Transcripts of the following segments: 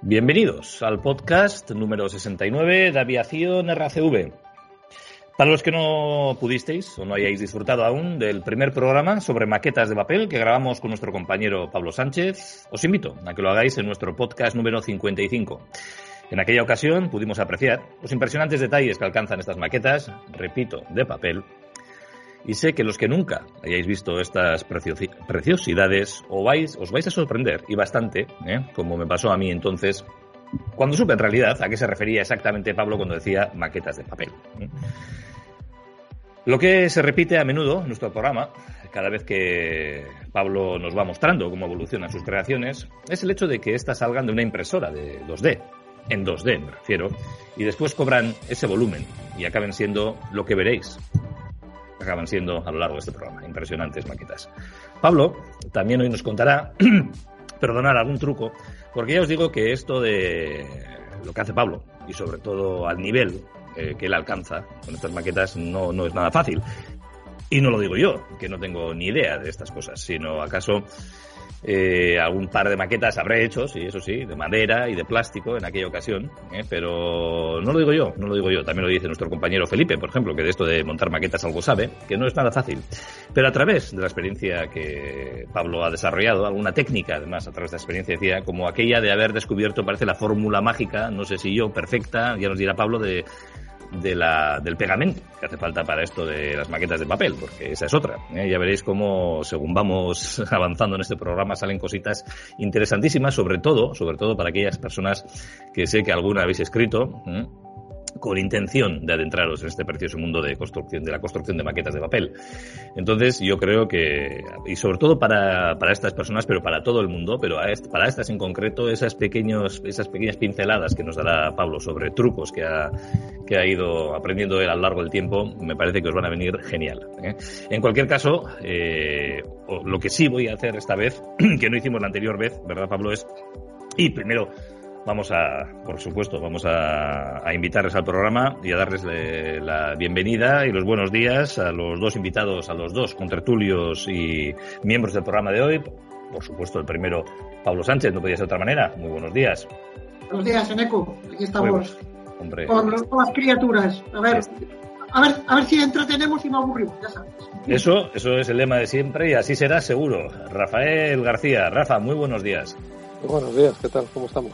Bienvenidos al podcast número 69 de Aviación RCV. Para los que no pudisteis o no hayáis disfrutado aún del primer programa sobre maquetas de papel que grabamos con nuestro compañero Pablo Sánchez, os invito a que lo hagáis en nuestro podcast número 55. En aquella ocasión pudimos apreciar los impresionantes detalles que alcanzan estas maquetas, repito, de papel, y sé que los que nunca hayáis visto estas preciosidades os vais, a sorprender, y bastante, ¿eh? como me pasó a mí entonces, cuando supe en realidad a qué se refería exactamente Pablo cuando decía maquetas de papel. ¿eh? Lo que se repite a menudo en nuestro programa, cada vez que Pablo nos va mostrando cómo evolucionan sus creaciones, es el hecho de que éstas salgan de una impresora de 2D, en 2D me refiero, y después cobran ese volumen y acaben siendo lo que veréis. Acaban siendo a lo largo de este programa, impresionantes maquetas. Pablo también hoy nos contará, perdonar algún truco, porque ya os digo que esto de lo que hace Pablo, y sobre todo al nivel eh, que él alcanza con estas maquetas, no, no es nada fácil. Y no lo digo yo, que no tengo ni idea de estas cosas, sino acaso eh, algún par de maquetas habré hecho, sí, eso sí, de madera y de plástico en aquella ocasión, ¿eh? pero no lo digo yo, no lo digo yo, también lo dice nuestro compañero Felipe, por ejemplo, que de esto de montar maquetas algo sabe, que no es nada fácil. Pero a través de la experiencia que Pablo ha desarrollado, alguna técnica además a través de la experiencia, decía, como aquella de haber descubierto, parece la fórmula mágica, no sé si yo, perfecta, ya nos dirá Pablo, de de la, del pegamento que hace falta para esto de las maquetas de papel, porque esa es otra. ¿eh? Ya veréis cómo, según vamos avanzando en este programa, salen cositas interesantísimas, sobre todo, sobre todo para aquellas personas que sé que alguna habéis escrito. ¿eh? Con intención de adentraros en este precioso mundo de construcción, de la construcción de maquetas de papel. Entonces, yo creo que, y sobre todo para, para estas personas, pero para todo el mundo, pero para estas en concreto, esas, pequeños, esas pequeñas pinceladas que nos dará Pablo sobre trucos que ha, que ha ido aprendiendo él a lo largo del tiempo, me parece que os van a venir genial. ¿eh? En cualquier caso, eh, lo que sí voy a hacer esta vez, que no hicimos la anterior vez, ¿verdad, Pablo? Es, y primero, vamos a, por supuesto, vamos a, invitarles al programa y a darles la bienvenida y los buenos días a los dos invitados, a los dos contertulios y miembros del programa de hoy. Por supuesto, el primero, Pablo Sánchez, no podía ser de otra manera. Muy buenos días. Buenos días, Eneco. Aquí estamos hombre. Con, las criaturas. A ver, a ver, a ver si entretenemos y no aburrimos, ya sabes. Eso, eso es el lema de siempre y así será seguro. Rafael García, Rafa, muy buenos días. Muy buenos días, ¿qué tal? ¿Cómo estamos?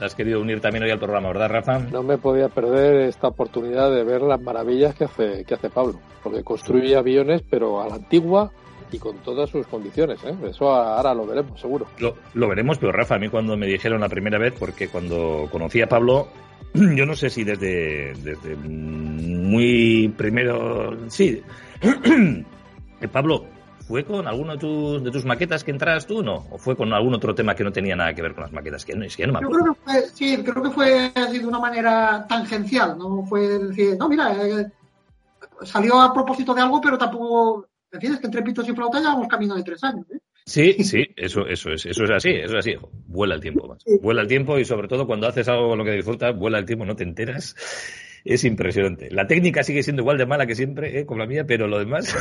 Has querido unir también hoy al programa, ¿verdad, Rafa? No me podía perder esta oportunidad de ver las maravillas que hace, que hace Pablo, porque construye aviones, pero a la antigua y con todas sus condiciones. ¿eh? Eso ahora lo veremos, seguro. Lo, veremos, pero Rafa, a mí cuando me dijeron la primera vez, porque cuando conocí a Pablo, yo no sé si desde, desde muy primero, sí, Pablo, ¿Fue con alguno de tus, de tus maquetas que entras tú, no? ¿O fue con algún otro tema que no tenía nada que ver con las maquetas? Que no, es que no me Yo creo que fue, sí, creo que fue así de una manera tangencial, no fue decir, no, mira, eh, salió a propósito de algo, pero tampoco, ¿me entiendes? Que entre pitos y flauta llevamos camino de tres años, ¿eh? Sí, sí, eso, eso es, eso es así, eso es así. Vuela el tiempo, Vuela el tiempo y sobre todo cuando haces algo con lo que disfrutas, vuela el tiempo, no te enteras es impresionante. La técnica sigue siendo igual de mala que siempre, ¿eh? como la mía, pero lo demás.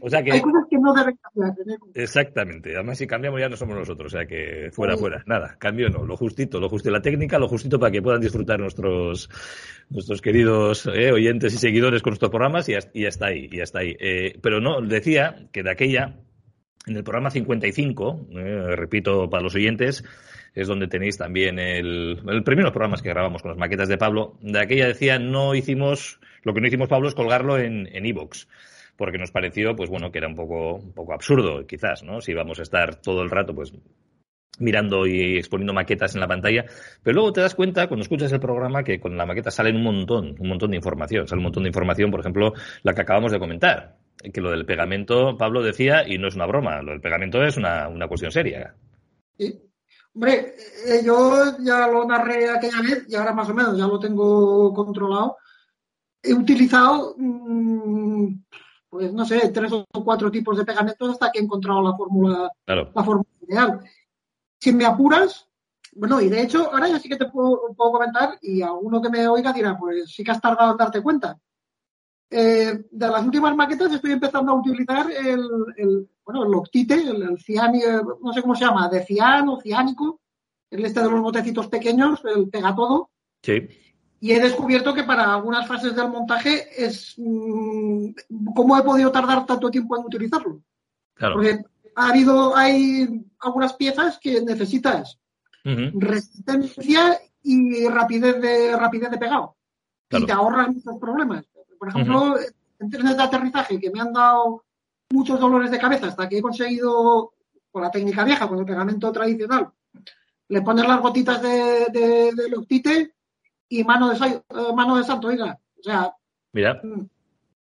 o sea que. Hay cosas que no deben cambiar. ¿eh? Exactamente. Además, si cambiamos ya no somos nosotros. O sea que fuera, fuera. Nada, cambio no. Lo justito, lo justito. La técnica, lo justito para que puedan disfrutar nuestros, nuestros queridos eh, oyentes y seguidores con nuestros programas y está ahí. Y está ahí. Eh, pero no, decía que de aquella, en el programa 55, repito para los oyentes, es donde tenéis también el, el primeros programas que grabamos con las maquetas de Pablo. De aquella decía, no hicimos, lo que no hicimos Pablo es colgarlo en Evox. porque nos pareció, pues bueno, que era un poco, un poco absurdo, quizás, ¿no? Si vamos a estar todo el rato, pues mirando y exponiendo maquetas en la pantalla, pero luego te das cuenta cuando escuchas el programa que con la maqueta sale un montón, un montón de información, sale un montón de información, por ejemplo, la que acabamos de comentar, que lo del pegamento, Pablo decía, y no es una broma, lo del pegamento es una, una cuestión seria. Hombre, eh, yo ya lo narré aquella vez y ahora más o menos ya lo tengo controlado. He utilizado, mm, pues no sé, tres o cuatro tipos de pegamentos hasta que he encontrado la fórmula, la fórmula ideal. Si me apuras, bueno, y de hecho, ahora ya sí que te puedo, comentar y alguno que me oiga dirá, pues sí que has tardado en darte cuenta. Eh, de las últimas maquetas estoy empezando a utilizar el, el bueno, el octite, el, el cianio, no sé cómo se llama, de cian o ciánico, el este de los botecitos pequeños, el pega todo. Sí. Y he descubierto que para algunas fases del montaje es mmm, cómo he podido tardar tanto tiempo en utilizarlo. Claro. Porque ha habido, hay algunas piezas que necesitas resistencia y rapidez de rapidez de pegado. Claro. Y te ahorran muchos problemas. Por ejemplo, en trenes de aterrizaje que me han dado muchos dolores de cabeza hasta que he conseguido, con la técnica vieja, con el pegamento tradicional, le pones las gotitas de, de, del octite y mano de, eh, mano de santo, oiga. O sea, Mira. mm,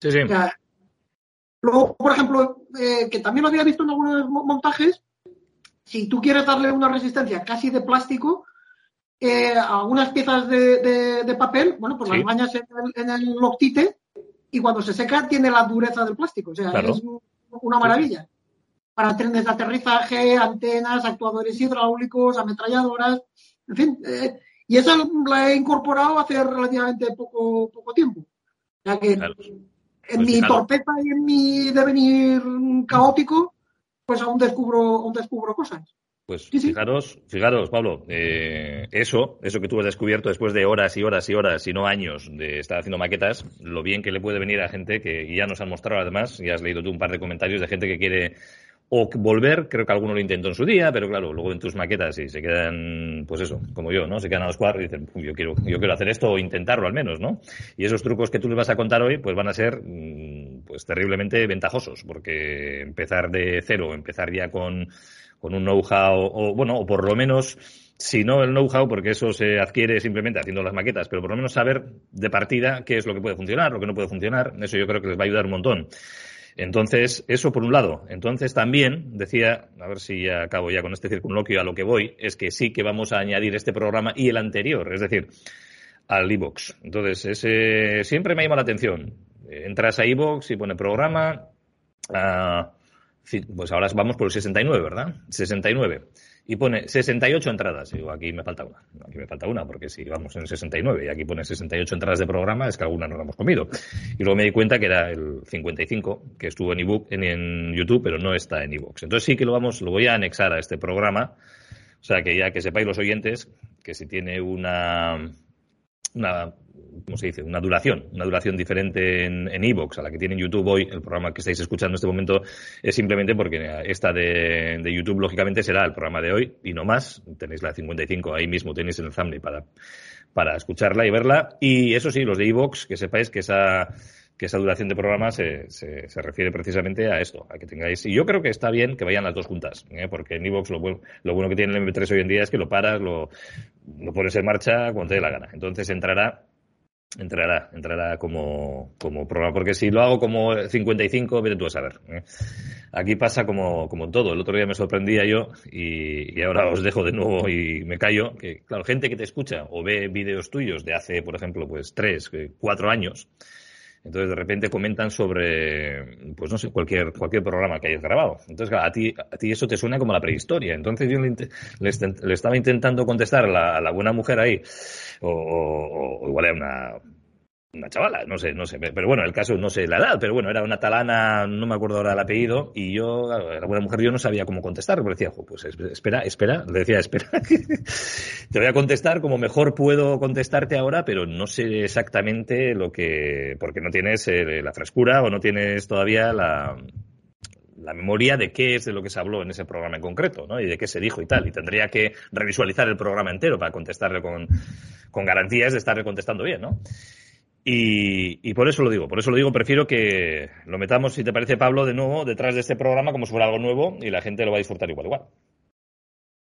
Sí, sí. o sea, luego, por ejemplo, eh, que también lo había visto en algunos mo- montajes, si tú quieres darle una resistencia casi de plástico, eh, a algunas piezas de, de- de papel, bueno, pues Sí. las bañas en el, en el octite y cuando se seca tiene la dureza del plástico. O sea, Claro. es una maravilla. Para trenes de aterrizaje, antenas, actuadores hidráulicos, ametralladoras, en fin. eh, y esa la he incorporado hace relativamente poco, poco tiempo. O sea que Claro. en Pues mi torpeza y en mi devenir caótico, pues aún descubro, aún descubro cosas. Pues Sí, sí. fijaros, fijaros, Pablo, eh, eso, eso que tú has descubierto después de horas y horas y horas, y no años de estar haciendo maquetas, lo bien que le puede venir a gente que y ya nos han mostrado además, ya has leído tú un par de comentarios de gente que quiere o volver, creo que alguno lo intentó en su día, pero claro, luego en tus maquetas y se quedan, pues eso, como yo, ¿no? Se quedan a los cuadros y dicen, "Uy, yo quiero, yo quiero hacer esto o intentarlo al menos, ¿no? Y esos trucos que tú les vas a contar hoy, pues van a ser, mm, pues terriblemente ventajosos, porque empezar de cero, empezar ya con, con un know-how, o bueno, o por lo menos, si no el know-how, porque eso se adquiere simplemente haciendo las maquetas, pero por lo menos saber de partida qué es lo que puede funcionar, lo que no puede funcionar, eso yo creo que les va a ayudar un montón. Entonces, eso por un lado. Entonces también, decía, a ver si ya acabo ya con este circunloquio, a lo que voy, es que sí que vamos a añadir este programa y el anterior, es decir, al iBox. Entonces, ese siempre me llama la atención. Entras a iBox y pone programa, ah, pues ahora vamos por el 69, ¿verdad? 69. Y pone 68 entradas. Digo, aquí me falta una. Aquí me falta una, porque si vamos en 69 y aquí pone 68 entradas de programa, es que alguna no la hemos comido. Y luego me di cuenta que era el 55, que estuvo en ebook, en, en YouTube, pero no está en iBox. Entonces sí que lo vamos, lo voy a anexar a este programa. O sea, que ya que sepáis los oyentes, que si tiene una, una ¿cómo se dice? Una duración, una duración diferente en en iVoox a la que tiene en YouTube hoy, el programa que estáis escuchando en este momento, es simplemente porque esta de, de YouTube, lógicamente, será el programa de hoy y no más. Tenéis la de 55 ahí mismo, tenéis en el thumbnail para, para escucharla y verla. Y eso sí, los de iVoox, que sepáis que esa que esa duración de programa se, se, refiere precisamente a esto, a que tengáis. Y yo creo que está bien que vayan las dos juntas, ¿eh? porque en iVoox lo, bueno, lo bueno que tiene el MP3 hoy en día es que lo paras, lo, lo pones en marcha cuando te dé la gana. Entonces entrará entrará, entrará como, como programa, porque si lo hago como 55, vete tú a saber. ¿eh? Aquí pasa como, como todo. El otro día me sorprendía yo y, y, ahora os dejo de nuevo y me callo, que claro, gente que te escucha o ve vídeos tuyos de hace, por ejemplo, pues tres, cuatro años, entonces de repente comentan sobre, pues no sé, cualquier, cualquier programa que hayas grabado. Entonces, a ti, a ti eso te suena como la prehistoria. Entonces yo le, le, le estaba intentando contestar a la, a la, buena mujer ahí, o, o, o igual era una, una chavala, no sé, no sé, pero bueno, el caso no sé la edad, pero bueno, era una talana, no me acuerdo ahora el apellido, y yo, la buena mujer, yo no sabía cómo contestar, porque decía, pues espera, espera, le decía, espera, te voy a contestar como mejor puedo contestarte ahora, pero no sé exactamente lo que, porque no tienes eh, la frescura o no tienes todavía la, la memoria de qué es de lo que se habló en ese programa en concreto, ¿no? Y de qué se dijo y tal. Y tendría que revisualizar el programa entero para contestarle con, con garantías de estarle contestando bien, ¿no? Y, y, por eso lo digo, por eso lo digo, prefiero que lo metamos, si te parece, Pablo, de nuevo detrás de este programa como si fuera algo nuevo y la gente lo va a disfrutar igual, igual.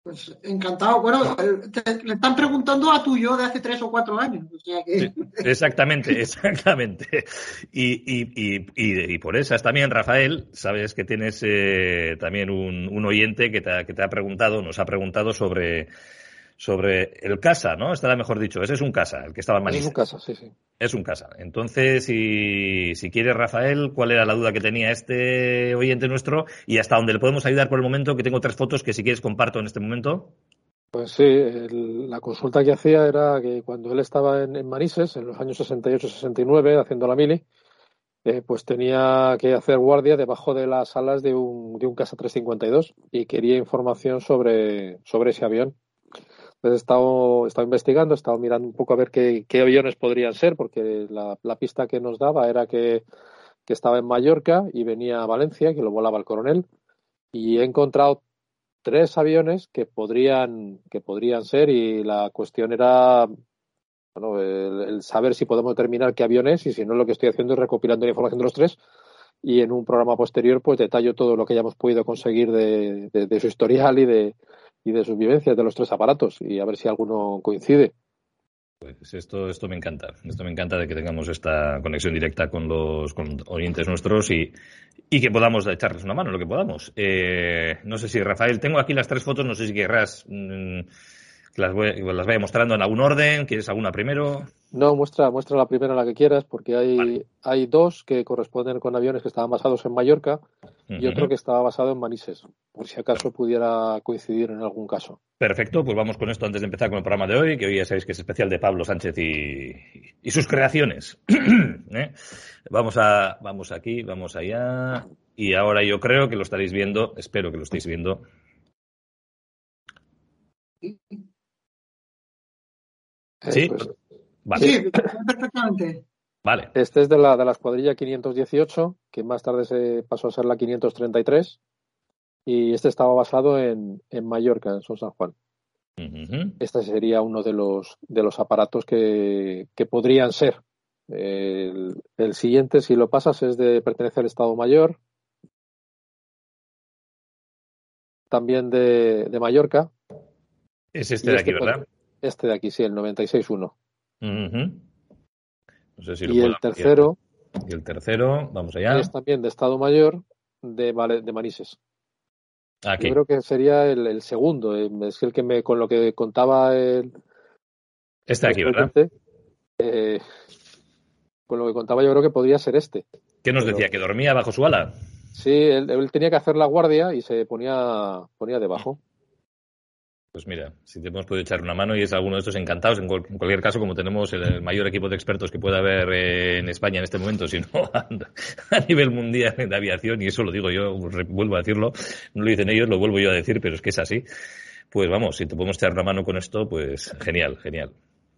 Pues encantado. Bueno, te, le están preguntando a tu yo de hace tres o cuatro años. O sea que... sí, exactamente, exactamente. Y, y, y, por esas también, Rafael, sabes que tienes eh, también un, un oyente que te, ha, que te ha preguntado, nos ha preguntado sobre sobre el casa, ¿no? Estará mejor dicho. Ese es un casa, el que estaba en Manila. Es un casa, sí, sí. Es un casa. Entonces, si, si quieres, Rafael, ¿cuál era la duda que tenía este oyente nuestro? Y hasta dónde le podemos ayudar por el momento, que tengo tres fotos que si quieres comparto en este momento. Pues sí, el, la consulta que hacía era que cuando él estaba en, en Manises, en los años 68-69, haciendo la mili, eh, pues tenía que hacer guardia debajo de las alas de un, de un Casa 352 y quería información sobre, sobre ese avión. Entonces he estado, investigando, he estado mirando un poco a ver qué, aviones podrían ser, porque la, pista que nos daba era que, estaba en Mallorca y venía a Valencia, que lo volaba el coronel, y he encontrado tres aviones que podrían, que podrían ser y la cuestión era bueno, el, saber si podemos determinar qué avión es y si no lo que estoy haciendo es recopilando la información de los tres y en un programa posterior pues detallo todo lo que hayamos podido conseguir de su historial y de, y de sus vivencias de los tres aparatos y a ver si alguno coincide. Pues esto, esto me encanta. Esto me encanta de que tengamos esta conexión directa con los con oyentes nuestros y, y que podamos echarles una mano, lo que podamos. Eh, no sé si, Rafael, tengo aquí las tres fotos, no sé si querrás mmm, las, voy, las vaya mostrando en algún orden. ¿Quieres alguna primero? No, muestra, muestra la primera la que quieras, porque hay, vale. hay dos que corresponden con aviones que estaban basados en Mallorca uh -huh. y otro que estaba basado en Manises, por si acaso pudiera coincidir en algún caso. Perfecto, pues vamos con esto antes de empezar con el programa de hoy, que hoy ya sabéis que es especial de Pablo Sánchez y, y sus creaciones. ¿Eh? Vamos a, vamos aquí, vamos allá. Y ahora yo creo que lo estaréis viendo, espero que lo estéis viendo. Sí, pues, vale. Sí, perfectamente. Vale. Este es de la, de la escuadrilla 518, que más tarde se pasó a ser la 533. Y este estaba basado en, en Mallorca, en Son San Juan. Uh -huh. Este sería uno de los, de los aparatos que, que podrían ser. El, el, siguiente, si lo pasas, es de pertenece al Estado Mayor. También de, de Mallorca. Es este de aquí, este, ¿verdad? Este de aquí, sí, el 96-1. Uh -huh. No sé si y el tercero. Y el tercero, vamos allá. Es también de Estado Mayor de, de Manises. Aquí. Yo creo que sería el, el, segundo. eh, Es el que me, con lo que contaba el. Este de aquí, ¿verdad? Eh, con lo que contaba, yo creo que podría ser este. ¿Qué nos Pero, decía? ¿Que dormía bajo su ala? Sí, él, él, tenía que hacer la guardia y se ponía, ponía debajo. Pues mira, si te hemos podido echar una mano y es alguno de estos encantados, en, cual, en cualquier caso, como tenemos el, el, mayor equipo de expertos que pueda haber eh, en España en este momento, sino a, a, nivel mundial de aviación, y eso lo digo yo, vuelvo a decirlo, no lo dicen ellos, lo vuelvo yo a decir, pero es que es así. Pues vamos, si te podemos echar una mano con esto, pues genial, genial.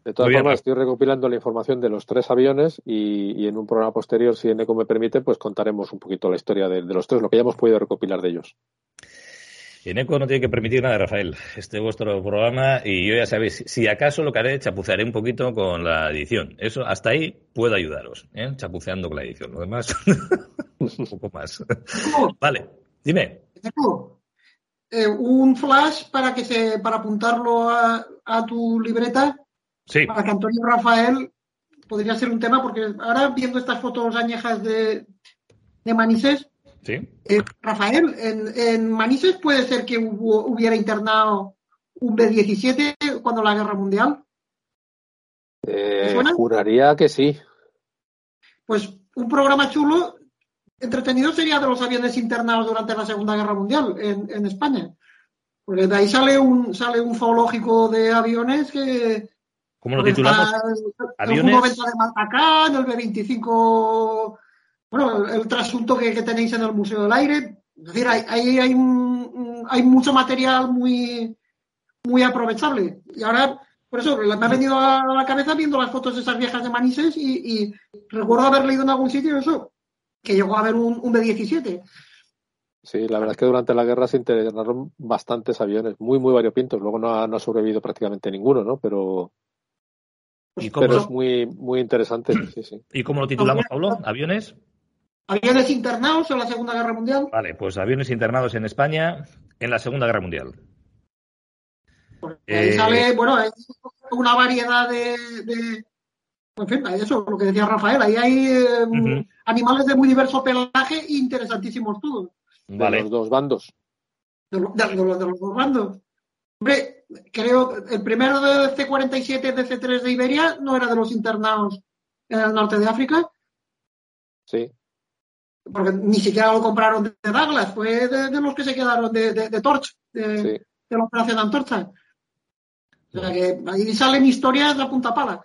De todas formas, estoy recopilando la información de los tres aviones y, y, en un programa posterior, si Eneco me permite, pues contaremos un poquito la historia de, de los tres, lo que ya hemos podido recopilar de ellos. Eneco no tiene que permitir nada, Rafael. Este es vuestro programa y yo ya sabéis, si acaso lo que haré, chapucearé un poquito con la edición. Eso, hasta ahí puedo ayudaros, ¿eh? chapuceando con la edición. Lo demás, un poco más. vale, dime. Eh, un flash para que se, para apuntarlo a, a tu libreta. Sí. Para que Antonio Rafael podría ser un tema, porque ahora viendo estas fotos añejas de, de Manises, Sí. Eh, Rafael, en, en, Manises puede ser que hubo, hubiera internado un B-17 cuando la guerra mundial. Eh, juraría que sí. Pues un programa chulo, entretenido sería de los aviones internados durante la Segunda Guerra Mundial en, en España. Porque de ahí sale un, sale un zoológico de aviones que. ¿Cómo lo titulamos? El, el 90 de Matacán, el B-25 bueno, el, trasunto que, que, tenéis en el Museo del Aire. Es decir, ahí hay, hay, un, hay, mucho material muy, muy aprovechable. Y ahora, por eso, me ha venido a la cabeza viendo las fotos de esas viejas de Manises y, y recuerdo haber leído en algún sitio eso, que llegó a haber un, un B-17. Sí, la verdad es que durante la guerra se internaron bastantes aviones, muy, muy variopintos. Luego no ha, no ha sobrevivido prácticamente ninguno, ¿no? Pero, ¿Y cómo pero es muy, muy interesante. Sí, sí. ¿Y cómo lo titulamos, Pablo? ¿Aviones? Aviones internados en la Segunda Guerra Mundial. Vale, pues aviones internados en España en la Segunda Guerra Mundial. Porque ahí eh... sale, bueno, hay una variedad de, de, en fin, eso, lo que decía Rafael, ahí hay eh, uh -huh. animales de muy diverso pelaje e interesantísimos todos. Vale. De los dos bandos. De, lo, de, de, de, los dos bandos. Hombre, creo, el primero de C-47 de C-3 de Iberia no era de los internados en el norte de África. Sí porque ni siquiera lo compraron de Douglas, fue de, de los que se quedaron de, de, de Torch, de, sí. de, la operación Antorcha. O sea que ahí salen historias de punta pala.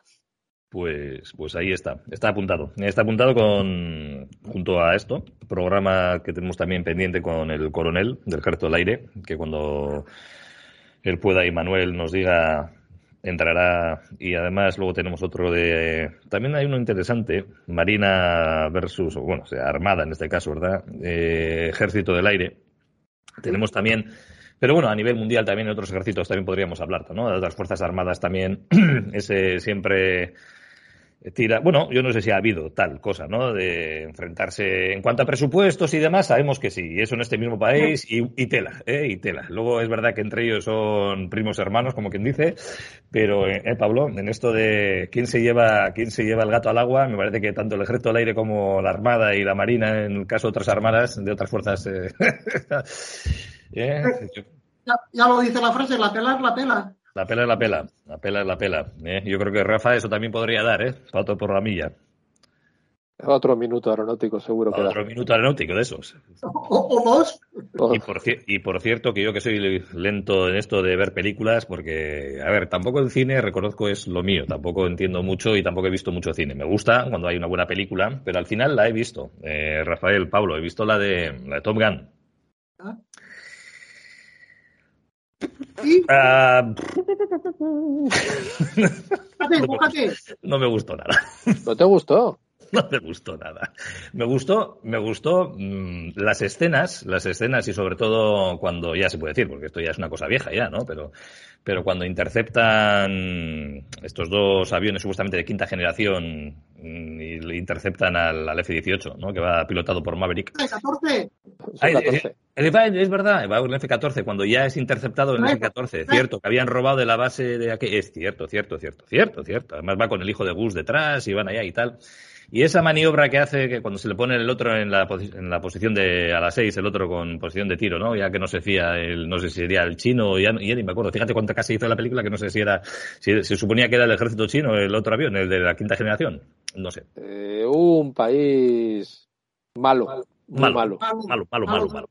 Pues, pues ahí está, está apuntado. Está apuntado con, junto a esto, programa que tenemos también pendiente con el coronel del Ejército del Aire, que cuando él pueda y Manuel nos diga entrará. Y además luego tenemos otro de también hay uno interesante Marina versus bueno o sea, Armada en este caso verdad eh, Ejército del Aire. Tenemos también pero bueno a nivel mundial también en otros ejércitos también podríamos hablar no de otras fuerzas armadas también ese siempre tira, bueno, yo no sé si ha habido tal cosa, ¿no? De enfrentarse en cuanto a presupuestos y demás, sabemos que sí, y eso en este mismo país y, tela, ¿eh? Y tela. Luego es verdad que entre ellos son primos hermanos, como quien dice, pero, ¿eh, Pablo? En esto de quién se lleva, quién se lleva el gato al agua, me parece que tanto el ejército del aire como la armada y la marina, en el caso de otras armadas, de otras fuerzas, eh, ¿eh? Ya, ya, lo dice la frase, la pela es la pela. La pela es la pela, la pela es la pela. ¿eh? Yo creo que Rafa eso también podría dar, ¿eh? Pato por la milla. Otro minuto aeronáutico, seguro que Otro minuto aeronáutico de esos. O, dos. Y por, y por, cierto, que yo que soy lento en esto de ver películas, porque, a ver, tampoco el cine, reconozco, es lo mío. Tampoco entiendo mucho y tampoco he visto mucho cine. Me gusta cuando hay una buena película, pero al final la he visto. Eh, Rafael, Pablo, he visto la de, la de Tom Gunn. ¿Ah? Uh... no me gustó nada. ¿No te gustó? No me gustó nada. Me gustó, me gustó mmm, las escenas, las escenas y sobre todo cuando ya se puede decir, porque esto ya es una cosa vieja ya, ¿no? Pero pero cuando interceptan estos dos aviones supuestamente de quinta generación mm, y le interceptan al, F-18, ¿no? que va pilotado por Maverick. F-14. Es, verdad, va el F-14, cuando ya es interceptado el F-14, cierto, que habían robado de la base de aquel. Es cierto, cierto, cierto, cierto, cierto. Además va con el hijo de Gus detrás y van allá y tal. Y esa maniobra que hace que cuando se le pone el otro en la, en la posición de a las seis, el otro con posición de tiro, ¿no? Ya que no se fía, el, no sé si sería el chino, ya, ya ni me acuerdo. Fíjate cuánta casi hizo la película que no sé si era, si se suponía que era el ejército chino, el otro avión, el de la quinta generación. No sé. Eh, un país malo. Malo, malo, malo, malo, malo, malo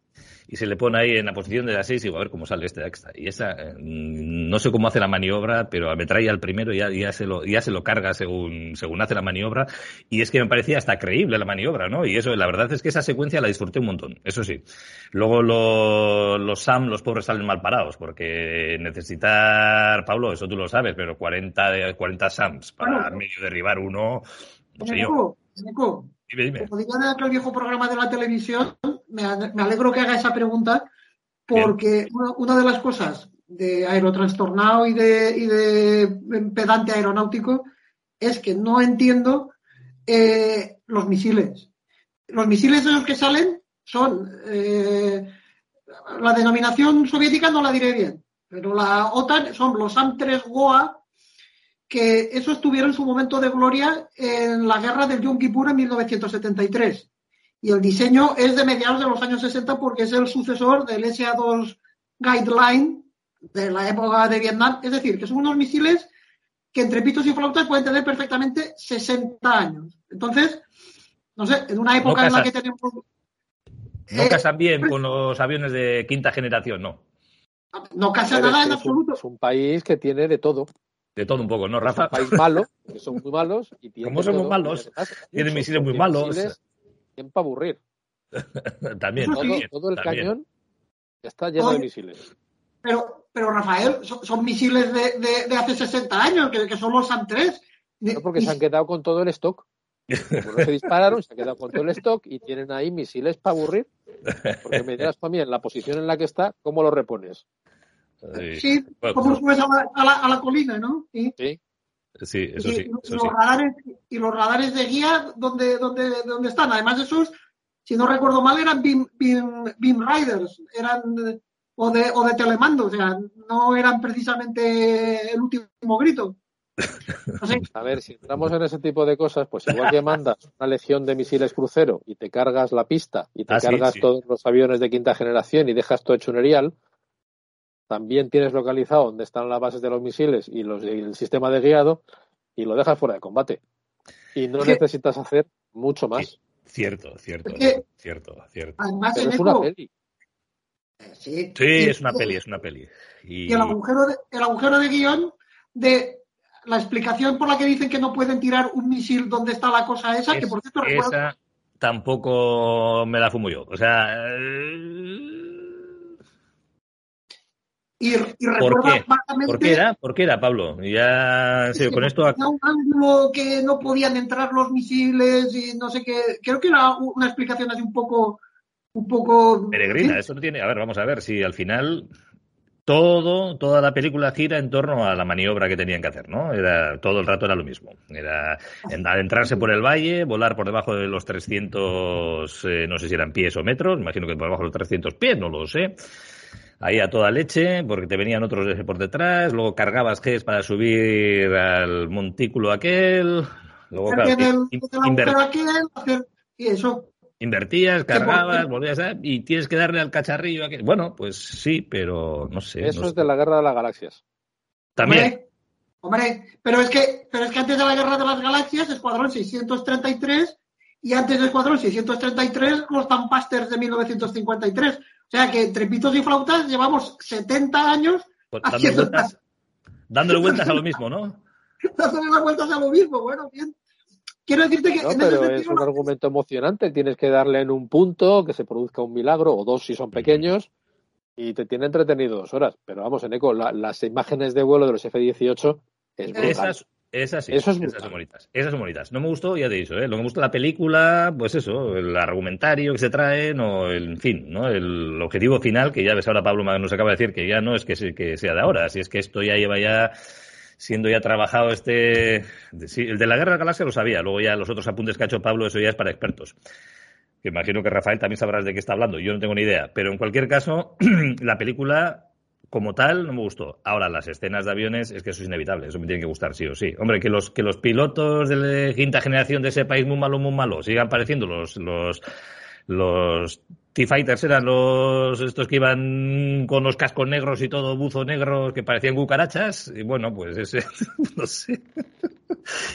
y se le pone ahí en la posición de la 6 y digo, a ver cómo sale este extra. Y esa, eh, no sé cómo hace la maniobra, pero me trae al primero y ya, ya, se lo, ya se lo carga según, según hace la maniobra. Y es que me parecía hasta creíble la maniobra, ¿no? Y eso, la verdad es que esa secuencia la disfruté un montón, eso sí. Luego los Sam, los pobres salen mal parados, porque necesitar, Pablo, eso tú lo sabes, pero 40, 40 Sams para medio derribar uno, no sé yo. Dime, dime. Como digo aquel viejo programa de la televisión, me, alegro que haga esa pregunta, porque una, de las cosas de aerotrastornado y de, y de pedante aeronáutico es que no entiendo eh, los misiles. Los misiles de los que salen son eh, la denominación soviética no la diré bien, pero la OTAN son los AM-3 GOA que eso tuvieron su momento de gloria en la guerra del Yom Kippur en 1973. Y el diseño es de mediados de los años 60 porque es el sucesor del SA-2 Guideline de la época de Vietnam. Es decir, que son unos misiles que entre pitos y flautas pueden tener perfectamente 60 años. Entonces, no sé, en una época en la que tenemos... No eh, casan bien con los aviones de quinta generación, no. No casan nada en absoluto. es un país que tiene de todo. De todo un poco, ¿no, Rafa? Es un país malo, que son muy malos. Y ¿Cómo somos malos? Tienen misiles muy malos. Misiles, para aburrir. también, todo, el cañón está lleno de misiles. Pero, pero Rafael, son, misiles de, de, hace 60 años, que, que son los SAM-3. No, porque se han quedado con todo el stock. Como no se dispararon, se han quedado con todo el stock y tienen ahí misiles para aburrir. Porque me dirás también, en la posición en la que está, ¿cómo lo repones? Sí, como subes a la, a, la, colina, ¿no? Sí. Sí, eso sí. y, los Radares, y los radares de guía, ¿dónde, dónde, dónde están? Además de esos, si no recuerdo mal, eran beam, beam, riders, eran o de, o de telemando, o sea, no eran precisamente el último grito. A ver, si entramos en ese tipo de cosas, pues igual que mandas una legión de misiles crucero y te cargas la pista y te ah, cargas todos los aviones de quinta generación y dejas todo hecho un erial, también tienes localizado dónde están las bases de los misiles y, los, el sistema de guiado y lo dejas fuera de combate. Y no necesitas hacer mucho más. Cierto, cierto, cierto, cierto. Además, es una peli. Sí, es una peli, es una peli. Y, el, agujero de, el agujero de guion de la explicación por la que dicen que no pueden tirar un misil donde está la cosa esa, que por cierto esa tampoco me la fumo yo. O sea. Eh, y, ¿Por qué? ¿Por qué era? ¿Por qué era, Pablo? Ya, sí, con esto. Un ángulo que no podían entrar los misiles y no sé qué. Creo que era una explicación así un poco. Un poco. Peregrina, eso no tiene. A ver, vamos a ver si al final todo, toda la película gira en torno a la maniobra que tenían que hacer, ¿no? Era, todo el rato era lo mismo. Era adentrarse por el valle, volar por debajo de los 300, eh, no sé si eran pies o metros, imagino que por debajo de los 300 pies, no lo sé. Ahí a toda leche, porque te venían otros por detrás, luego cargabas Gs para subir al montículo aquel, luego claro, y eso Invertías, cargabas, volvías a... y tienes que darle al cacharrillo. Bueno, pues sí, pero no sé. Eso es de la guerra de las galaxias. También. Hombre, pero es que, pero es que antes de la guerra de las galaxias, Escuadrón 633 y antes de Escuadrón 633, los Tampasters de 1953. O sea que entre pitos y flautas llevamos 70 años pues dándole, vueltas, dándole vueltas a lo mismo, ¿no? dándole las vueltas a lo mismo, bueno, bien. Quiero decirte que. No, pero es un argumento emocionante. Tienes que darle en un punto que se produzca un milagro, o dos si son pequeños, y te tiene entretenido dos horas. Pero vamos, en eco, las imágenes de vuelo de los F-18 es brutal. Esas, esas sí, esas son bonitas. Esas son bonitas. No me gustó, ya te he dicho, ¿eh? lo que me gusta la película, pues eso, el argumentario que se trae, o el, en fin, ¿no? el objetivo final, que ya ves ahora Pablo nos acaba de decir que ya no es que, que sea de ahora, si es que esto ya lleva ya siendo ya trabajado este. el de la Guerra de la Galaxia lo sabía, luego ya los otros apuntes que ha hecho Pablo, eso ya es para expertos. Que imagino que Rafael también sabrás de qué está hablando, yo no tengo ni idea. Pero en cualquier caso, la película como tal no me gustó. Ahora, las escenas de aviones, es que eso es inevitable, eso me tiene que gustar sí o sí. Hombre, que los, que los pilotos de quinta generación de ese país muy malo, muy malo, sigan pareciendo los, los, los T-Fighters eran los estos que iban con los cascos negros y todo buzo negro que parecían cucarachas y bueno pues ese no sé.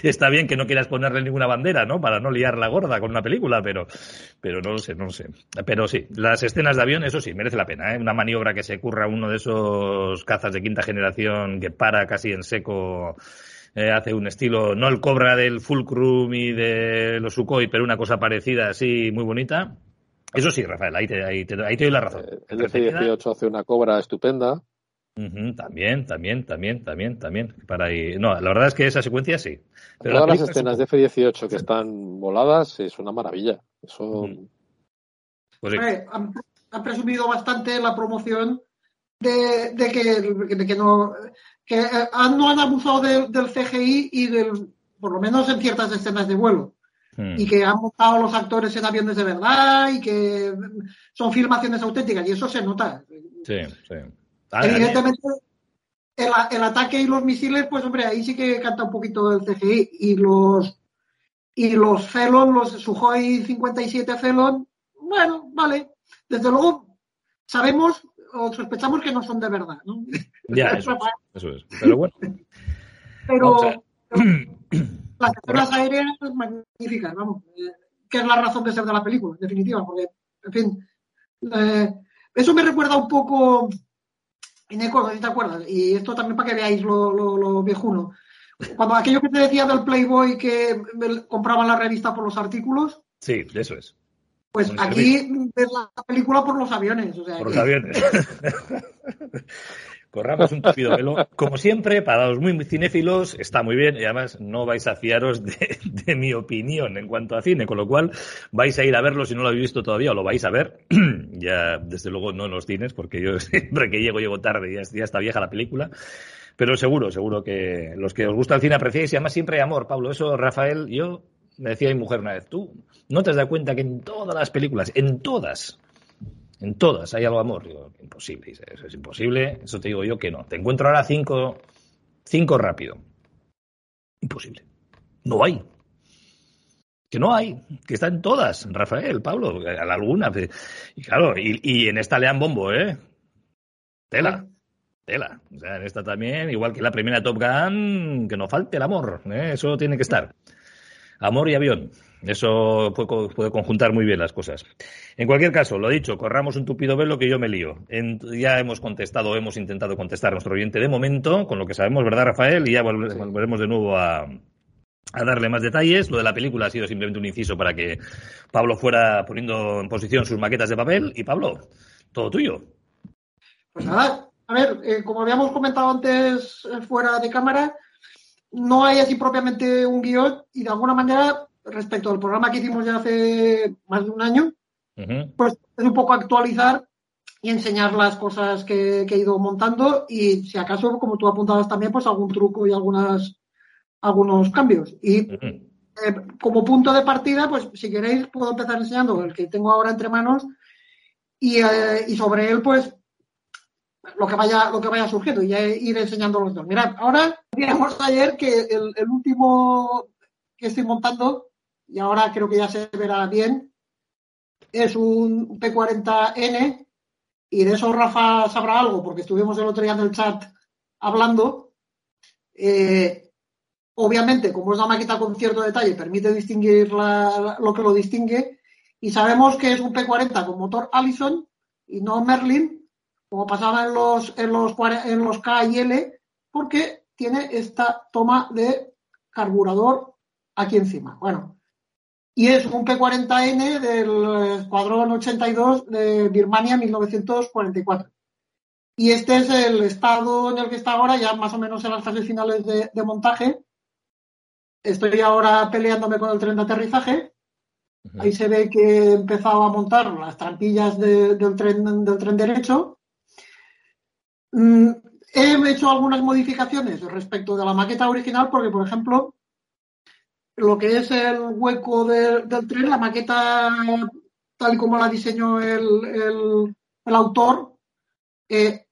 Está bien que no quieras ponerle ninguna bandera no para no liar la gorda con una película pero pero no lo sé no lo sé. Pero sí las escenas de avión eso sí merece la pena ¿eh? una maniobra que se curra uno de esos cazas de quinta generación que para casi en seco eh, hace un estilo, no el Cobra del Fulcrum y de los Sukhoi, pero una cosa parecida así, muy bonita. Eso sí, Rafael, ahí te, ahí te, doy la razón. Eh, el F-18 hace una cobra estupenda. también, también, también, también, también. Para ahí. No, la verdad es que esa secuencia sí. Pero Todas las escenas de F-18 que están voladas es una maravilla. Eso. Pues han, presumido bastante la promoción de, que, de que, no que eh, no han abusado del CGI y del por lo menos en ciertas escenas de vuelo. Hmm. y que han montado los actores en aviones de verdad y que son filmaciones auténticas y eso se nota. Sí, sí. Evidentemente, el, ataque y los misiles, pues hombre, ahí sí que canta un poquito el CGI y los y los Felon, los Suhoi 57 Felon, bueno, vale. Desde luego, sabemos o sospechamos que no son de verdad, ¿no? Ya, eso, es, eso es. Pero bueno. Pero, las escenas aéreas magníficas, vamos, eh, que es la razón de ser de la película, en definitiva, porque, en fin, eh, eso me recuerda un poco, en Eco, si te acuerdas, y esto también para que veáis lo, lo, viejuno. Cuando aquello que te decía del Playboy que compraban la revista por los artículos. Sí, eso es. Pues aquí la película por los aviones. por los aviones. Corramos un tupido velo. Como siempre, para los muy cinéfilos está muy bien y además no vais a fiaros de, mi opinión en cuanto a cine, con lo cual vais a ir a verlo si no lo habéis visto todavía o lo vais a ver. ya, desde luego, no en los cines, porque yo siempre que llego, llego tarde y ya, ya está vieja la película. Pero seguro, seguro que los que os gusta el cine apreciáis y además siempre hay amor, Pablo. Eso, Rafael, yo me decía mi mujer una vez, tú no te has dado cuenta que en todas las películas, en todas, en todas hay algo de amor. Digo, imposible, eso es imposible. Eso te digo yo que no. Te encuentro ahora cinco, cinco rápido. Imposible. No hay. Que no hay, que está en todas, Rafael, Pablo, alguna. Y claro, y, en esta lean bombo, ¿eh? Tela, tela. O sea, en esta también, igual que la primera Top Gun, que no falte el amor, ¿eh? eso tiene que estar. Amor y avión. Eso puede, conjuntar muy bien las cosas. En cualquier caso, lo dicho, corramos un tupido velo que yo me lío. ya hemos contestado, hemos intentado contestar a nuestro oyente de momento, con lo que sabemos, ¿verdad, Rafael? Y ya volveremos de nuevo a, a darle más detalles. Lo de la película ha sido simplemente un inciso para que Pablo fuera poniendo en posición sus maquetas de papel. Y Pablo, todo tuyo. Pues nada, a ver, eh, como habíamos comentado antes eh, fuera de cámara, no hay así propiamente un guion y de alguna manera, respecto al programa que hicimos ya hace más de un año, pues es un poco actualizar y enseñar las cosas que, he ido montando y si acaso, como tú apuntabas también, pues algún truco y algunas algunos cambios. Y eh, como punto de partida, pues si queréis puedo empezar enseñando el que tengo ahora entre manos y, eh, y sobre él, pues lo que vaya, lo que vaya surgiendo y ir enseñando los dos. Mirad, ahora vimos ayer que el, último que estoy montando, y ahora creo que ya se verá bien, es un P40N, y de eso Rafa sabrá algo, porque estuvimos el otro día en el chat hablando. Eh, obviamente, como es una maqueta con cierto detalle, permite distinguir lo que lo distingue, y sabemos que es un P40 con motor Allison y no Merlin, como pasaba en los, en los, en los K y L, porque tiene esta toma de carburador aquí encima. Bueno, y es un P40N del Escuadrón 82 de Birmania 1944. Y este es el estado en el que está ahora, ya más o menos en las fases finales de, montaje. Estoy ahora peleándome con el tren de aterrizaje. Ahí se ve que he empezado a montar las trampillas del, tren, del tren derecho. Mm, he hecho algunas modificaciones respecto de la maqueta original porque, por ejemplo, lo que es el hueco del tren, la maqueta tal y como la diseñó el, autor, eh,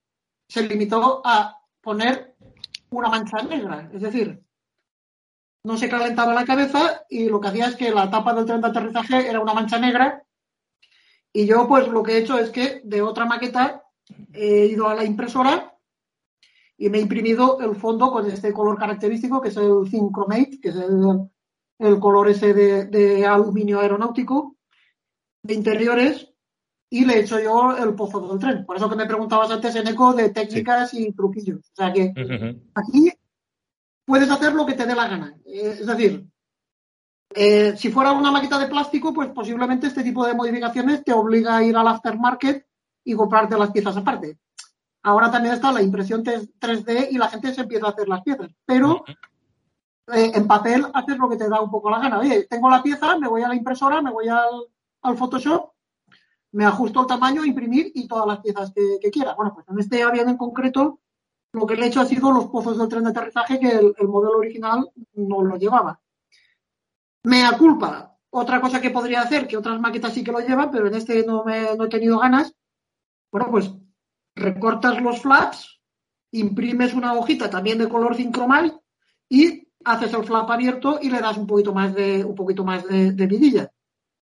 se limitó a poner una mancha negra. Es decir, no se calentaba la cabeza y lo que hacía es que la tapa del tren de aterrizaje era una mancha negra. Y yo, pues, lo que he hecho es que de otra maqueta he ido a la impresora y me he imprimido el fondo con este color característico, que es el Zinc Chromate, que es el, color ese de, aluminio aeronáutico, de interiores, y le he hecho yo el pozo del tren. Por eso que me preguntabas antes, en eco de técnicas y truquillos. O sea que aquí puedes hacer lo que te dé la gana. Eh, es decir, eh, si fuera una maqueta de plástico, pues posiblemente este tipo de modificaciones te obliga a ir al aftermarket y comprarte las piezas aparte. Ahora también está la impresión 3D y la gente se empieza a hacer las piezas. Pero eh, en papel haces lo que te da un poco la gana. Oye, tengo la pieza, me voy a la impresora, me voy al, Photoshop, me ajusto el tamaño, imprimir y todas las piezas que, quiera. Bueno, pues en este avión en concreto, lo que le he hecho ha sido los pozos del tren de aterrizaje que el, modelo original no lo llevaba. Mea culpa. Otra cosa que podría hacer, que otras maquetas sí que lo llevan, pero en este no, me, no he tenido ganas, bueno, pues recortas los flaps, imprimes una hojita también de color sincromal y haces el flap abierto y le das un poquito más de, un poquito más de, vidilla.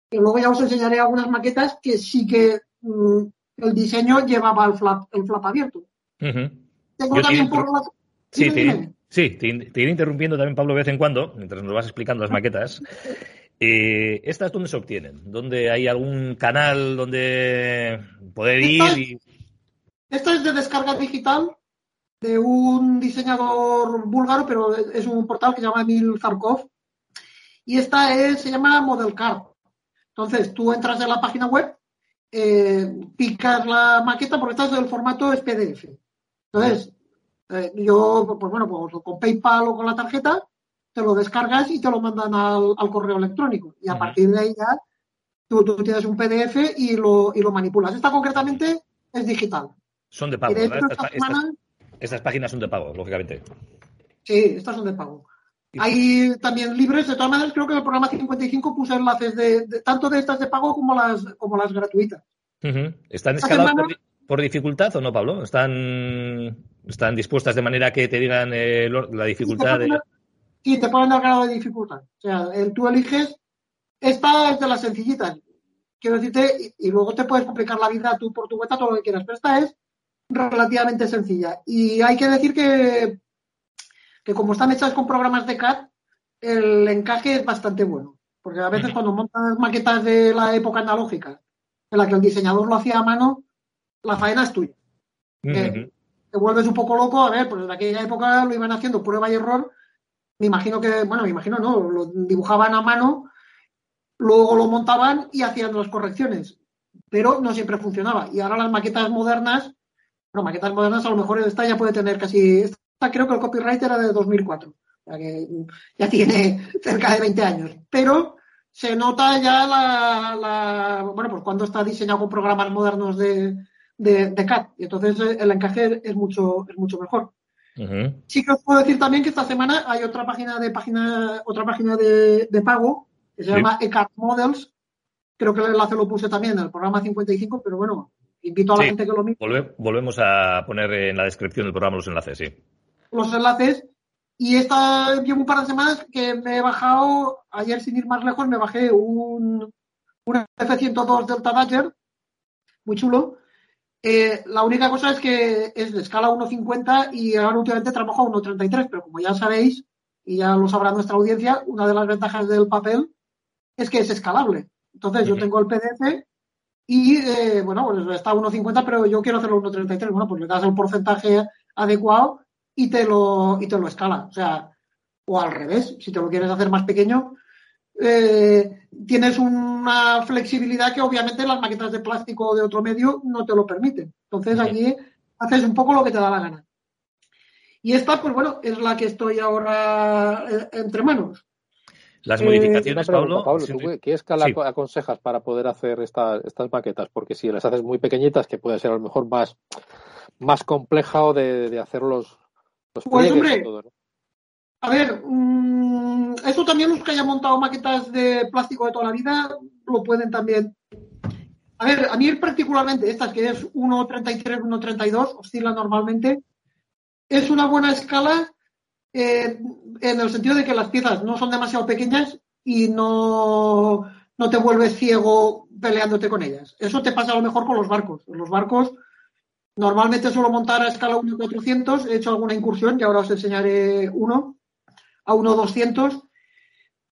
Y luego ya os enseñaré algunas maquetas que sí que mm, el diseño llevaba el flap, el flap abierto. Tengo también por la... Sí, te, sí te, iré interrumpiendo también, Pablo, de vez en cuando, mientras nos vas explicando las maquetas. Eh, ¿Estas dónde se obtienen? ¿Dónde hay algún canal donde poder ir? Y... Esta es de descarga digital de un diseñador búlgaro, pero es un portal que se llama Emil Zarkov. Y esta es, se llama Model Card. Entonces, tú entras en la página web, eh, picas la maqueta, porque esta es el formato es PDF. Entonces, eh, yo, pues bueno, pues con PayPal o con la tarjeta, te lo descargas y te lo mandan al, correo electrónico. Y a partir de ahí ya tú, tienes un PDF y lo, y lo manipulas. Esta concretamente es digital. Son de pago, estas, páginas son de pago, lógicamente. Sí, estas son de pago. Hay también libres, de todas maneras, creo que en el programa 55 puse enlaces de, tanto de estas de pago como las, como las gratuitas. ¿Están escaladas por, dificultad o no, Pablo? ¿Están, están dispuestas de manera que te digan eh, la dificultad de y te ponen el grado de dificultad. O sea, tú eliges, esta es de las sencillitas, quiero decirte, y, luego te puedes complicar la vida tú por tu cuenta, todo lo que quieras, pero esta es relativamente sencilla. Y hay que decir que, que como están hechas con programas de CAD, el encaje es bastante bueno. Porque a veces cuando montas maquetas de la época analógica, en la que el diseñador lo hacía a mano, la faena es tuya. te vuelves un poco loco, a ver, pues en aquella época lo iban haciendo prueba y error. Me imagino que, bueno, me imagino no, lo dibujaban a mano, luego lo montaban y hacían las correcciones. Pero no siempre funcionaba. Y ahora las maquetas modernas, bueno, maquetas modernas a lo mejor esta ya puede tener casi, esta creo que el copyright era de 2004 que ya tiene cerca de 20 años. Pero se nota ya la, bueno, pues cuando está diseñado con programas modernos de, de, CAD. Y entonces eh, el encaje es mucho, es mucho mejor. Sí que os puedo decir también que esta semana hay otra página de página, otra página de, pago que se llama eCAD Models. Creo que el enlace lo puse también en el programa 55, pero bueno, invito a la gente que lo mire. volvemos a poner en la descripción del programa los enlaces, sí. Los enlaces y esta llevo un par de semanas que me he bajado, ayer sin ir más lejos, me bajé un, un F-102 Delta Dodger, muy chulo. Eh, la única cosa es que es de escala 1.50 y ahora últimamente trabajo a 1.33, pero como ya sabéis, y ya lo sabrá nuestra audiencia, una de las ventajas del papel es que es escalable. Entonces yo tengo el PDF y, eh, bueno, pues está a 1.50, pero yo quiero hacerlo a 1.33. Bueno, pues le das el porcentaje adecuado y te lo, y te lo escala. O sea, o al revés, si te lo quieres hacer más pequeño, eh, tienes una flexibilidad que obviamente las maquetas de plástico de otro medio no te lo permiten. Entonces aquí haces un poco lo que te da la gana. Y esta, pues bueno, es la que estoy ahora eh, entre manos. Las modificaciones, eh, Pablo. ¿Qué escala aconsejas para poder hacer estas maquetas? Porque si las haces muy pequeñitas, que puede ser a lo mejor más, más compleja o de, de hacerlos pues hombre, a ver, mm, eso también los que hayan montado maquetas de plástico de toda la vida lo pueden también. A ver, a mí particularmente, estas que es 1.33, 1.32, oscila normalmente, es una buena escala eh, en el sentido de que las piezas no son demasiado pequeñas y no, no te vuelves ciego peleándote con ellas. Eso te pasa a lo mejor con los barcos. Los barcos Normalmente suelo montar a escala 1.400, he hecho alguna incursión y ahora os enseñaré uno, a 1.200.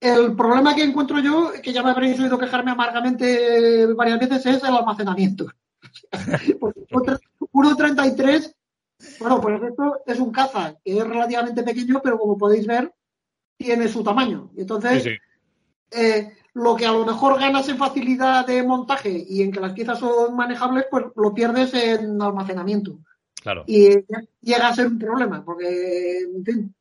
El problema que encuentro yo, que ya me habréis oído quejarme amargamente varias veces, es el almacenamiento. 1.33, bueno, pues esto es un caza que es relativamente pequeño, pero como podéis ver, tiene su tamaño. Entonces, eh, lo que a lo mejor ganas en facilidad de montaje y en que las piezas son manejables, pues lo pierdes en almacenamiento. Claro. Y llega a ser un problema, porque, en fin.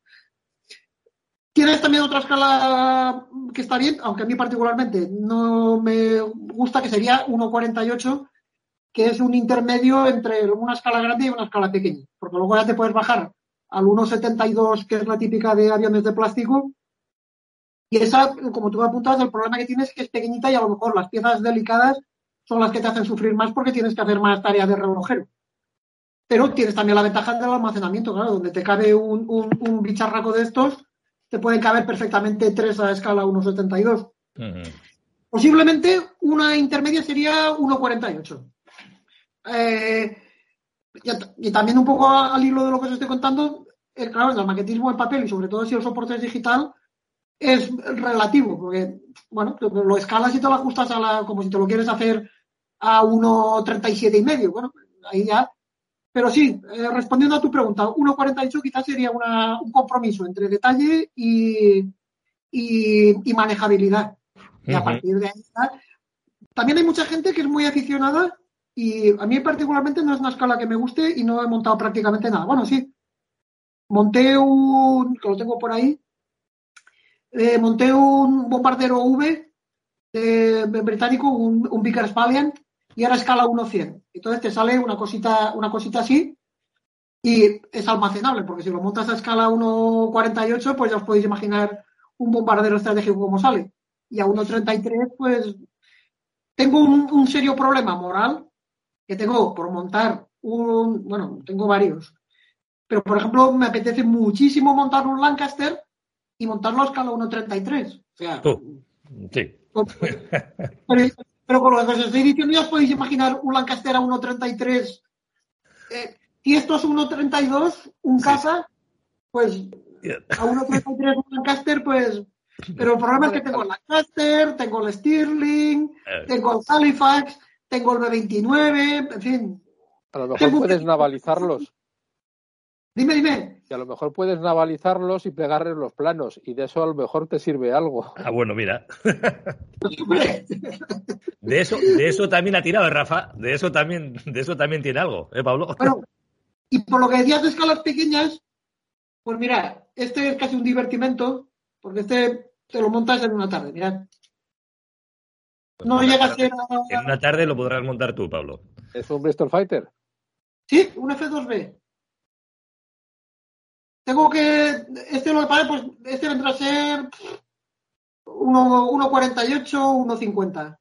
Tienes también otra escala que está bien, aunque a mí particularmente no me gusta, que sería 1.48, que es un intermedio entre una escala grande y una escala pequeña, porque luego ya te puedes bajar al 1.72, que es la típica de aviones de plástico, y esa, como tú apuntas, el problema que tienes es que es pequeñita y a lo mejor las piezas delicadas son las que te hacen sufrir más porque tienes que hacer más tareas de relojero. Pero tienes también la ventaja del almacenamiento, claro, donde te cabe un, bicharraco de estos, te pueden caber perfectamente tres a escala 1,72. Posiblemente una intermedia sería 1,48. Eh, y, también un poco al hilo de lo que os estoy contando, el, eh, claro, el maquetismo en papel y sobre todo si el soporte es digital, es relativo, porque, bueno, lo escalas y te lo ajustas a la, como si te lo quieres hacer a 1.37 y medio. Bueno, ahí ya. Pero sí, eh, respondiendo a tu pregunta, 1.48 quizás sería una, un compromiso entre detalle y, y, manejabilidad. Y a partir de ahí También hay mucha gente que es muy aficionada y a mí particularmente no es una escala que me guste y no he montado prácticamente nada. Bueno, sí. Monté un, que lo tengo por ahí, eh, monté un bombardero V eh, británico, un, un Vickers Valiant, y era escala 1.100. Entonces te sale una cosita, una cosita así y es almacenable, porque si lo montas a escala 1.48, pues ya os podéis imaginar un bombardero estratégico como sale. Y a 1.33, pues tengo un, un, serio problema moral que tengo por montar un, bueno, tengo varios. Pero, por ejemplo, me apetece muchísimo montar un Lancaster y montarlo a escala 1.33. O sea, sí. Pero, con lo que os estoy diciendo, ya os podéis imaginar un Lancaster a 1.33. Eh, si esto es 1.32, un casa, pues a 1.33 Lancaster, pues. Pero el problema es que tengo el Lancaster, tengo el Stirling, Eh. tengo el Halifax, tengo el B29, en fin. A lo mejor puedes navalizarlos. Dime, dime. Y a lo mejor puedes navalizarlos y pegarles los planos. Y de eso a lo mejor te sirve algo. Ah, bueno, mira. De eso, de eso también ha tirado, ¿eh, Rafa. De eso también, de eso también tiene algo, ¿eh, Pablo? Bueno, y por lo que decías de escalas pequeñas, pues mira, este es casi un divertimento, porque este te lo montas en una tarde, mirad. No Pues llega a ser. En una tarde lo podrás montar tú, Pablo. Es un Bristol Fighter. Sí, un F2B. Tengo que. Este lo que pues este vendrá a ser. pff, uno- 1.48, 1.50.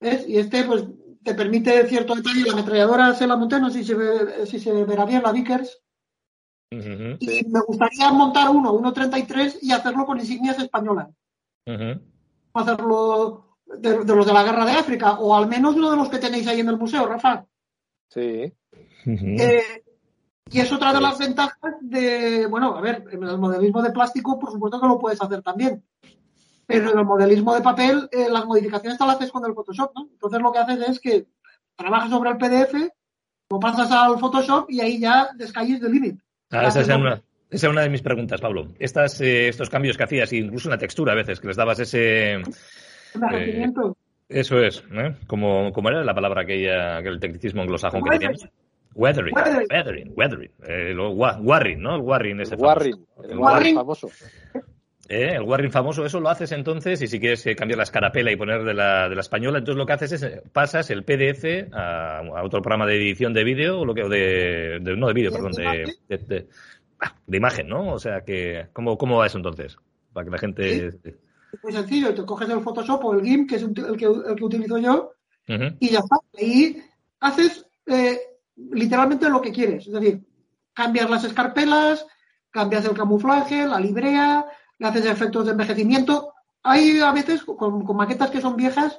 ¿Ves? Y este, pues, te permite cierto detalle. La ametralladora se la monté, no sé si se, ve- si se verá bien la Vickers. Y me gustaría montar uno, 1.33 y hacerlo con insignias españolas. Hacerlo de, de los de la guerra de África, o al menos uno de los que tenéis ahí en el museo, Rafa. Sí. Eh, y es otra de las ventajas de, bueno, a ver, en el modelismo de plástico, por supuesto que lo puedes hacer también. Pero en el modelismo de papel, eh, las modificaciones te las haces con el Photoshop, ¿no? Entonces lo que haces es que trabajas sobre el PDF, lo pasas al Photoshop y ahí ya descalles the limit. Ah, esa, es una, esa es una de mis preguntas, Pablo. Estas, eh, estos cambios que hacías, incluso una textura a veces, que les dabas ese... envejecimiento. Eso es, ¿eh? Como, como era la palabra aquella, aquel tecnicismo anglosajón que teníamos. Weathering, Weathering. weathering, weathering. Eh, wa- warring, ¿no? El warring ese famoso. Warring. El Warring famoso. Eh, el warring famoso, eso lo haces entonces, y si quieres eh, cambiar la escarapela y poner de la, de la española, entonces lo que haces es eh, pasas el PDF a, a otro programa de edición de vídeo, o lo que, o de, de- no de vídeo, ¿De perdón, de, imagen? de, de- ah, de imagen, ¿no? O sea que, ¿cómo, cómo va eso entonces? Para que la gente... Muy sencillo, te coges el Photoshop o el GIMP, que es un- el que, el que utilizo yo, y ya está. Ahí haces eh, literalmente lo que quieres. Es decir, cambias las escarpelas, cambias el camuflaje, la librea, le haces efectos de envejecimiento. Hay a veces, con, con maquetas que son viejas,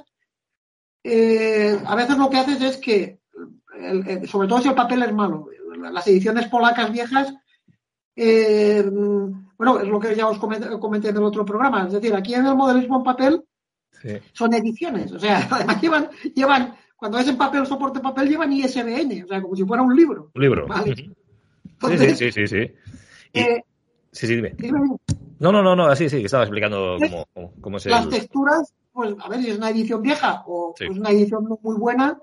eh, a veces lo que haces es que, el- el- sobre todo si el papel es malo, las ediciones polacas viejas, eh, bueno, es lo que ya os comenté, comenté en el otro programa. Es decir, aquí en el modelismo en papel sí. son ediciones. O sea, además llevan, llevan, cuando es en papel, soporte papel, llevan ISBN, o sea, como si fuera un libro. Un libro. Vale. Sí, Entonces, sí, sí, sí, sí. Y- eh, sí, sí, dime. dime, No, no, no, no, así sí, que estaba explicando cómo, cómo, cómo es el... las texturas, pues a ver si es una edición vieja o Sí. es una edición muy buena,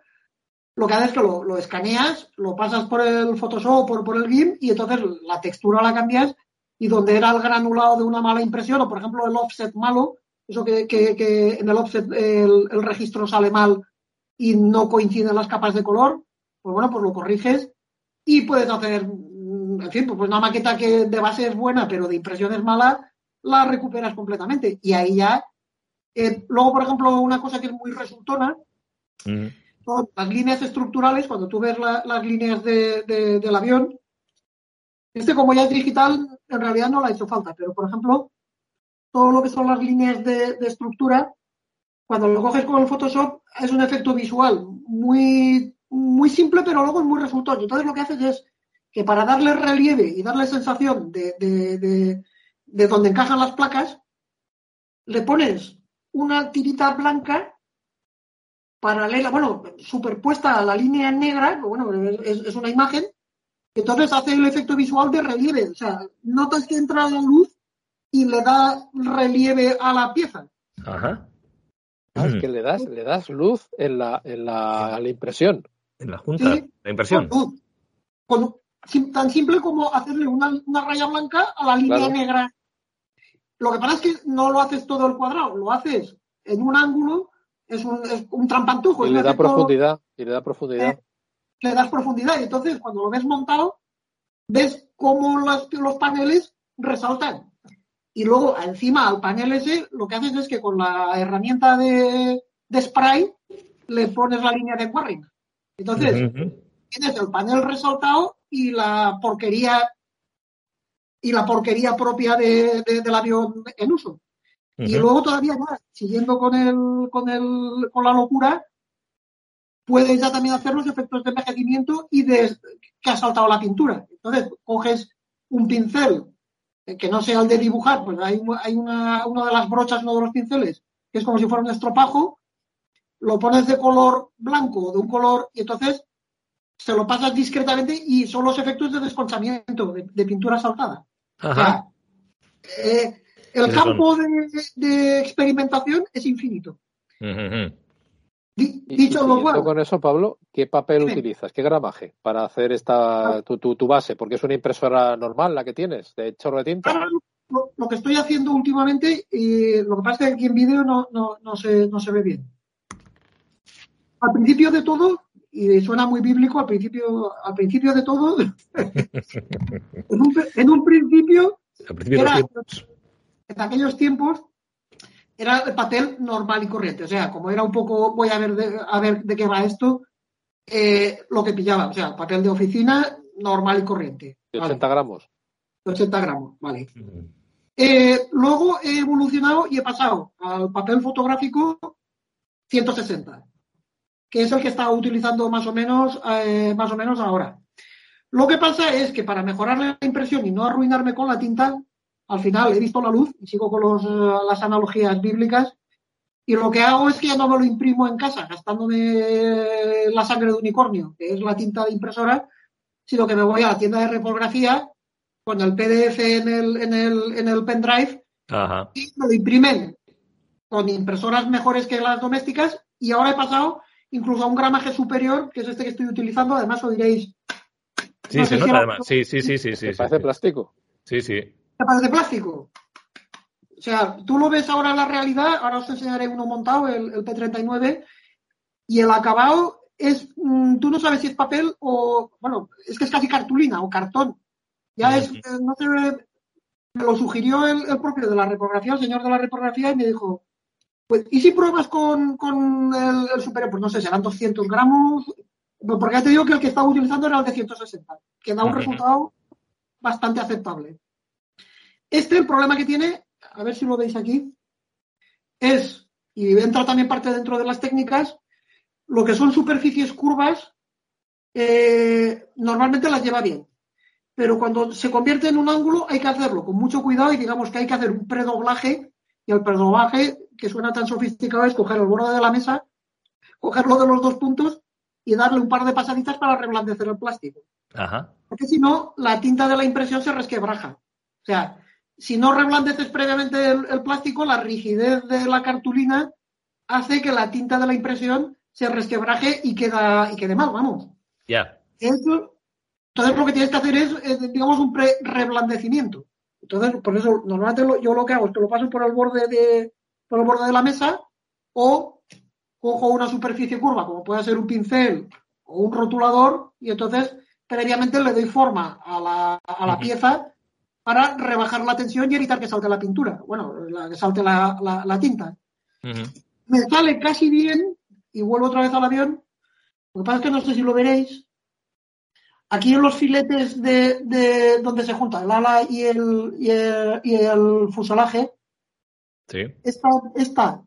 lo que haces es que lo, lo escaneas, lo pasas por el Photoshop o por, por el GIMP y entonces la textura la cambias y donde era el granulado de una mala impresión o por ejemplo el offset malo, eso que, que- que en el offset el, el registro sale mal y no coinciden las capas de color, pues bueno, pues lo corriges y puedes hacer, mm, en fin, pues una maqueta que de base es buena pero de impresión es mala, la recuperas completamente y ahí ya eh, luego, por ejemplo, una cosa que es muy resultona Ujú. son las líneas estructurales, cuando tú ves la- las líneas de- de- del avión, este como ya es digital, en realidad no le ha hecho falta, pero por ejemplo, todo lo que son las líneas de, de estructura, cuando lo coges con Photoshop, es un efecto visual muy, muy simple, pero luego es muy resultón. Entonces lo que haces es que para darle relieve y darle sensación de, de, de, de donde encajan las placas, le pones una tirita blanca paralela, bueno, superpuesta a la línea negra, bueno, es, es una imagen, entonces hace el efecto visual de relieve. O sea, notas que entra la luz y le da relieve a la pieza. Ajá. Ah, es que le das, le das luz en la, en la, impresión. En la junta, Sí. la impresión. Con luz. Con- sim- tan simple como hacerle una, una raya blanca a la línea Claro. negra. Lo que pasa es que no lo haces todo el cuadrado, lo haces en un ángulo, es un, es un trampantujo. Y le da profundidad. Y le da profundidad. le das profundidad y entonces cuando lo ves montado ves cómo las- los paneles resaltan y luego encima al panel ese lo que haces es que con la herramienta de, de spray le pones la línea de Warring entonces tienes el panel resaltado y la porquería y la porquería propia de- de- del avión en uso. Y luego todavía más, siguiendo con el, con el, con la locura, puedes ya también hacer los efectos de envejecimiento y de que ha saltado la pintura. Entonces, coges un pincel que no sea el de dibujar, pues hay, hay una, una de las brochas, uno de los pinceles, que es como si fuera un estropajo, lo pones de color blanco o de un color, y entonces se lo pasas discretamente y son los efectos de desconchamiento, de, pintura saltada. O sea, eh, el campo de, de, experimentación es infinito. Dicho lo cual. con eso, Pablo, ¿qué papel utilizas? ¿Qué gramaje para hacer esta ah. tu, tu, tu, base? Porque es una impresora normal la que tienes, de chorro de tinta. lo, que estoy haciendo últimamente, y lo que pasa es que aquí en vídeo no, no, no, se, no se ve bien. Al principio de todo, y suena muy bíblico al principio, al principio de todo, en, un, en, un, principio, era, en aquellos tiempos era el papel normal y corriente, o sea, como era un poco, voy a ver de, a ver de qué va esto, eh, lo que pillaba, o sea, papel de oficina normal y corriente. De 80 gramos. De 80 gramos, vale. Eh, luego he evolucionado y he pasado al papel fotográfico 160 que es el que estaba utilizando más o menos, eh, más o menos ahora. Lo que pasa es que para mejorar la impresión y no arruinarme con la tinta, al final he visto la luz y sigo con los, eh, las analogías bíblicas y lo que hago es que ya no me lo imprimo en casa gastándome la sangre de unicornio, que es la tinta de impresora, sino que me voy a la tienda de repografía con el PDF en el, en el, en el pendrive y me lo imprimen con impresoras mejores que las domésticas y ahora he pasado incluso a un gramaje superior, que es este que estoy utilizando, además os diréis. Sí, se nota además. Sí, sí, sí, sí. sí parece plástico? Sí, sí. ¿Te parece plástico? O sea, tú lo ves ahora en la realidad, ahora os enseñaré uno montado, el, P39, y el acabado es, mm, tú no sabes si es papel o, bueno, es que es casi cartulina o cartón. Ya es, eh, no sé, me lo sugirió el, el propio de la reprografía, el señor de la reprografía, y me dijo, pues, ¿y si pruebas con, el, superior? Pues no sé, serán 200 gramos. Porque ya te digo que el que estaba utilizando era el de 160, que da un resultado bastante aceptable. Este, el problema que tiene, a ver si lo veis aquí, es, y entra también parte dentro de las técnicas, lo que son superficies curvas, eh, normalmente las lleva bien. Pero cuando se convierte en un ángulo hay que hacerlo con mucho cuidado y digamos que hay que hacer un predoblaje y el predoblaje que suena tan sofisticado es coger el borde de la mesa, cogerlo de los dos puntos y darle un par de pasaditas para reblandecer el plástico. Porque si no, la tinta de la impresión se resquebraja. O sea, si no reblandeces previamente el, plástico, la rigidez de la cartulina hace que la tinta de la impresión se resquebraje y, queda, y quede mal, vamos. Ya. Entonces lo que tienes que hacer es, digamos, un pre-reblandecimiento. Entonces, por eso, normalmente yo lo que hago es que lo paso por el borde de, por el borde de la mesa o cojo una superficie curva, como puede ser un pincel o un rotulador, y entonces previamente le doy forma a la, a la pieza para rebajar la tensión y evitar que salte la pintura, bueno, que salte la, la, tinta. Me sale casi bien y vuelvo otra vez al avión. Lo que pasa es que no sé si lo veréis. Aquí en los filetes de, de donde se junta el ala y el, y el, y el fuselaje, esta,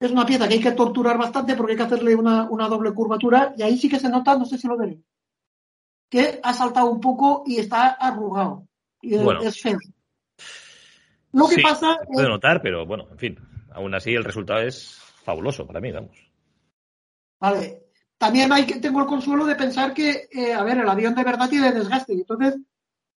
es una pieza que hay que torturar bastante porque hay que hacerle una, doble curvatura y ahí sí que se nota, no sé si lo veréis, que ha saltado un poco y está arrugado. Y es feo. Lo que pasa. Se puede notar, pero bueno, en fin, aún así el resultado es fabuloso para mí, vamos. Vale. También hay que, tengo el consuelo de pensar que, eh, a ver, el avión de verdad tiene desgaste y entonces,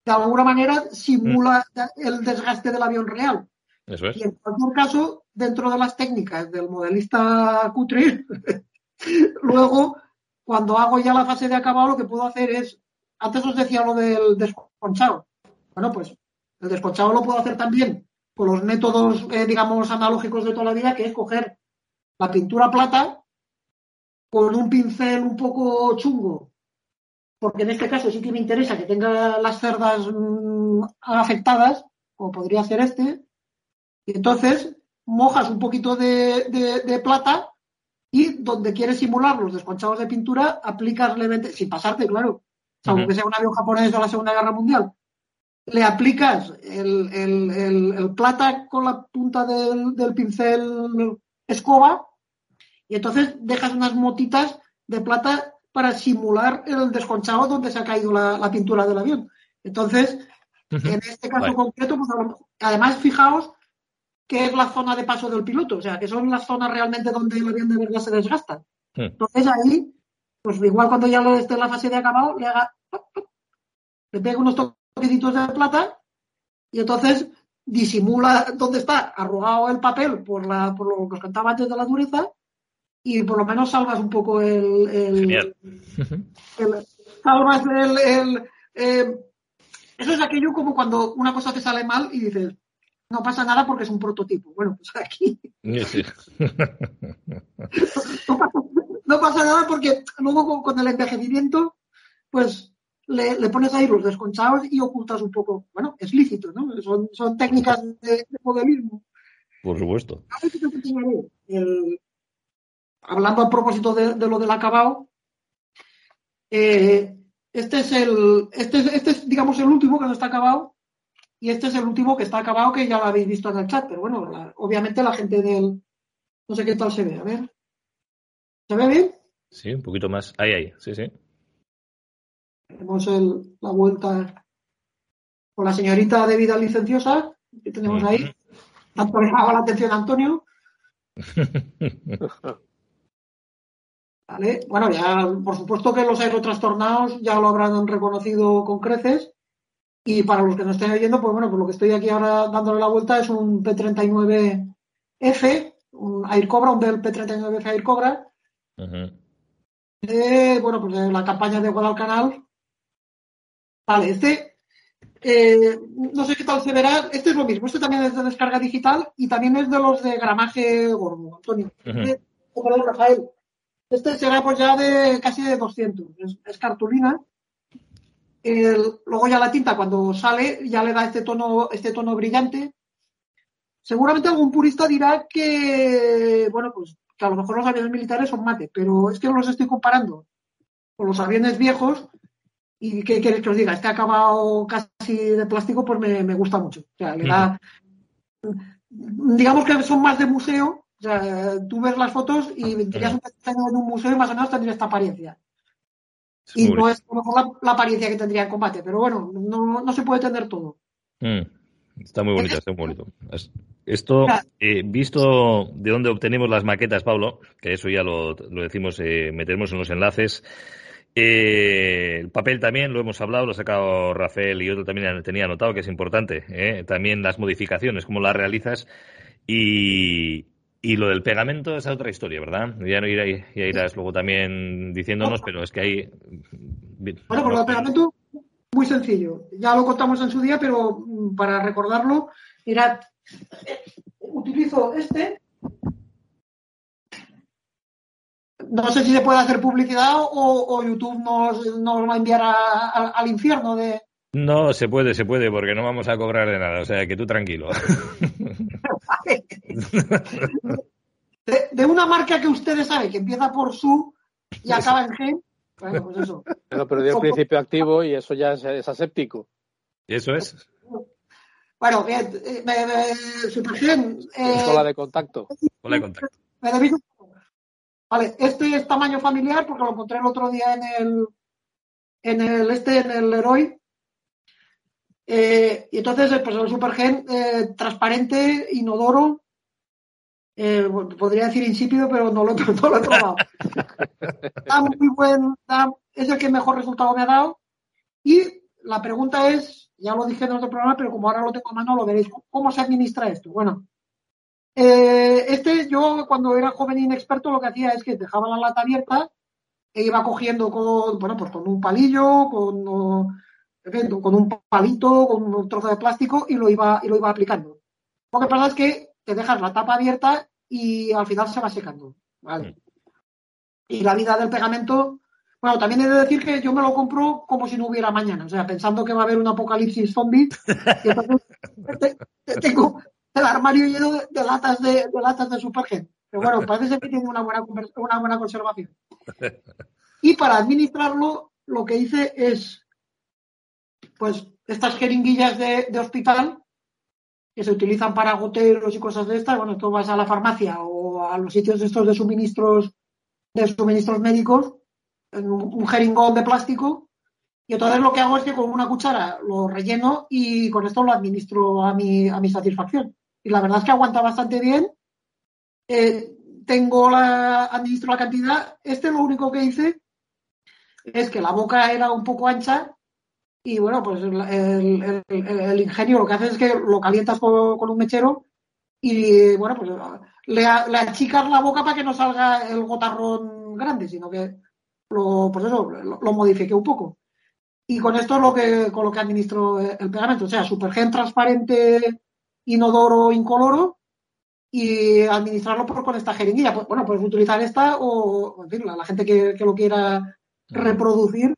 de alguna manera, simula mm. el desgaste del avión real. Y en cualquier caso, dentro de las técnicas del modelista cutre, luego, cuando hago ya la fase de acabado, lo que puedo hacer es, antes os decía lo del desconchado. Bueno, pues el desconchado lo puedo hacer también con los métodos, eh, digamos, analógicos de toda la vida, que es coger la pintura plata con un pincel un poco chungo, porque en este caso sí que me interesa que tenga las cerdas mm, afectadas, como podría ser este, y entonces mojas un poquito de, plata y donde quieres simular los desconchados de pintura, aplicas levemente, sin pasarte, claro, aunque sea un avión japonés de la Segunda Guerra Mundial, le aplicas el, plata con la punta del, pincel escoba y entonces dejas unas motitas de plata para simular el desconchado donde se ha caído la, la pintura del avión. Entonces, En este caso concreto, pues además fijaos que es la zona de paso del piloto, o sea, que son las zonas realmente donde el avión de verdad se desgasta. Entonces ahí, pues igual cuando ya lo esté en la fase de acabado, le haga, le pega unos toquecitos de plata y entonces disimula dónde está arrugado el papel por, la, por lo que os contaba antes de la dureza y por lo menos salvas un poco el, el, salvas el, eh, eso es aquello como cuando una cosa te sale mal y dices no pasa nada porque es un prototipo bueno pues aquí no, pasa, nada porque luego con el envejecimiento pues le, pones ahí los desconchados y ocultas un poco. Bueno es lícito no son, son técnicas de, modelismo. Por supuesto. Hablando a propósito de, lo del acabado, eh, este es el, este es, este es, digamos, el último que no está acabado y este es el último que está acabado que ya lo habéis visto en el chat, pero bueno, obviamente la gente del, no sé qué tal se ve, a ver, ¿se ve bien? Sí, un poquito más, ahí, ahí, sí, sí. Tenemos el, la vuelta con la señorita de vida licenciosa que tenemos ahí. Tanto le la atención a Antonio. Bueno, ya, por supuesto que los aerotrastornados ya lo habrán reconocido con creces. Y para los que no estén oyendo, pues bueno, pues lo que estoy aquí ahora dándole la vuelta es un P39F, un Air Cobra, un Bell P39F Air Cobra. bueno, pues de la campaña de Guadalcanal. Vale, este, eh, no sé qué tal se verá. Este es lo mismo, este también es de descarga digital y también es de los de gramaje gordo, Antonio. Uh Rafael. Este será pues ya de casi de 200. Es, cartulina. luego ya la tinta cuando sale ya le da este tono, este tono brillante. Seguramente algún purista dirá que, bueno, pues que a lo mejor los aviones militares son mate, pero es que los estoy comparando con los aviones viejos y ¿qué quieres que os diga? Este acabado casi de plástico pues me, gusta mucho. O sea, le da, digamos que son más de museo o sea, tú ves las fotos y dirías un en un museo y más o menos tendría esta apariencia. y no es a lo mejor la, apariencia que tendría en combate, pero bueno, no, se puede tener todo. Mm, está muy bonito, está muy bonito. Esto, eh, visto de dónde obtenemos las maquetas, Pablo, que eso ya lo, decimos, eh, metemos en los enlaces. Eh, el papel también lo hemos hablado, lo ha sacado Rafael y otro también tenía anotado que es importante. También las modificaciones, cómo las realizas. Y, y lo del pegamento es otra historia, ¿verdad? Ya, no irás, ya irás luego también diciéndonos, pero es que hay... Bueno, por lo del pegamento, muy sencillo. Ya lo contamos en su día, pero mm, para recordarlo, mirad, utilizo este. No sé si se puede hacer publicidad o, YouTube nos, nos, va a enviar al infierno de... No, se puede, se puede, porque no vamos a cobrar de nada, o sea que tú tranquilo. de, una marca que ustedes saben que empieza por su y acaba en G. Bueno, pues eso. Pero, pero dio principio activo y eso ya es, aséptico. ¿Y eso es? Bueno, bien, eh, me, me, super bien. Eh, de contacto. Hola de contacto. Vale, este es tamaño familiar porque lo encontré el otro día en el en el este, en el Leroy. Eh, y entonces, pues el Supergen eh, transparente, inodoro, eh, podría decir insípido, pero no lo, he probado. da muy buen, es el que mejor resultado me ha dado. Y la pregunta es, ya lo dije en otro programa, pero como ahora lo tengo a mano, lo veréis. ¿Cómo se administra esto? Bueno, eh, este, yo cuando era joven e inexperto, lo que hacía es que dejaba la lata abierta e iba cogiendo con, bueno, pues con un palillo, con, con un palito, con un trozo de plástico y lo iba, y lo iba aplicando. Lo que pasa es que te dejas la tapa abierta y al final se va secando. ¿vale? Y la vida del pegamento, bueno, también he de decir que yo me lo compro como si no hubiera mañana, o sea, pensando que va a haber un apocalipsis zombie. y entonces tengo el armario lleno de, latas de, latas de Supergen. Pero bueno, parece que tiene una buena, una buena conservación. Y para administrarlo, lo que hice es, pues, estas jeringuillas de hospital que se utilizan para goteros y cosas de estas, bueno, tú vas a la farmacia o a los sitios estos de suministros, de suministros médicos, en un, jeringón de plástico, Y entonces lo que hago es que con una cuchara lo relleno y con esto lo administro a mi, a mi satisfacción. Y la verdad es que aguanta bastante bien. Eh, tengo la, administro la cantidad. Este lo único que hice es que la boca era un poco ancha y bueno, pues el, ingenio lo que hace es que lo calientas con, un mechero y bueno, pues le, achicas la boca para que no salga el gotarrón grande, sino que lo, pues eso, lo, modifique un poco. Y con esto es lo que, con lo que administro el pegamento, o sea, supergen transparente, inodoro, incoloro, y administrarlo por, con esta jeringuilla. Pues, bueno, puedes utilizar esta o, en fin, la, gente que, lo quiera reproducir,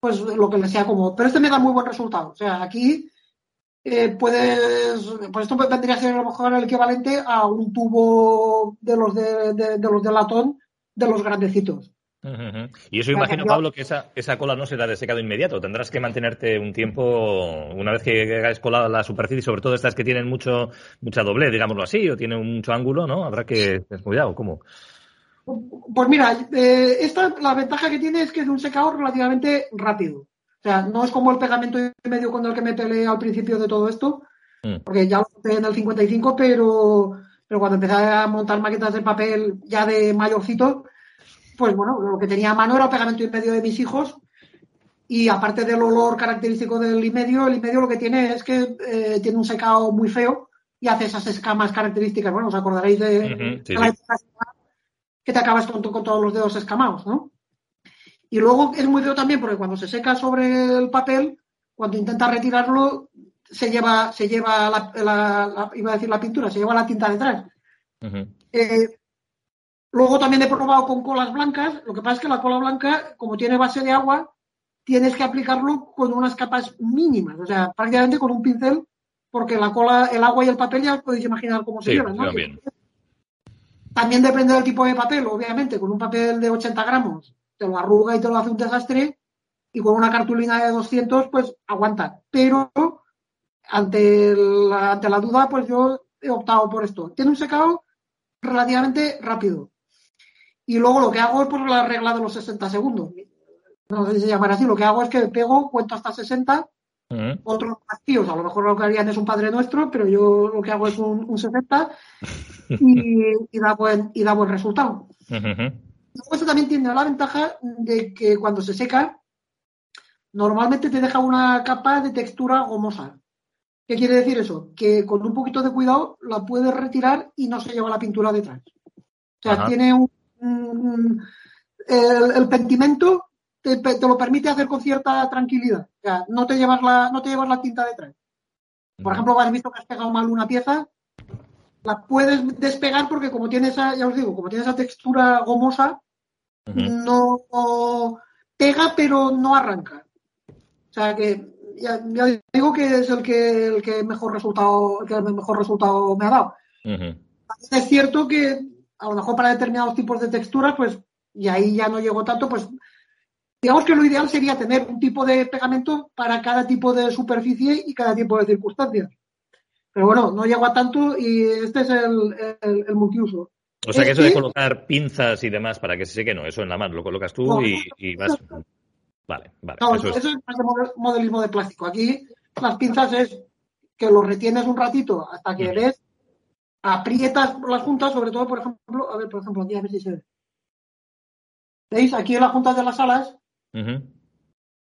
pues lo que le sea cómodo. Pero este me da muy buen resultado. O sea, aquí eh, puedes, pues esto vendría a ser a lo mejor el equivalente a un tubo de los de, de, los de latón de los grandecitos. Y eso imagino, Pablo, que esa, esa cola no será de secado inmediato. Tendrás que mantenerte un tiempo, una vez que hayas colado la superficie, sobre todo estas que tienen mucho mucha doble, digámoslo así, o tienen mucho ángulo, ¿no? Habrá que descuidado, ¿cómo? Pues mira, eh, esta, la ventaja que tiene es que es un secado relativamente rápido. O sea, no es como el pegamento medio con el que me peleé al principio de todo esto, mm. porque ya lo hice en el 55, pero, pero cuando empecé a montar maquetas de papel ya de mayorcito, pues bueno, lo que tenía a mano era el pegamento y medio de mis hijos. Y aparte del olor característico del y medio, el y medio lo que tiene es que eh, tiene un secado muy feo y hace esas escamas características. Bueno, os acordaréis de, que te acabas con, con todos los dedos escamados, ¿no? Y luego es muy feo también porque cuando se seca sobre el papel, cuando intenta retirarlo, se lleva, se lleva la, iba a decir la pintura, se lleva la tinta detrás. Eh, luego también he probado con colas blancas. Lo que pasa es que la cola blanca, como tiene base de agua, tienes que aplicarlo con unas capas mínimas, o sea, prácticamente con un pincel, porque la cola, el agua y el papel ya os podéis imaginar cómo se llevan, ¿no? También depende del tipo de papel, obviamente. Con un papel de 80 gramos te lo arruga y te lo hace un desastre. Y con una cartulina de 200, pues aguanta. Pero ante la, ante la duda, pues yo he optado por esto. Tiene un secado relativamente rápido. Y luego lo que hago es por la regla de los 60 segundos. No sé si se llamará así. Lo que hago es que pego, cuento hasta 60 otros tíos, a lo mejor lo que harían es un Padre Nuestro, pero yo lo que hago es un, un 70 y, da buen, y da buen resultado. Esto también tiene la ventaja de que cuando se seca, normalmente te deja una capa de textura gomosa. ¿Qué quiere decir eso? Que con un poquito de cuidado la puedes retirar y no se lleva la pintura detrás. O sea, tiene un, el, el, pentimento te, lo permite hacer con cierta tranquilidad. O sea, no te llevas la, no te llevas la tinta detrás. Por ejemplo, has visto que has pegado mal una pieza, la puedes despegar porque como tiene esa, ya os digo, como tiene esa textura gomosa, no, pega pero no arranca. O sea que ya, digo que es el que el que mejor resultado, el que mejor resultado me ha dado. Es cierto que a lo mejor para determinados tipos de texturas, pues, y ahí ya no llego tanto, pues digamos que lo ideal sería tener un tipo de pegamento para cada tipo de superficie y cada tipo de circunstancias. Pero bueno, no llego a tanto y este es el, multiuso. O sea que eso de colocar pinzas y demás para que se seque, no, eso en la mano lo colocas tú y, vas. Vale, vale. No, eso, es... más de modelismo de plástico. Aquí las pinzas es que lo retienes un ratito hasta que ves, aprietas las juntas, sobre todo, por ejemplo, a ver, por ejemplo, aquí a ver si se ve. ¿Veis? Aquí en las juntas de las alas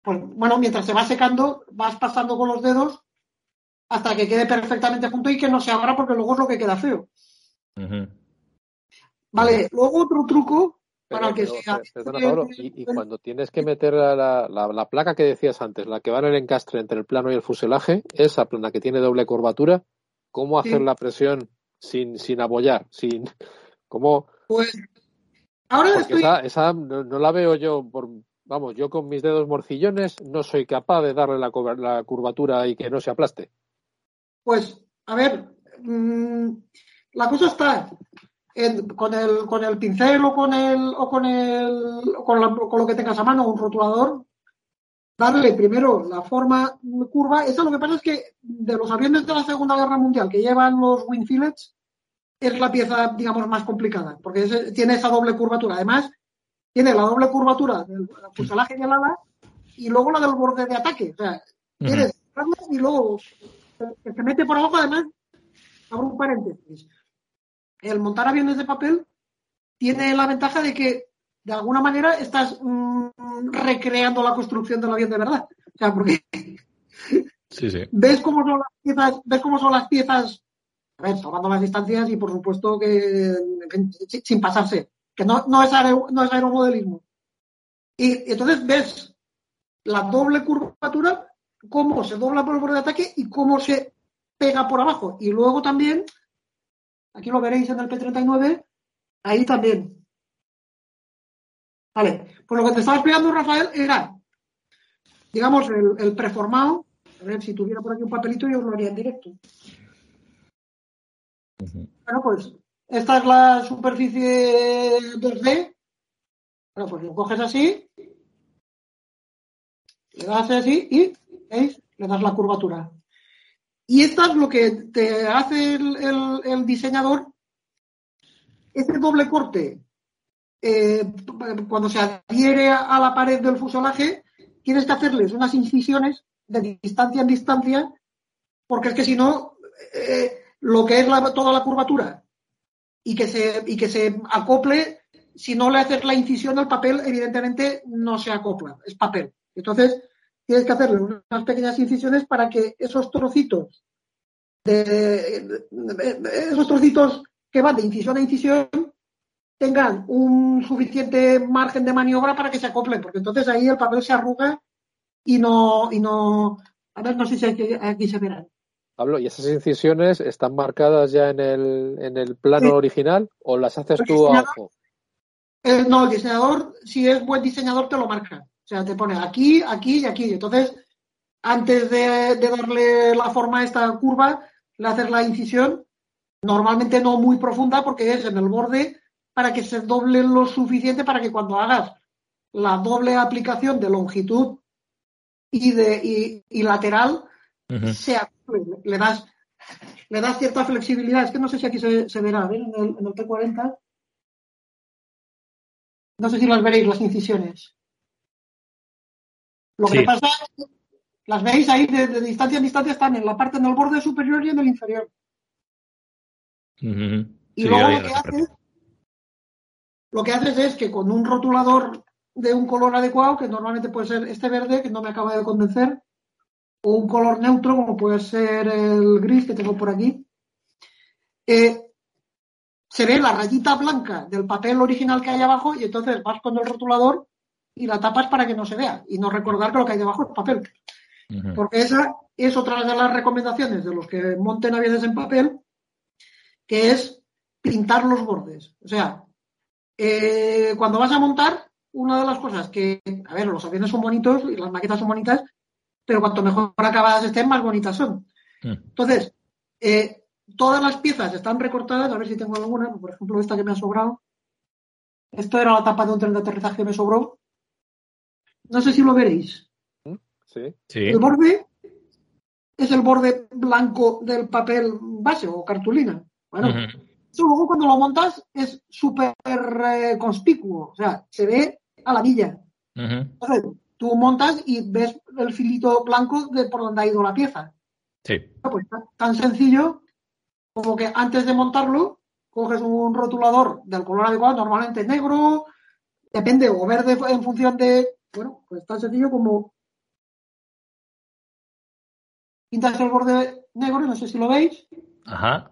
pues bueno, mientras se va secando, vas pasando con los dedos hasta que quede perfectamente junto y que no se abra porque luego es lo que queda feo. Vale, luego otro truco para que sea. y, cuando tienes que meter la, la, placa que decías antes, la que va en el encastre entre el plano y el fuselaje, esa plana que tiene doble curvatura, ¿cómo hacer la presión sin, sin abollar? Sin, ¿Cómo? Pues ahora estoy... esa, no, la veo yo por Vamos, yo con mis dedos morcillones no soy capaz de darle la, curvatura y que no se aplaste. Pues, a ver, mm, la cosa está con, el, con el pincel o con el o con el con, lo que tengas a mano, un rotulador, darle primero la forma curva. Eso lo que pasa es que de los aviones de la Segunda Guerra Mundial que llevan los wing fillets, es la pieza, digamos, más complicada, porque tiene esa doble curvatura. Además, tiene la doble curvatura del fuselaje y el ala y luego la del borde de ataque. O sea, tienes y luego que se mete por abajo, además, abro un paréntesis. El montar aviones de papel tiene la ventaja de que de alguna manera estás mm, recreando la construcción del avión de verdad. O sea, porque ves cómo son las piezas, ves cómo son las piezas, a ver, tomando las distancias y por supuesto que sin pasarse, que no, no, es, no es aeromodelismo. Y entonces ves la doble curvatura, cómo se dobla por el borde de ataque y cómo se pega por abajo. Y luego también, aquí lo veréis en el P39, ahí también. Vale, pues lo que te estaba explicando, Rafael, era, digamos, el, preformado. A ver, si tuviera por aquí un papelito, yo lo haría en directo. Bueno, pues esta es la superficie 2D. Bueno, pues lo coges así, le das así y ¿veis? le das la curvatura. Y esto es lo que te hace el, diseñador, este doble corte, eh, cuando se adhiere a la pared del fuselaje, tienes que hacerles unas incisiones de distancia en distancia, porque es que si no, eh, lo que es toda la curvatura y que, se, y que se acople, si no le haces la incisión al papel, evidentemente no se acopla, es papel. Entonces, tienes que hacerle unas pequeñas incisiones para que esos trocitos de, esos trocitos que van de incisión a incisión tengan un suficiente margen de maniobra para que se acoplen, porque entonces ahí el papel se arruga y no, y no, a ver, no sé si aquí, se verán. Pablo, ¿y esas incisiones están marcadas ya en el, en el plano original o las haces tú a ojo? Eh, no, el diseñador, si es buen diseñador, te lo marca. O sea, te pone aquí, aquí y aquí. Entonces, antes de, darle la forma a esta curva, le haces la incisión, normalmente no muy profunda porque es en el borde para que se doble lo suficiente para que cuando hagas la doble aplicación de longitud y de y, lateral sea le das le das cierta flexibilidad. Es que no sé si aquí se, verá en el, en el T40 no sé si las veréis las incisiones. Lo que pasa es que las veis ahí de, distancia en distancia, están en la parte del borde superior y en el inferior. Y luego lo que, haces, lo que haces es que con un rotulador de un color adecuado, que normalmente puede ser este verde, que no me acaba de convencer, o un color neutro, como puede ser el gris que tengo por aquí, eh, se ve la rayita blanca del papel original que hay abajo y entonces vas con el rotulador y la tapas para que no se vea y no recordar que lo que hay debajo es papel. Porque esa es otra de las recomendaciones de los que monten aviones en papel, que es pintar los bordes. O sea, eh, cuando vas a montar, una de las cosas que, a ver, los aviones son bonitos y las maquetas son bonitas, pero cuanto mejor acabadas estén, más bonitas son. Entonces, eh, todas las piezas están recortadas, a ver si tengo alguna, por ejemplo, esta que me ha sobrado. Esto era la tapa de un tren de aterrizaje que me sobró. No sé si lo veréis. Sí. El borde es el borde blanco del papel base o cartulina. Bueno, luego cuando lo montas es súper eh, conspicuo, o sea, se ve a la villa. Entonces, tú montas y ves el filito blanco de por donde ha ido la pieza. Sí. Pues tan sencillo como que antes de montarlo, coges un rotulador del color adecuado, normalmente negro, depende, o verde en función de bueno, pues tan sencillo como pintas el borde negro, no sé si lo veis. Ajá.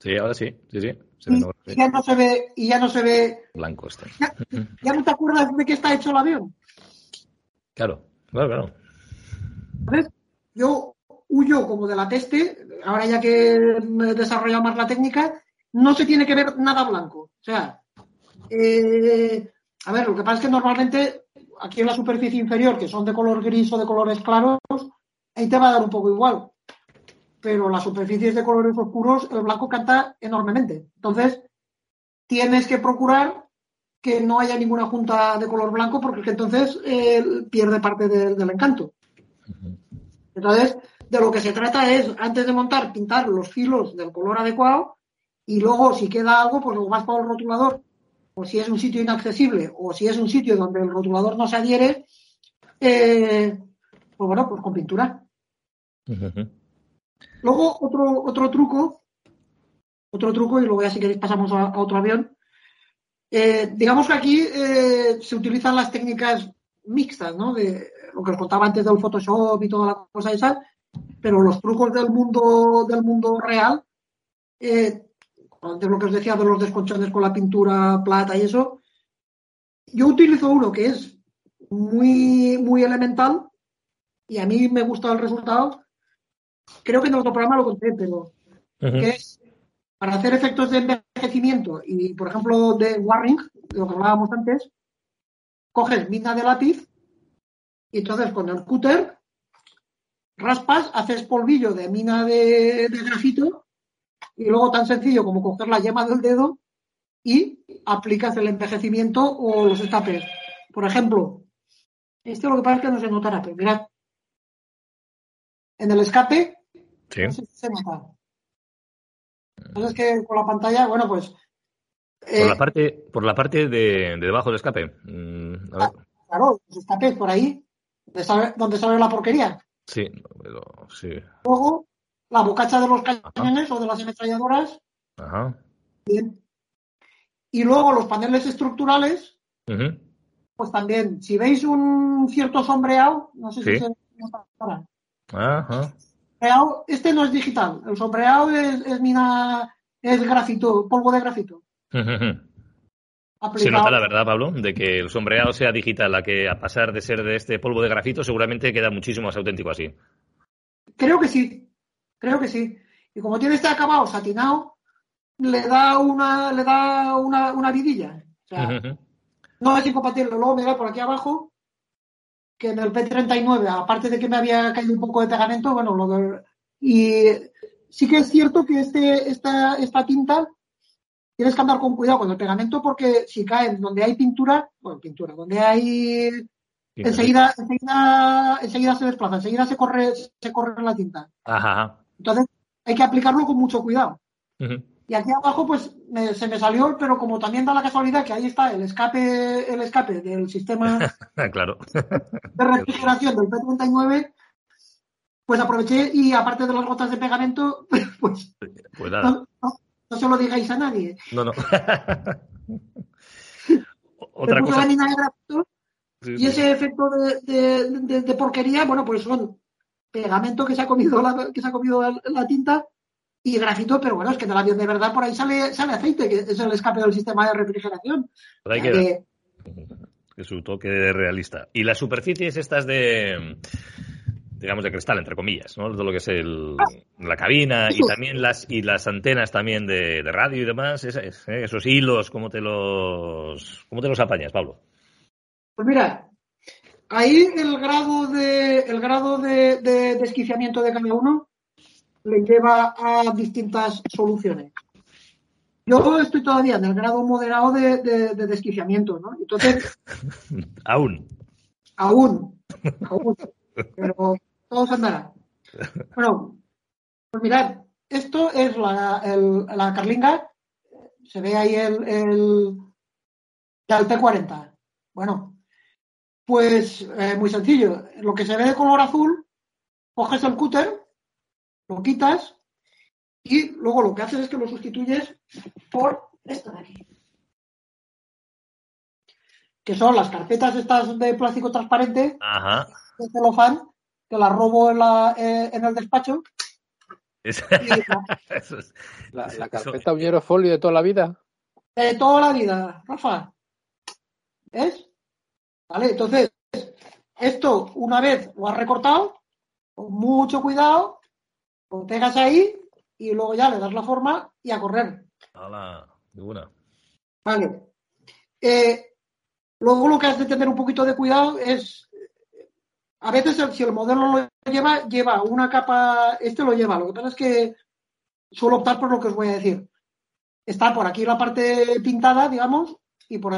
Sí, ahora sí, sí, sí. y, ya no se ve, y ya no se ve. Blanco este. Ya, no te acuerdas de qué está hecho el avión. Claro, claro, claro. ¿Ves? Yo huyo como de la teste, ahora ya que me he desarrollado más la técnica, no se tiene que ver nada blanco. O sea, eh, a ver, lo que pasa es que normalmente aquí en la superficie inferior, que son de color gris o de colores claros, ahí te va a dar un poco igual. Pero las superficies de colores oscuros, el blanco canta enormemente. Entonces, tienes que procurar que no haya ninguna junta de color blanco, porque entonces eh, pierde parte del encanto. Entonces, de lo que se trata es, antes de montar, pintar los filos del color adecuado y luego, si queda algo, pues lo vas para el rotulador o si es un sitio inaccesible o si es un sitio donde el rotulador no se adhiere, eh, pues bueno, pues con pintura. Luego, otro, otro truco, otro truco, y luego ya si queréis pasamos a, otro avión. Eh, digamos que aquí eh, se utilizan las técnicas mixtas, ¿no? De lo que os contaba antes del Photoshop y toda la cosa esa, pero los trucos del mundo, del mundo real, eh, antes lo que os decía de los desconchones con la pintura plata y eso, yo utilizo uno que es muy, muy elemental y a mí me gusta el resultado. Creo que en otro programa lo conté, pero que es para hacer efectos de envejecimiento y, por ejemplo, de warring, de lo que hablábamos antes, coges mina de lápiz y entonces con el cúter raspas, haces polvillo de mina de, de grafito y luego tan sencillo como coger la yema del dedo y aplicas el envejecimiento o los escapes. Por ejemplo, esto lo que pasa es que no se notará, pero mirad. En el escape sí. no se nota. Entonces que con la pantalla, bueno, pues. Eh, por la parte, por la parte de, de debajo del escape. Mm, a ver. Claro, los escapes por ahí, donde sale, donde sale la porquería. Sí, pero, sí. Luego, la bocacha de los cañones Ajá. o de las ametralladoras. Ajá. Bien. Y luego los paneles estructurales, Uh -huh. pues también, si veis un cierto sombreado, no sé Sí. si se. Ajá. Sombreado, este no es digital, el sombreado es, es mina, es grafito, polvo de grafito. Se nota la verdad, Pablo, de que el sombreado sea digital, a que a pasar de ser de este polvo de grafito, seguramente queda muchísimo más auténtico así. Creo que sí, creo que sí. Y como tiene este acabado satinado, le da una, le da una, una vidilla. O sea, no es incompatible. Luego mirad por aquí abajo, que en el P39, aparte de que me había caído un poco de pegamento, bueno, lo y sí que es cierto que este, esta, esta tinta tienes que andar con cuidado con el pegamento porque si cae donde hay pintura, bueno, pintura, donde hay enseguida, enseguida, enseguida se desplaza, enseguida se corre, se corre la tinta. Ajá. Entonces hay que aplicarlo con mucho cuidado. Ujú. Y aquí abajo, pues me- se me salió, pero como también da la casualidad que ahí está el escape, el escape del sistema Claro. de refrigeración del P39, pues aproveché y aparte de las gotas de pegamento, pues Pues nada. no, no- no se lo digáis a nadie. No, no. Otra cosa. la mina de grafito Sí, y sí. ese efecto de, de- de- de porquería, bueno, pues son pegamento que se ha comido la, que se ha comido la, la tinta y grafito, pero bueno, es que del avión de verdad por ahí sale, sale aceite, que es el escape del sistema de refrigeración. Por ahí queda. que- que su toque realista. Y las superficies estas de, digamos, de cristal, entre comillas, ¿no? Todo lo que es el, la cabina y también las y las antenas también de, de radio y demás, ¿eh? esos hilos, ¿cómo te los cómo te los apañas, Pablo? Pues mira, ahí el grado de el grado de, de desquiciamiento de cada uno le lleva a distintas soluciones. Yo estoy todavía en el grado moderado de, de- de desquiciamiento, ¿no? Entonces, Aún. aún, aún, pero todo se andará. Bueno, pues mirad, esto es la, el- la carlinga, se ve ahí el, el, el T40. Bueno, pues eh, muy sencillo. Lo que se ve de color azul, coges el cúter, lo quitas y luego lo que haces es que lo sustituyes por esto de aquí. Que son las carpetas estas de plástico transparente Ajá. de celofán, que las robo en, la, eh, en el despacho. Es- eso es- La, carpeta uñero folio de toda la vida. de toda la vida, Rafa. ¿Ves? Vale, entonces, esto una vez lo has recortado, con mucho cuidado, lo pegas ahí y luego ya le das la forma y a correr. Hala, de una. Vale. Eh, luego lo que has de tener un poquito de cuidado es, a veces si el modelo lo lleva, lleva una capa, este lo lleva, lo que pasa es que suelo optar por lo que os voy a decir. Está por aquí la parte pintada, digamos, y por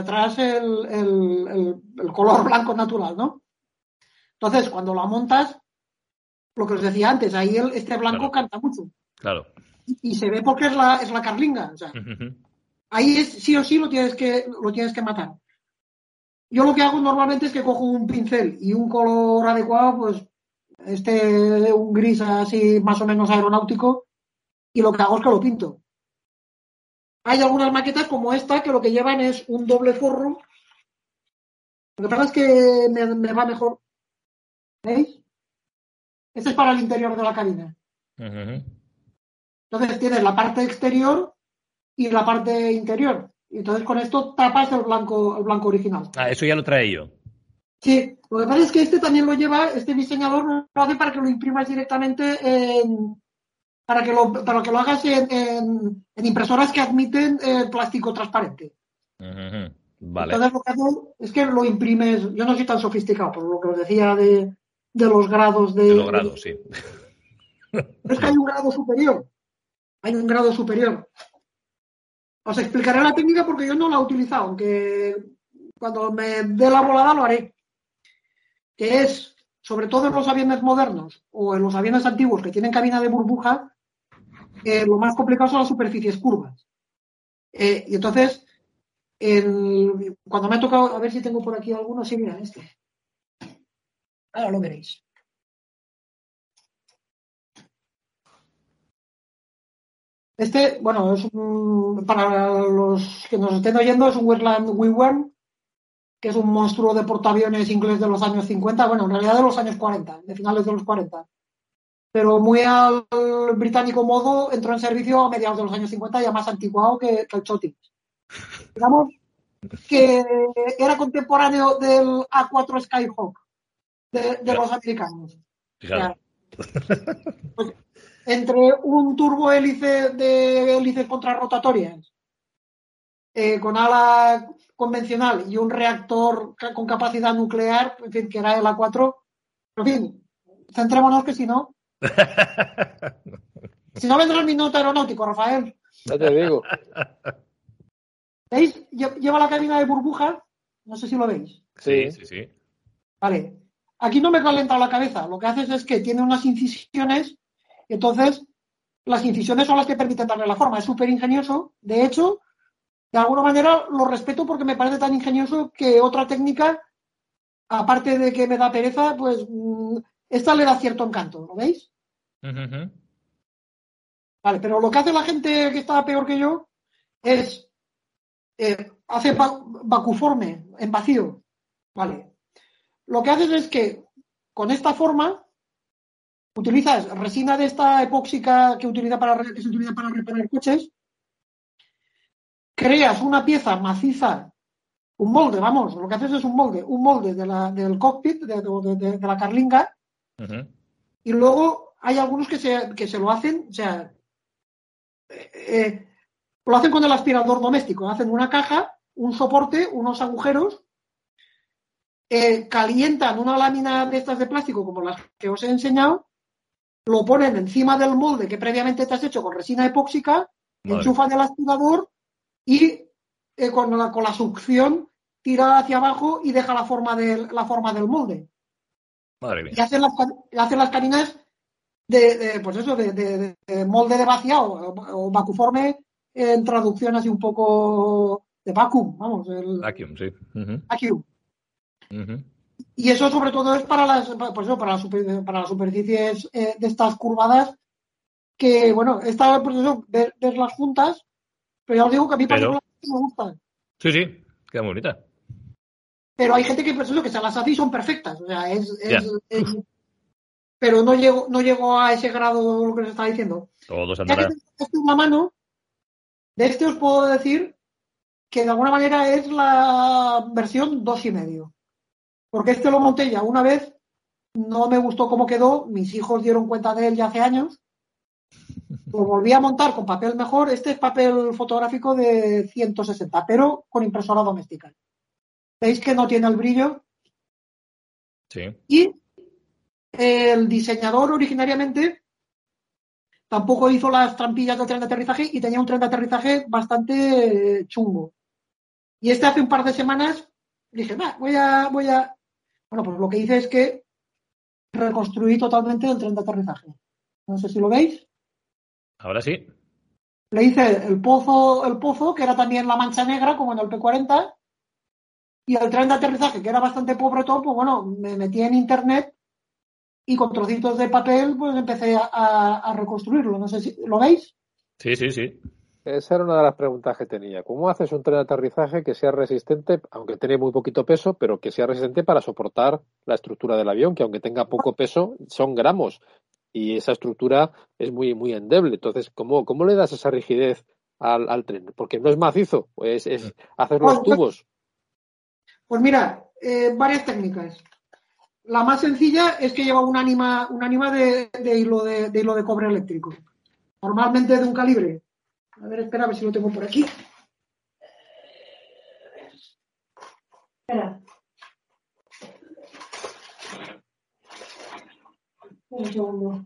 el, el- el- el color blanco natural, ¿no? Entonces, cuando la montas, lo que os decía antes, ahí el- este blanco Claro. canta mucho. Claro. Y, y se ve porque es la, es la carlinga. O sea, ahí es, sí o sí lo tienes que, lo tienes que matar. yo lo que hago normalmente es que cojo un pincel y un color adecuado, pues este, un gris así más o menos aeronáutico, y lo que hago es que lo pinto. Hay algunas maquetas como esta que lo que llevan es un doble forro. Lo que pasa es que me, va mejor. ¿Veis? Este es para el interior de la cabina. Entonces tienes la parte exterior y la parte interior. Y entonces con esto tapas el blanco, el blanco original. Ah, eso ya lo trae yo. Sí, lo que pasa es que este también lo lleva, este diseñador lo hace para que lo imprimas directamente en, para que lo, para que lo hagas en, impresoras que admiten eh, plástico transparente. Vale. Entonces lo que hago es que lo imprimes, yo no soy tan sofisticado, por lo que os decía de, los grados de... de los grados, sí. es que hay un grado superior. Hay un grado superior. Os explicaré la técnica porque yo no la he utilizado, aunque cuando me dé la volada lo haré. Que es, sobre todo en los aviones modernos o en los aviones antiguos que tienen cabina de burbuja, eh, lo más complicado son las superficies curvas. Eh, y entonces, cuando me ha tocado, a ver si tengo por aquí alguno, sí, mira, este. Ahora lo veréis. Este, bueno, es un, para los que nos estén oyendo, es un Westland Wewern, que es un monstruo de portaaviones inglés de los años 50, bueno, en realidad de los años 40, de finales de los 40. Pero muy al británico modo, entró en servicio a mediados de los años 50, ya más anticuado que, el Chotis. Digamos que era contemporáneo del A4 Skyhawk de, los americanos. Pues, entre un turbohélice de hélices contrarrotatorias eh, con ala convencional y un reactor con capacidad nuclear, en fin, que era el A4. En fin, centrémonos que si no. si no vendrá el minuto aeronáutico, Rafael. Ya te digo. ¿Veis? Lleva la cabina de burbujas. No sé si lo veis. Sí, sí, sí. Vale. Aquí no me calenta la cabeza. Lo que haces es que tiene unas incisiones entonces, las incisiones son las que permiten darle la forma. Es súper ingenioso. De hecho, de alguna manera lo respeto porque me parece tan ingenioso que otra técnica, aparte de que me da pereza, pues mm, esta le da cierto encanto. ¿Lo veis? Vale, pero lo que hace la gente que está peor que yo es eh, hace vacuforme, en vacío. Vale. Lo que haces es que con esta forma utilizas resina de esta epóxica que, utiliza para, que se utiliza para reparar coches, creas una pieza maciza, un molde, vamos, lo que haces es un molde, un molde de la, del cockpit, de, la carlinga, y luego hay algunos que se, que se lo hacen, o sea, eh, eh, lo hacen con el aspirador doméstico, hacen una caja, un soporte, unos agujeros, eh, calientan una lámina de estas de plástico como las que os he enseñado lo ponen encima del molde que previamente te has hecho con resina epóxica, enchufan el aspirador y eh, con, la, con, la, succión tira hacia abajo y deja la forma, del, la forma del molde. Y hacen las, hacen las carinas de, pues eso, de, molde de vaciado o, vacuforme en traducción así un poco de vacuum, vamos. El, vacuum, sí. Vacuum. Y eso sobre todo es para las, pues para las, para las superficies eh, de estas curvadas, que bueno, está pues eso, ver, las juntas, pero ya os digo que a mí particularmente me gustan. Sí, sí, queda muy bonita. Pero hay gente que pues eso, que se las hace y son perfectas. O sea, es, pero no llego, no llego a ese grado lo que se está diciendo. Todos ya que una mano, de este os puedo decir que de alguna manera es la versión dos y medio. Porque este lo monté ya una vez, no me gustó cómo quedó, mis hijos dieron cuenta de él ya hace años. Lo volví a montar con papel mejor. Este es papel fotográfico de 160, pero con impresora doméstica. ¿Veis que no tiene el brillo? Sí. Y el diseñador originariamente tampoco hizo las trampillas del tren de aterrizaje y tenía un tren de aterrizaje bastante chungo. Y este hace un par de semanas dije, voy a, voy a, bueno, pues lo que hice es que reconstruí totalmente el tren de aterrizaje. No sé si lo veis. Ahora sí. Le hice el pozo, el pozo, que era también la mancha negra, como en el P40. Y el tren de aterrizaje, que era bastante pobre todo, pues bueno, me metí en internet y con trocitos de papel, pues empecé a, a reconstruirlo. No sé si lo veis. Sí, sí, sí. Esa era una de las preguntas que tenía. ¿Cómo haces un tren de aterrizaje que sea resistente, aunque tiene muy poquito peso, pero que sea resistente para soportar la estructura del avión, que aunque tenga poco peso, son gramos y esa estructura es muy, muy endeble. Entonces, ¿cómo, cómo le das esa rigidez al, al tren? Porque no es macizo, pues es hacer los Pues, tubos. Pues mira, eh, varias técnicas. La más sencilla es que lleva un ánima, un ánima de, de hilo de, de hilo de cobre eléctrico. Normalmente de un calibre. A ver, espera, a ver si lo tengo por aquí. Espera. Un segundo.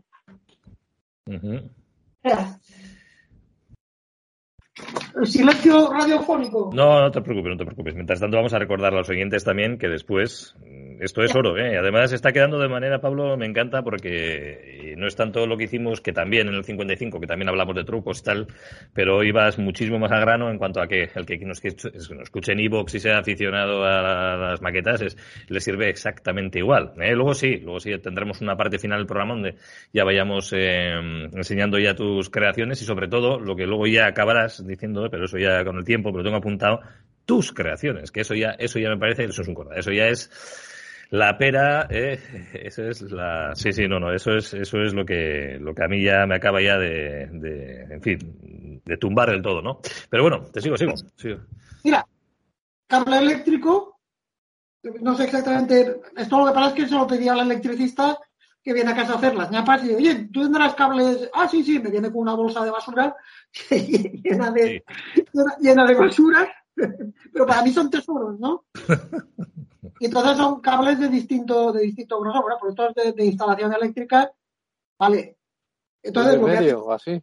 Ujú. Espera. El silencio radiofónico. No, no te preocupes, no te preocupes. Mientras tanto, vamos a recordar a los oyentes también que después esto es oro, ¿eh? Además, está quedando de manera, Pablo, me encanta porque eh, no es tanto lo que hicimos, que también en el 55, que también hablamos de trucos y tal, pero ibas muchísimo más a grano en cuanto a que el que nos, escuche- nos escuche en Evox y sea aficionado a las maquetas es, le sirve exactamente igual. ¿eh? Luego sí, luego sí tendremos una parte final del programa donde ya vayamos eh, enseñando ya tus creaciones y sobre todo lo que luego ya acabarás diciendo, pero eso ya con el tiempo, pero tengo apuntado, tus creaciones, que eso ya, eso ya me parece, eso es un corda, eso ya es la pera, eh, eso es la, sí, sí, no, no, eso es, eso es lo que, lo que a mí ya me acaba ya de, de, en fin, de tumbar del todo, ¿no? Pero bueno, te sigo, sigo, sigo. Mira, cable eléctrico, no sé exactamente, esto lo que pasa es que se lo pedí al electricista que viene a casa a hacer las ñapas y dice, oye, ¿tú tendrás cables? Ah, sí, sí, me viene con una bolsa de basura llena de, llena, llena de basura, pero para mí son tesoros, ¿no? Y entonces son cables de distinto, de distinto grosor, bueno, es de, de instalación eléctrica, vale. Entonces, de medio o así.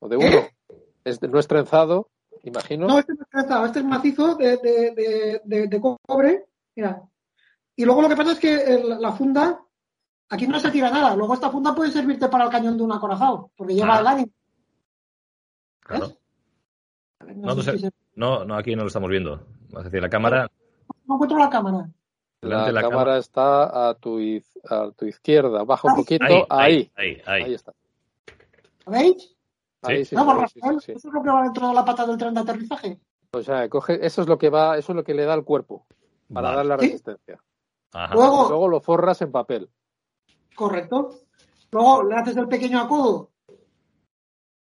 O de ¿Eh? uno. Es de- no es trenzado, imagino. No, este no es trenzado, este es macizo de, de, de, de- de cobre. Mira. Y luego lo que pasa es que el- la funda, aquí no se tira nada. Luego esta funda puede servirte para el cañón de un acorazado, porque lleva Ah. el ánimo. Claro. ¿Ves? Ver, No, no, sé. si se- No, no, aquí no lo estamos viendo. Es decir, la cámara, no encuentro la cámara. La, cámara cámara. está a tu, iz- a tu izquierda, baja un Ahí. poquito, Ahí, ahí, ahí, ahí, ahí. ahí está. ¿Lo veis? Ahí sí, no, por sí, Rafael, sí, sí. eso es lo que va dentro de la pata del tren de aterrizaje. O sea, coge, eso es lo que va, eso es lo que le da al cuerpo para Vale. dar la Sí. resistencia. Ajá. Luego- luego lo forras en papel. Correcto. Luego le haces el pequeño acodo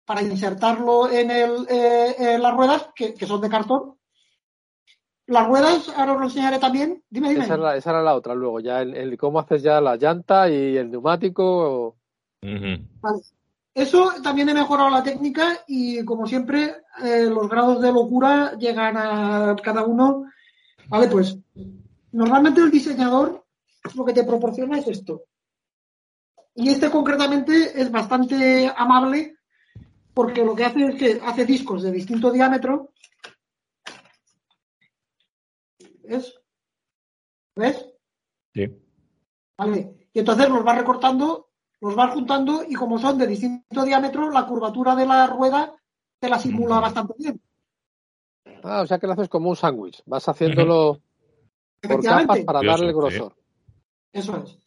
para insertarlo en, el, eh, en las ruedas, que, que son de cartón. Las ruedas, ahora os lo enseñaré también. Dime, dime. Esa, era la, esa era la otra luego, ya el, el cómo haces ya la llanta y el neumático. Vale. Eso también he mejorado la técnica y, como siempre, eh, los grados de locura llegan a cada uno. Vale, pues normalmente el diseñador lo que te proporciona es esto. Y este concretamente es bastante amable porque lo que hace es que hace discos de distinto diámetro. ¿Ves? ¿Ves? Sí. Vale. Y entonces los vas recortando, los vas juntando y como son de distinto diámetro, la curvatura de la rueda te la simula Ujú. bastante bien. Ah, o sea que lo haces como un sándwich. Vas haciéndolo por capas para Curioso, darle el sí. grosor. eso es.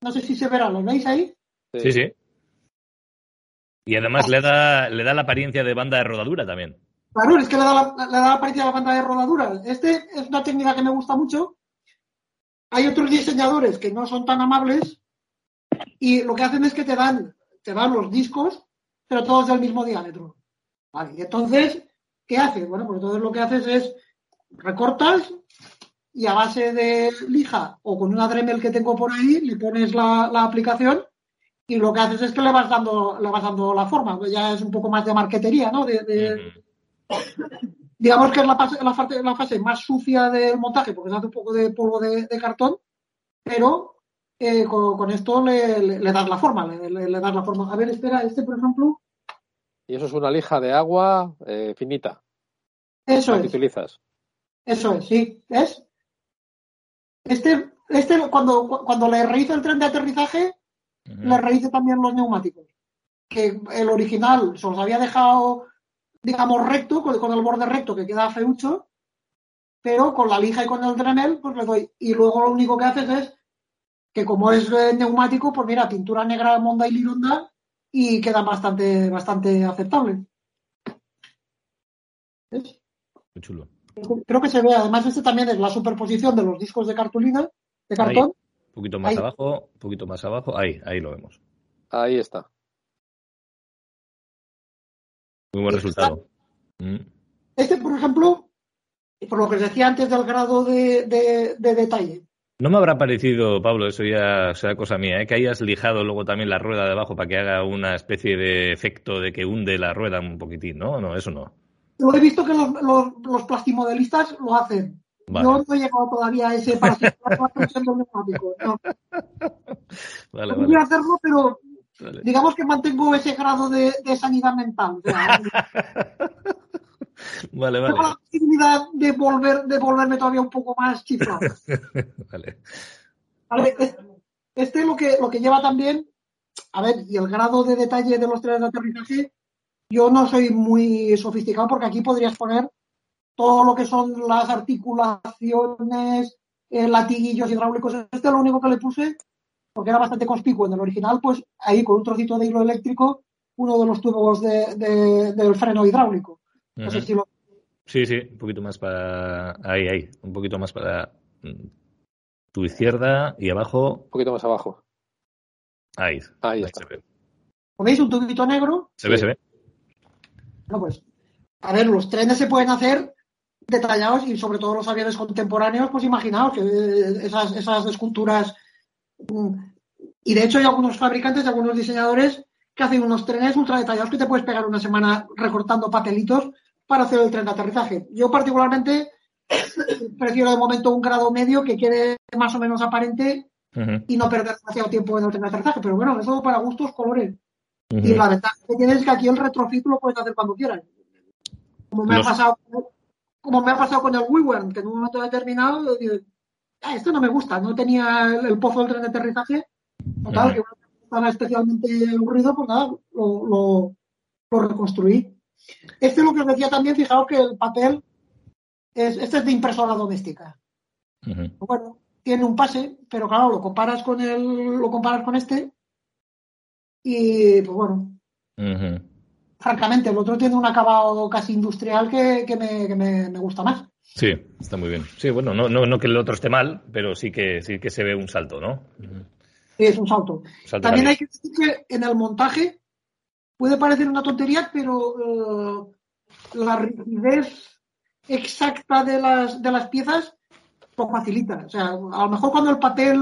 No sé si se verá, ¿lo veis ahí? Sí, sí. Y además le da, le da la apariencia de banda de rodadura también. Claro, es que le da la, le da la apariencia la banda de rodadura. Este es una técnica que me gusta mucho. Hay otros diseñadores que no son tan amables y lo que hacen es que te dan, te dan los discos, pero todos del mismo diámetro. Vale, y entonces, ¿qué haces? Bueno, pues entonces lo que haces es recortas y a base de lija o con una Dremel que tengo por ahí, le pones la aplicación y lo que haces es que le vas dando, le vas dando la forma. Pues ya es un poco más de marquetería, ¿no? De, digamos que es la fase, la, fase, la fase más sucia del montaje, porque se hace un poco de polvo de, de cartón, pero eh, con, con esto le, le- le das la forma, le, le- le das la forma. A ver, espera, este por ejemplo, Y eso es una lija de agua eh, finita, eso la que es, utilizas. eso es, sí, ¿ves? Este, este cuando, cuando le rehice el tren de aterrizaje, Ujú. le rehice también los neumáticos. Que el original se los había dejado, digamos, recto, con, con el borde recto, que queda feucho, pero con la lija y con el Dremel, pues le doy. Y luego lo único que haces es que como es eh, neumático, pues mira, pintura negra Monda y Lironda y queda bastante, bastante aceptable. ¿Ves? Muy chulo. Creo que se ve, además este también es la superposición de los discos de cartulina, de cartón. Un poquito más Ahí. abajo, un poquito más abajo. Ahí, ahí lo vemos. Ahí está. Muy buen resultado. Mm. Este, por ejemplo, por lo que os decía antes del grado de, de- de detalle, No me habrá parecido, Pablo, eso ya será cosa mía, ¿eh? que hayas lijado luego también la rueda de abajo para que haga una especie de efecto de que hunde la rueda un poquitín, ¿no? No, eso no. lo he visto que los, los, los plastimodelistas lo hacen. Vale, Yo no he llegado todavía a ese neumático. No. vale, vale, hacerlo, pero vale. digamos que mantengo ese grado de, de sanidad mental. O sea, Vale, tengo vale. la posibilidad de, volver, de volverme todavía un poco más chiflado. Vale. Vale, es- Este lo que, lo que lleva también, a ver, y el grado de detalle de los trenes de aterrizaje, yo no soy muy sofisticado porque aquí podrías poner todo lo que son las articulaciones, eh, latiguillos hidráulicos. Este lo único que le puse, porque era bastante conspicuo en el original, pues ahí con un trocito de hilo eléctrico, uno de los tubos de- de- del freno hidráulico. No sé Ujú. si lo Sí, sí, un poquito más para. Ahí, ahí. Un poquito más para tu izquierda y abajo. Un poquito más abajo. Ahí. Ahí está. se ve. ponéis un tubito negro, Se ve, se ve. No, pues, a ver, los trenes se pueden hacer detallados y sobre todo los aviones contemporáneos, pues imaginaos que eh, esas, esas esculturas. mm, Y de hecho hay algunos fabricantes y algunos diseñadores que hacen unos trenes ultra detallados que te puedes pegar una semana recortando papelitos para hacer el tren de aterrizaje. Yo particularmente prefiero de momento un grado medio que quede más o menos aparente y no perder demasiado tiempo en el tren de aterrizaje. Pero bueno, eso para gustos, colores. ujú. Y la ventaja que tienes es que aquí el retrofit lo puedes hacer cuando quieras. Como me, Los- ha, pasado, como me ha pasado con el WeWorm, que en un momento determinado digo, "Ah, esto no me gusta, no tenía el, el pozo del tren de aterrizaje. Total, Ujú. que estaba especialmente aburrido, pues nada, lo, lo, lo reconstruí. Este lo que os decía también, fijaos que el papel es, este es de impresora doméstica. Bueno, tiene un pase, pero claro, lo comparas con el, lo comparas con este, y pues bueno. Francamente, el otro tiene un acabado casi industrial que, que me, que me- me gusta más. Sí, está muy bien. Sí, bueno, no, no, no que el otro esté mal, pero sí que sí que se ve un salto, ¿no? Sí, es un salto. Salto También hay que decir que en el montaje puede parecer una tontería, pero eh, la rigidez exacta de las, de las piezas lo facilita. O sea, a lo mejor cuando el papel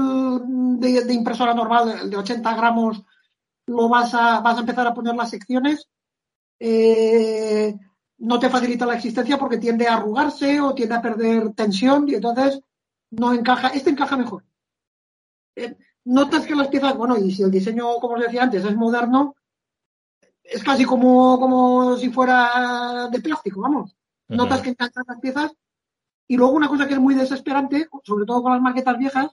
de, de impresora normal, el de 80 gramos, lo vas a, vas a empezar a poner las secciones, eh, no te facilita la existencia porque tiende a arrugarse o tiende a perder tensión y entonces no encaja. Este encaja mejor. Eh, notas que las piezas, bueno, y si el diseño, como os decía antes, es moderno, es casi como, como si fuera de plástico, vamos. Notas que encajan las piezas. Y luego una cosa que es muy desesperante, sobre todo con las maquetas viejas,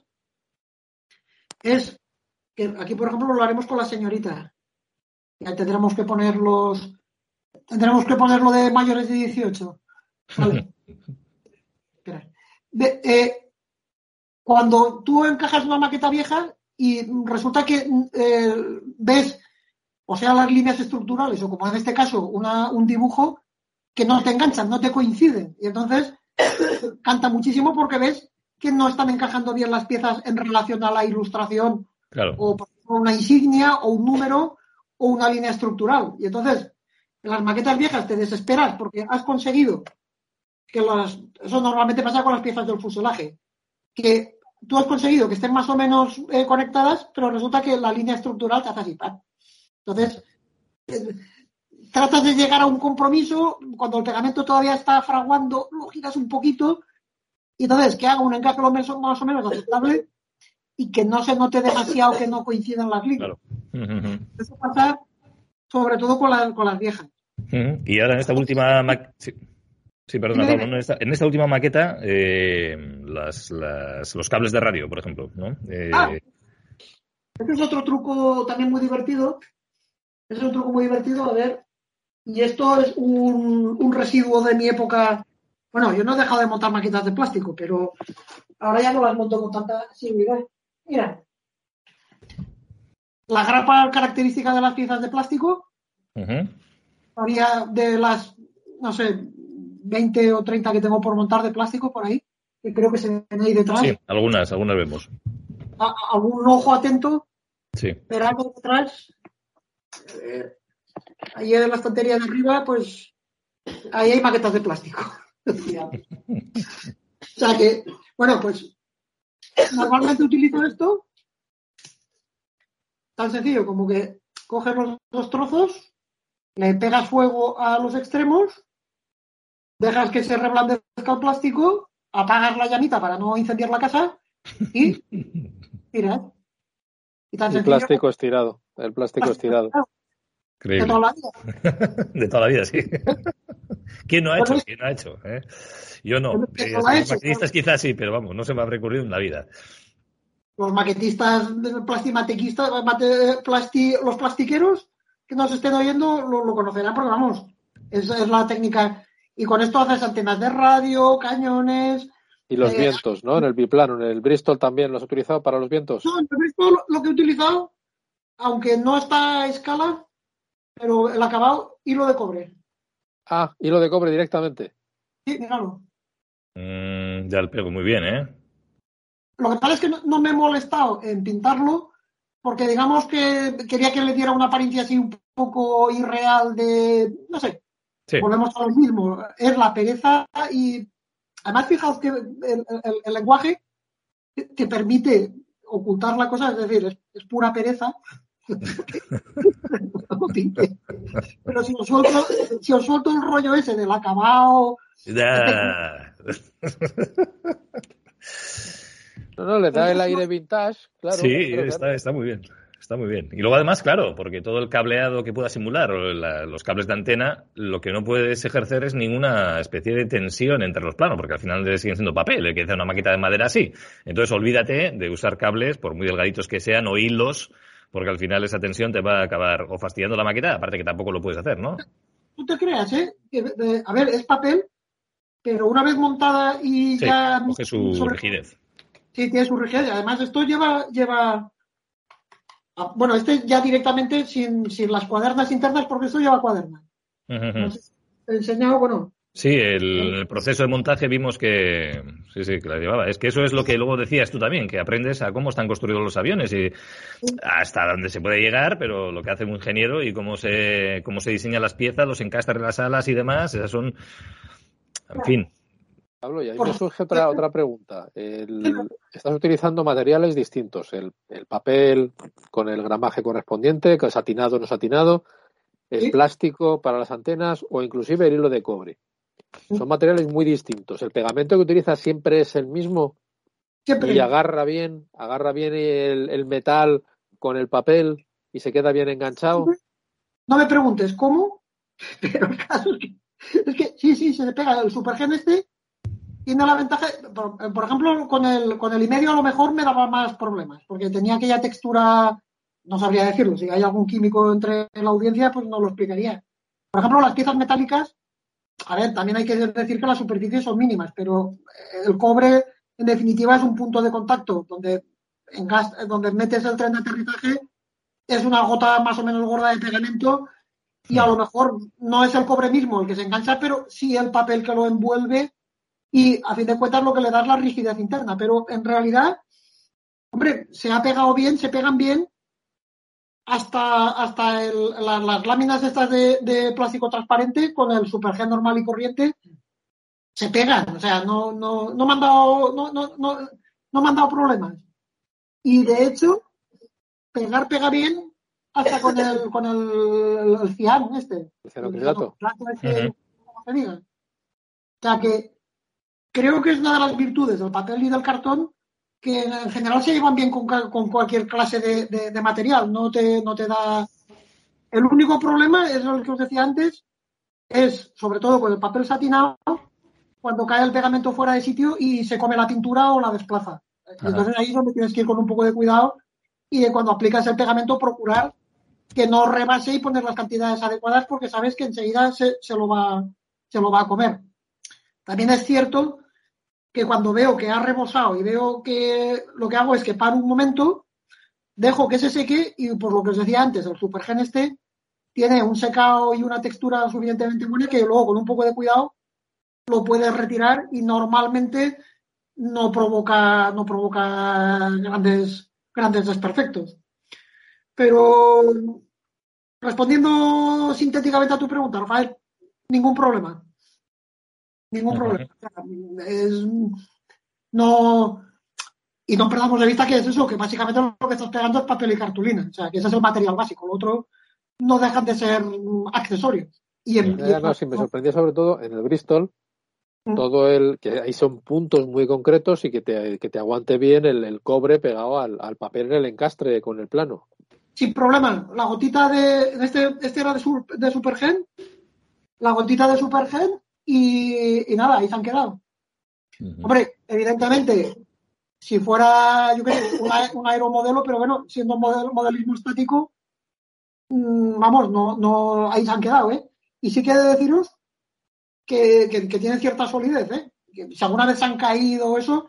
es que aquí, por ejemplo, lo haremos con la señorita. Ya tendremos que poner los. Tendremos que ponerlo de mayores de 18. Vale. Espera. De- eh, cuando tú encajas una maqueta vieja y resulta que eh, ves, o sea, las líneas estructurales, o como en este caso, una- un dibujo que no te enganchan, no te coinciden. Y entonces canta muchísimo porque ves que no están encajando bien las piezas en relación a la ilustración Claro. o por ejemplo, una insignia o un número o una línea estructural. Y entonces, en las maquetas viejas te desesperas porque has conseguido que las, eso normalmente pasa con las piezas del fuselaje, que tú has conseguido que estén más o menos eh, conectadas, pero resulta que la línea estructural te hace así. Entonces, eh, tratas de llegar a un compromiso, cuando el pegamento todavía está fraguando, lo giras un poquito, y entonces que haga un encaje más o menos aceptable y que no se note demasiado que no coincidan las líneas. Claro. Eso pasa sobre todo con, las con las viejas. Y ahora en esta última ma- sí. Sí, perdona, Pablo. En esta, en esta última maqueta, eh, las, las- los cables de radio, por ejemplo, ¿no? Eh, Ah. Este es otro truco también muy divertido. Este es un truco muy divertido, a ver. Y esto es un, un residuo de mi época Bueno, yo no he dejado de montar maquetas de plástico, pero ahora ya no las monto con tanta seguridad. Mira, la grapa característica de las piezas de plástico. Había de las, no sé, 20 o 30 que tengo por montar de plástico por ahí, que creo que se ven ahí detrás. Sí, algunas, algunas vemos. A- algún ojo atento, Sí. verá que detrás, eh, ahí en la estantería de arriba, pues ahí hay maquetas de plástico. o sea que, bueno, pues normalmente utilizo esto tan sencillo como que coges los dos trozos, le pegas fuego a los extremos, dejas que se reblandezca el plástico, apagas la llamita para no incendiar la casa y tiras. Y tan El sencillo plástico estirado. El plástico estirado. de Increíble. toda la vida. De toda la vida, sí. ¿Quién no ha hecho? ¿Quién no ha hecho? eh? Yo no. Eh, los hecho, maquinistas quizás sí, pero vamos, no se me ha recurrido en la vida. Los maquetistas, de plastimatequistas, mate- plasti- los plastiqueros que nos estén oyendo lo, lo conocerán, porque vamos, esa es la técnica. Y con esto haces antenas de radio, cañones. Y los Eh, vientos, ¿no? En el biplano, en el Bristol también lo has utilizado para los vientos. No, el resto lo, lo que he utilizado, aunque no está a escala, pero el acabado, hilo de cobre. Ah, hilo de cobre directamente. Sí, míralo. Mm, ya el pego muy bien, ¿eh? Lo que pasa es que no, no me he molestado en pintarlo porque digamos que quería que le diera una apariencia así un poco irreal de, no sé, Sí. volvemos a lo mismo, es la pereza y además fijaos que el, el- el lenguaje te, te permite ocultar la cosa, es decir, es, es pura pereza. Pero si os, suelto, si os suelto el rollo ese del acabado, Ya. No, no, le da el aire vintage, claro. sí, claro, claro. está, está muy bien. Está muy bien. Y luego además, claro, porque todo el cableado que pueda simular, o la- los cables de antena, lo que no puedes ejercer es ninguna especie de tensión entre los planos, porque al final siguen siendo papel, el que hace una maqueta de madera así. Entonces olvídate de usar cables, por muy delgaditos que sean, o hilos, porque al final esa tensión te va a acabar o fastidiando la maqueta, aparte que tampoco lo puedes hacer, ¿no? tú te creas, ¿eh? Que, eh, a ver, es papel, pero una vez montada y Sí, ya... coge su sobre- rigidez. Sí, tiene su rigidez. Además, esto lleva... lleva bueno, este ya directamente sin, sin las cuadernas internas, porque esto lleva cuadernas. He enseñado, bueno, Sí, el, el proceso de montaje vimos que sí, sí, que la llevaba. Es que eso es lo que luego decías tú también, que aprendes a cómo están construidos los aviones y hasta dónde se puede llegar, pero lo que hace un ingeniero y cómo se cómo se diseñan las piezas, los encastres de las alas y demás, esas son, en fin. Pablo, y ahí me surge otra, otra pregunta. El- estás utilizando materiales distintos, el, el papel con el gramaje correspondiente, que es satinado o no satinado, el Sí. plástico para las antenas o inclusive el hilo de cobre. Son materiales muy distintos. El pegamento que utilizas siempre es el mismo siempre. y agarra bien, agarra bien el, el metal con el papel y se queda bien enganchado. No me preguntes cómo, pero el caso es que, es que sí, sí, se le pega el supergen este. Tiene la ventaja, por, por ejemplo, con el, con el y medio a lo mejor me daba más problemas, porque tenía aquella textura, no sabría decirlo, si hay algún químico entre la audiencia, pues no lo explicaría. Por ejemplo, las piezas metálicas, a ver, también hay que decir que las superficies son mínimas, pero el cobre, en definitiva, es un punto de contacto donde, en gas, donde metes el tren de aterrizaje, es una gota más o menos gorda de pegamento y a lo mejor no es el cobre mismo el que se engancha, pero sí el papel que lo envuelve y a fin de cuentas lo que le da es la rigidez interna. Pero en realidad, hombre, se ha pegado bien, se pegan bien hasta, hasta el- la- las láminas estas de, de plástico transparente con el supergen normal y corriente se pegan. O sea, no, no, no me han dado, no, no, no, no me han dado problemas. Y de hecho, pegar pega bien hasta con el, con el, el ciano este. El este. O sea que creo que es una de las virtudes del papel y del cartón que en general se llevan bien con, con cualquier clase de, de- de material. No te, no te da. El único problema es el que os decía antes, es sobre todo con el papel satinado, cuando cae el pegamento fuera de sitio y se come la pintura o la desplaza. Ajá. Entonces ahí es donde tienes que ir con un poco de cuidado y cuando aplicas el pegamento procurar que no rebase y poner las cantidades adecuadas porque sabes que enseguida se, se lo va se lo va a comer. También es cierto que cuando veo que ha rebosado y veo que lo que hago es que paro un momento, dejo que se seque y por lo que os decía antes, el supergen este tiene un secado y una textura suficientemente buena que luego con un poco de cuidado lo puedes retirar y normalmente no provoca, no provoca grandes, grandes desperfectos. Pero respondiendo sintéticamente a tu pregunta, Rafael, ningún problema. Ningún problema. Es, no, y no perdamos de vista que es eso, que básicamente lo que estás pegando es papel y cartulina. O sea, que ese es el material básico. Lo otro no dejan de ser accesorios. Y en, no, sí, me sorprendió sobre todo en el Bristol, mm. todo el que ahí son puntos muy concretos y que te, que te aguante bien el, el cobre pegado al, al, papel en el encastre con el plano. Sin problema. La gotita de, este, este era de, de Supergen, la gotita de Supergen y, y nada, ahí se han quedado. Hombre, evidentemente, si fuera, yo qué sé, un aeromodelo, pero bueno, siendo un modelismo estático, Mm, vamos, no, no, ahí se han quedado, ¿eh? Y sí que he de deciros que, que, tienen cierta solidez, ¿eh? Que si alguna vez se han caído eso,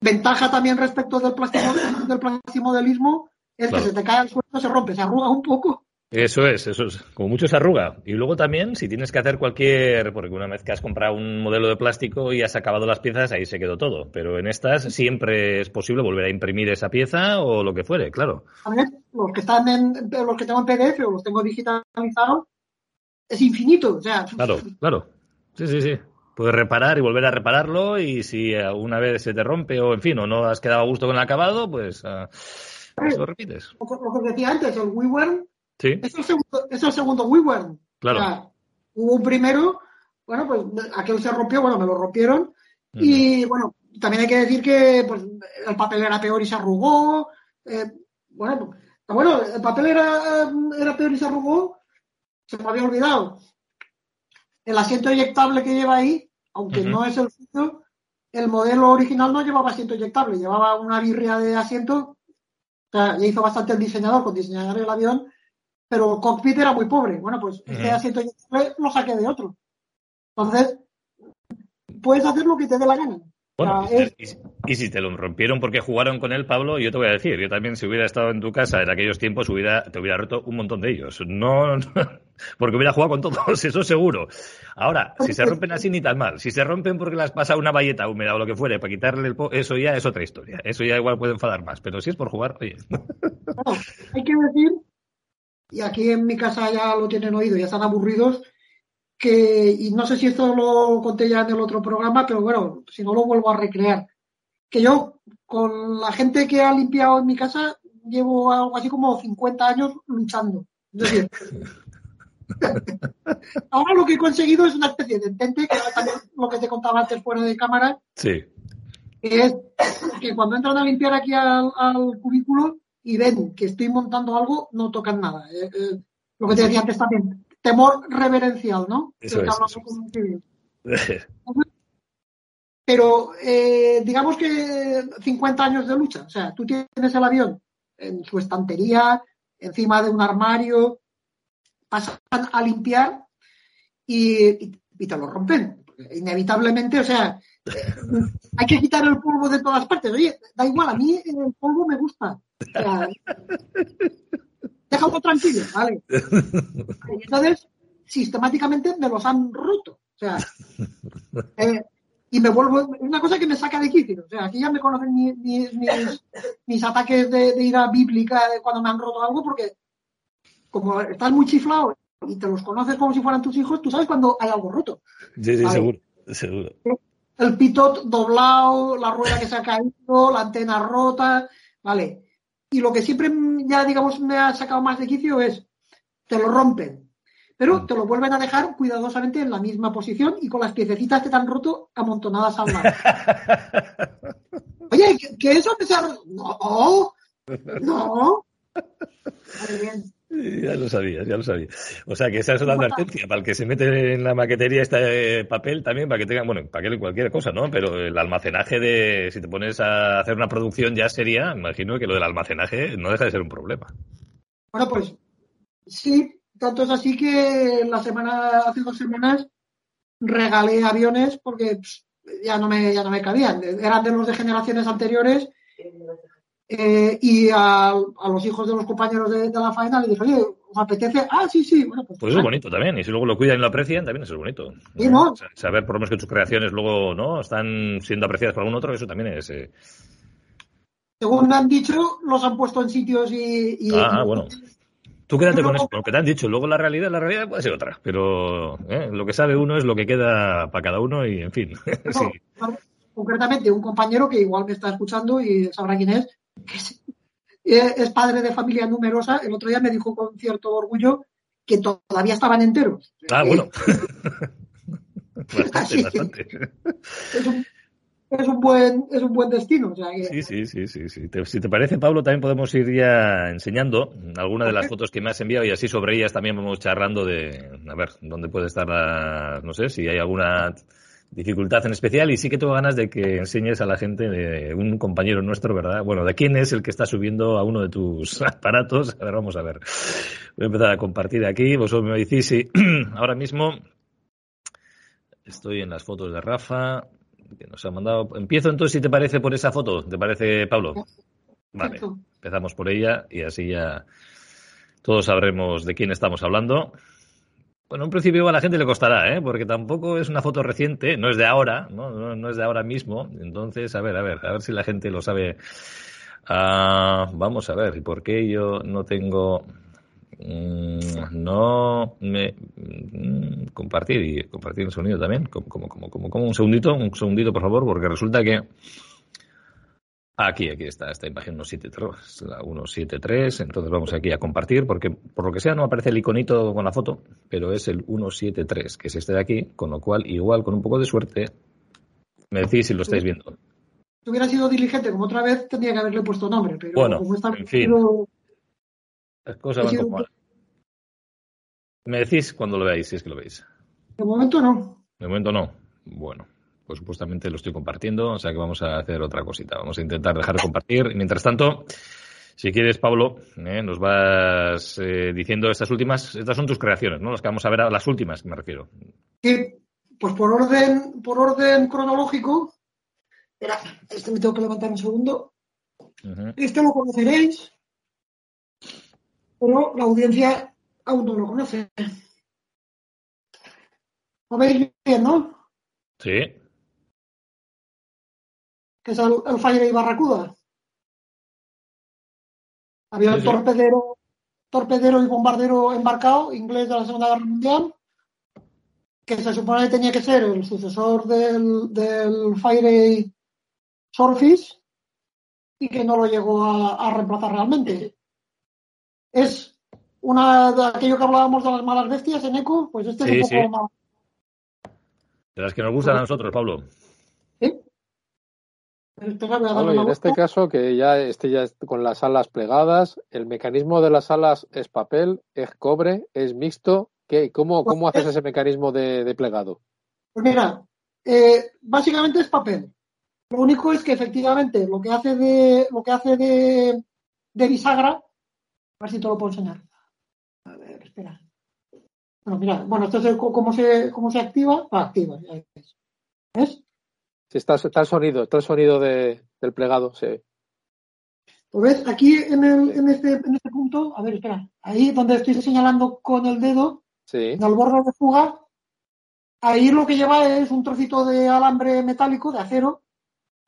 ventaja también respecto del plástico, del plastimodelismo es que se te cae al suelo, se rompe, se arruga un poco eso es, eso es. Como mucho se arruga. Y luego también, si tienes que hacer cualquier. Porque una vez que has comprado un modelo de plástico y has acabado las piezas, ahí se quedó todo. Pero en estas siempre es posible volver a imprimir esa pieza o lo que fuere, claro. A ver, los que están en. Los que tengo en PDF o los tengo digitalizados, es infinito. O sea. Claro, claro. Sí, sí, sí. Puedes reparar y volver a repararlo. Y si alguna vez se te rompe o, en fin, o no has quedado a gusto con el acabado, pues. Uh, lo repites. Lo que decía antes, el WeWare es el segundo, es el segundo WiiWare. Claro. hubo un primero, bueno, pues aquel se rompió, bueno, me lo rompieron. Y bueno, también hay que decir que pues, el papel era peor y se arrugó. Eh, bueno, bueno, el papel era, era peor y se arrugó. Se me había olvidado. El asiento eyectable que lleva ahí, aunque no es el suyo, el modelo original no llevaba asiento eyectable, llevaba una birria de asiento. O sea, ya hizo bastante el diseñador con diseñar el avión pero cockpit era muy pobre. Bueno, pues este asiento lo saqué de otro. Entonces, puedes hacer lo que te dé la gana. y, si te lo rompieron porque jugaron con él, Pablo, yo te voy a decir, yo también si hubiera estado en tu casa en aquellos tiempos, hubiera, te hubiera roto un montón de ellos. No, porque hubiera jugado con todos, eso seguro. Ahora, si se rompen así, ni tan mal. Si se rompen porque las pasa una valleta húmeda o lo que fuere, para quitarle el eso ya es otra historia. Eso ya igual puede enfadar más. Pero si es por jugar, oye. hay que decir y aquí en mi casa ya lo tienen oído, ya están aburridos, que, y no sé si esto lo conté ya en el otro programa, pero bueno, si no lo vuelvo a recrear, que yo con la gente que ha limpiado en mi casa llevo algo así como 50 años luchando. Es decir, ahora lo que he conseguido es una especie de entente, que también lo que te contaba antes fuera de cámara. Sí. Que es que cuando entran a limpiar aquí al cubículo, y ven que estoy montando algo, no tocan nada. Eh, eh, lo que te decía antes también, temor reverencial, ¿no? Eso Pero eh, digamos que 50 años de lucha, o sea, tú tienes el avión en su estantería, encima de un armario, pasan a limpiar y, y te lo rompen. Inevitablemente, o sea, hay que quitar el polvo de todas partes. Oye, da igual, a mí el polvo me gusta. déjalo tranquilo, ¿vale? Y entonces, sistemáticamente me los han roto. O sea, eh, y me vuelvo, es una cosa que me saca de quicio. O sea, aquí ya me conocen mis, mis, ataques de, de, ira bíblica cuando me han roto algo, porque como estás muy chiflado y te los conoces como si fueran tus hijos, tú sabes cuando hay algo roto. Sí, sí, seguro, seguro. El pitot doblado, la rueda que se ha caído, la antena rota, ¿vale? Y lo que siempre ya, digamos, me ha sacado más de quicio es, te lo rompen, pero te lo vuelven a dejar cuidadosamente en la misma posición y con las piececitas que te han roto amontonadas al lado. Oye, ¿que, eso que se ha No, no. Vale, bien. Ya lo sabías, ya lo sabía. O sea que esa es una advertencia para el que se mete en la maquetería este papel también, para que tengan, bueno, papel en cualquier cosa, ¿no? Pero el almacenaje de, si te pones a hacer una producción ya sería, imagino que lo del almacenaje no deja de ser un problema. Bueno, pues sí, tanto es así que la semana, hace dos semanas, regalé aviones porque pss, ya no me, ya no me cabían. Eran de los de generaciones anteriores eh, y a, a los hijos de los compañeros de, de la faena les dije, oye, ¿os apetece? Ah, sí, sí. Bueno, pues, Pues eso es bonito también, y si luego lo cuidan y lo aprecian, también eso es bonito. Sí, ¿no? Saber por lo menos que tus creaciones luego no están siendo apreciadas por algún otro, eso también es... eh, Según me han dicho, los han puesto en sitios y... y- Ah, bueno. Tú quédate Pero con eso, con lo que te han dicho. Luego la realidad, la realidad puede ser otra. Pero eh, lo que sabe uno es lo que queda para cada uno y, en fin. No, sí. no, concretamente un compañero que igual me está escuchando y sabrá quién es, es, eh, es padre de familia numerosa, el otro día me dijo con cierto orgullo que todavía estaban enteros. Ah, bueno. Bastante, bastante. Es un, es un buen, es un buen destino. O sea que, Sí, sí, sí, sí. sí. Te- si te parece, Pablo, también podemos ir ya enseñando algunas de las fotos que me has enviado y así sobre ellas también vamos charlando de, a ver, dónde puede estar la, no sé, si hay alguna dificultad en especial y sí que tengo ganas de que enseñes a la gente de un compañero nuestro, ¿verdad? Bueno, de quién es el que está subiendo a uno de tus aparatos. A ver, vamos a ver. Voy a empezar a compartir aquí. Vosotros me decís si ahora mismo estoy en las fotos de Rafa que nos ha mandado. Empiezo entonces, si te parece, por esa foto. ¿Te parece, Pablo? Vale, empezamos por ella y así ya todos sabremos de quién estamos hablando. Bueno, en principio a la gente le costará, ¿eh? porque tampoco es una foto reciente, no es de ahora, ¿no? No, es de ahora mismo. Entonces, a ver, a ver, a ver si la gente lo sabe. Ah, vamos a ver, ¿y por qué yo no tengo... mm, no me... mm, compartir y compartir el sonido también? Como, como, como, como un segundito, un segundito, por favor, porque resulta que... Aquí, aquí está, esta imagen 173, la 173. Entonces vamos aquí a compartir, porque por lo que sea no aparece el iconito con la foto, pero es el 173, que es este de aquí, con lo cual, igual, con un poco de suerte, me decís si lo estáis viendo. Si hubiera sido diligente como otra vez, tendría que haberle puesto nombre. Pero Bueno, como esta en fin. pero- Las cosas van como. Me decís cuando lo veáis, si es que lo veis. de momento no. De momento no. Bueno, pues supuestamente lo estoy compartiendo, o sea que vamos a hacer otra cosita. Vamos a intentar dejar de compartir. Y mientras tanto, si quieres, Pablo, eh, nos vas eh, diciendo estas últimas, estas son tus creaciones, ¿no? Las que vamos a ver, a las últimas, me refiero. Sí, pues por orden, por orden cronológico. Espera, este me tengo que levantar un segundo. Ujú. Este lo conoceréis, pero la audiencia aún no lo conoce. ¿Lo veis bien, no? Sí, Que es el, el Fire y Barracuda. Había Sí, un sí. torpedero, torpedero y bombardero embarcado, inglés de la Segunda Guerra Mundial, que se supone que tenía que ser el sucesor del, del Fire Swordfish y que no lo llegó a, a reemplazar realmente. Es una de aquello que hablábamos de las malas bestias en Eco, pues este Sí, es un poco más. de las que nos gustan a nosotros, Pablo. ¿sí? Y en este caso, que ya esté ya con las alas plegadas, el mecanismo de las alas es papel, es cobre, es mixto. ¿Qué, cómo, ¿Cómo haces ese mecanismo de, de plegado? Pues mira, eh, básicamente es papel. Lo único es que efectivamente lo que hace de lo que hace de, de bisagra, a ver si te lo puedo enseñar. A ver, espera. Bueno, mira, bueno, esto es el- cómo se cómo se activa. Ah, activa, ya ves. ¿Ves? Si está, está el sonido, está el sonido de- del plegado, sí. ¿Lo ves? Aquí en, el, en, este, en este punto, a ver, espera, ahí donde estoy señalando con el dedo, Sí. en el borde de fuga, ahí lo que lleva es un trocito de alambre metálico, de acero.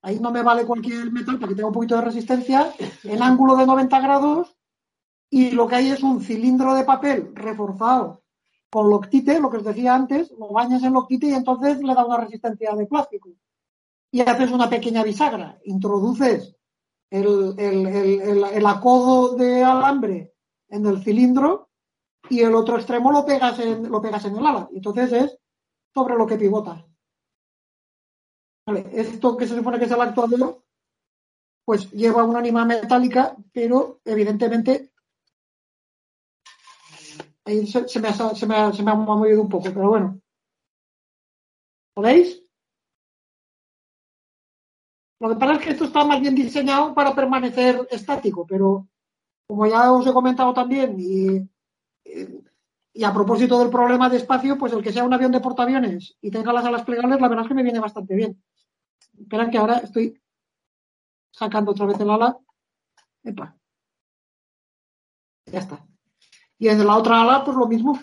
Ahí no me vale cualquier metal porque tenga un poquito de resistencia, en ángulo de 90 grados, y lo que hay es un cilindro de papel reforzado con loctite, lo que os decía antes, lo bañas en loctite y entonces le da una resistencia de plástico. Y haces una pequeña bisagra, introduces el, el, el, el, acodo de alambre en el cilindro y el otro extremo lo pegas en, lo pegas en el ala. Entonces es sobre lo que pivota. Vale, esto que se supone que es el actuador, pues lleva una ánima metálica, pero evidentemente ahí se, me, ha, se, me se me ha movido un poco, pero bueno. ¿Lo veis? Lo que pasa es que esto está más bien diseñado para permanecer estático, pero como ya os he comentado también, y a propósito del problema de espacio, pues el que sea un avión de portaaviones y tenga las alas plegables, la verdad es que me viene bastante bien. Esperan que ahora estoy sacando otra vez el ala. Epa. Ya está. Y en la otra ala, pues lo mismo.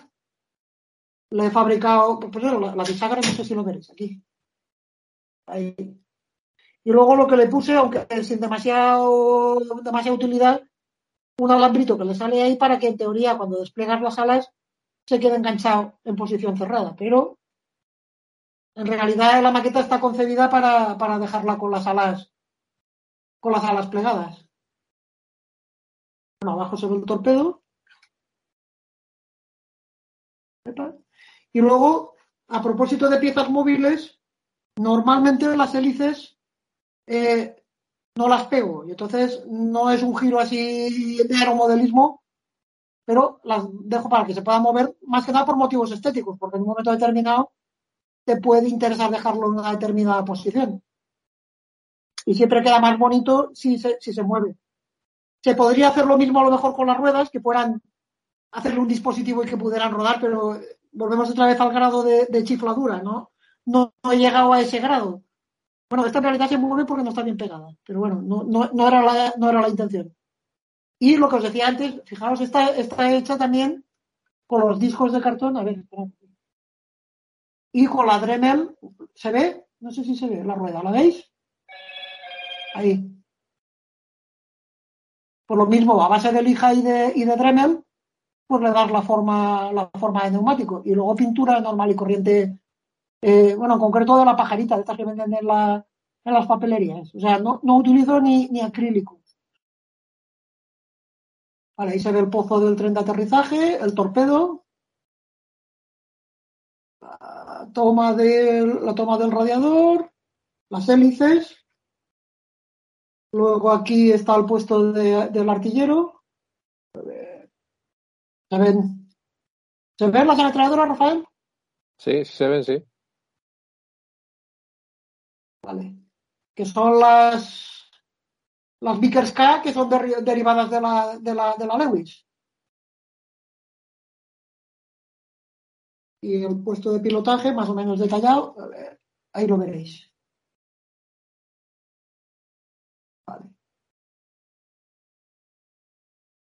Le he fabricado, pues la, la bisagra, no sé si lo veréis aquí. Ahí. Y luego lo que le puse, aunque sin demasiado, demasiada utilidad, un alambrito que le sale ahí para que en teoría cuando desplegas las alas se quede enganchado en posición cerrada. Pero en realidad la maqueta está concebida para, para dejarla con las alas con las alas plegadas. Bueno, abajo se ve el torpedo. Y luego, a propósito de piezas móviles, normalmente las hélices eh, no las pego. Y entonces no es un giro así de aeromodelismo, pero las dejo para que se puedan mover, más que nada por motivos estéticos, porque en un momento determinado te puede interesar dejarlo en una determinada posición. Y siempre queda más bonito si se, si se mueve. Se podría hacer lo mismo a lo mejor con las ruedas, que puedan hacerle un dispositivo y que pudieran rodar, pero volvemos otra vez al grado de, de chifladura, ¿no? ¿no? No he llegado a ese grado. Bueno, esta realidad se mueve porque no está bien pegada, pero bueno, no, era, la, intención. Y lo que os decía antes, fijaros, está, hecha también con los discos de cartón, a ver, espera. Y con la Dremel, ¿se ve? No sé si se ve la rueda, ¿la veis? Ahí. Por lo mismo, a base de lija y de, y de Dremel, pues le das la forma, la forma de neumático. Y luego pintura normal y corriente, eh, bueno, en concreto de la pajarita, de estas que venden en, la, en las papelerías. O sea, no, no utilizo ni, ni acrílico. Vale, ahí se ve el pozo del tren de aterrizaje, el torpedo, la toma del, la toma del radiador, las hélices. Luego aquí está el puesto de, del artillero. ¿Se ven? ¿Se ven las ametralladoras, Rafael? Sí, se ven, sí. Vale. Que son las las Vickers K, que son der, derivadas de la, de, la, de la Lewis. Y el puesto de pilotaje, más o menos detallado, ahí lo veréis. Vale.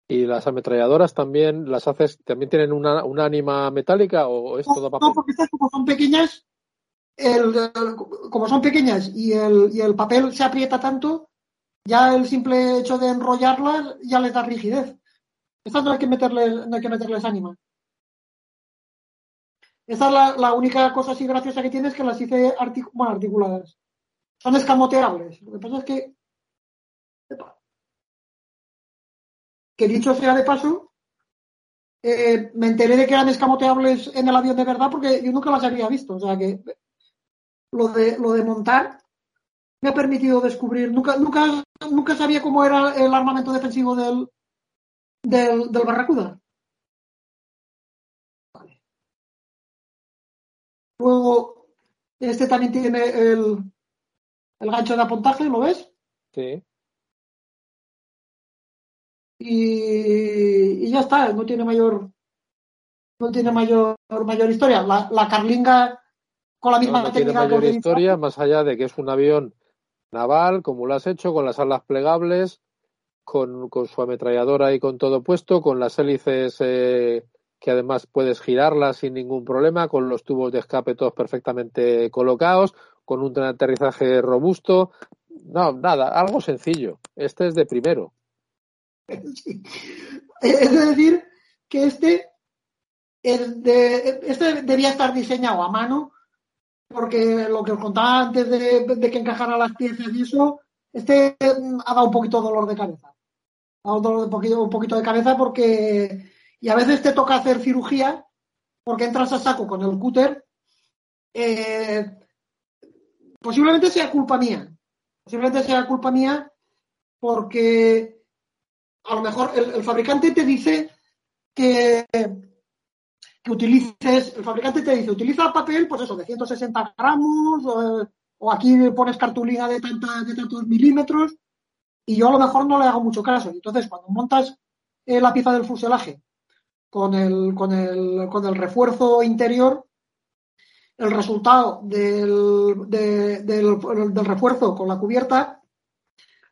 ¿Y las ametralladoras también las haces, también tienen una, una ánima metálica o es todo papel? No, porque estas como son pequeñas, el, como son pequeñas y el, y el papel se aprieta tanto, ya el simple hecho de enrollarlas ya les da rigidez. Estas no hay que meterles, no hay que meterles ánima. Esta es la, la, única cosa así graciosa que tiene es que las hice artic articuladas. Son escamoteables. Lo que pasa es que que dicho sea de paso, eh, me enteré de que eran escamoteables en el avión de verdad porque yo nunca las había visto. O sea que lo de, lo de montar me ha permitido descubrir, nunca, nunca, nunca sabía cómo era el armamento defensivo del, del, del Barracuda. Vale. Luego, este también tiene el, el gancho de apuntaje, ¿lo ves? Sí. Y, y, ya está, no tiene mayor no tiene mayor mayor historia. La, la Carlinga con la misma no, no técnica tiene mayor historia, más allá de que es un avión naval, como lo has hecho, con las alas plegables, con, con su ametralladora y con todo puesto, con las hélices eh, que además puedes girarlas sin ningún problema, con los tubos de escape todos perfectamente colocados, con un aterrizaje robusto. No, nada, algo sencillo. Este es de primero. Sí. Es decir, que este, de, este debía estar diseñado a mano, porque lo que os contaba antes de, que encajara las piezas y eso, este ha dado un poquito de dolor de cabeza. Ha dado dolor de un poquito de cabeza porque, y a veces te toca hacer cirugía, porque entras a saco con el cúter, eh, posiblemente sea culpa mía. Posiblemente sea culpa mía porque a lo mejor el fabricante te dice que, que, utilices, el fabricante te dice, utiliza papel, pues eso, de 160 gramos, o, aquí pones cartulina de, tanta, de tantos milímetros, y yo a lo mejor no le hago mucho caso. Entonces, cuando montas eh, la pieza del fuselaje con el, con el, con el refuerzo interior, el resultado del, del, del refuerzo con la cubierta,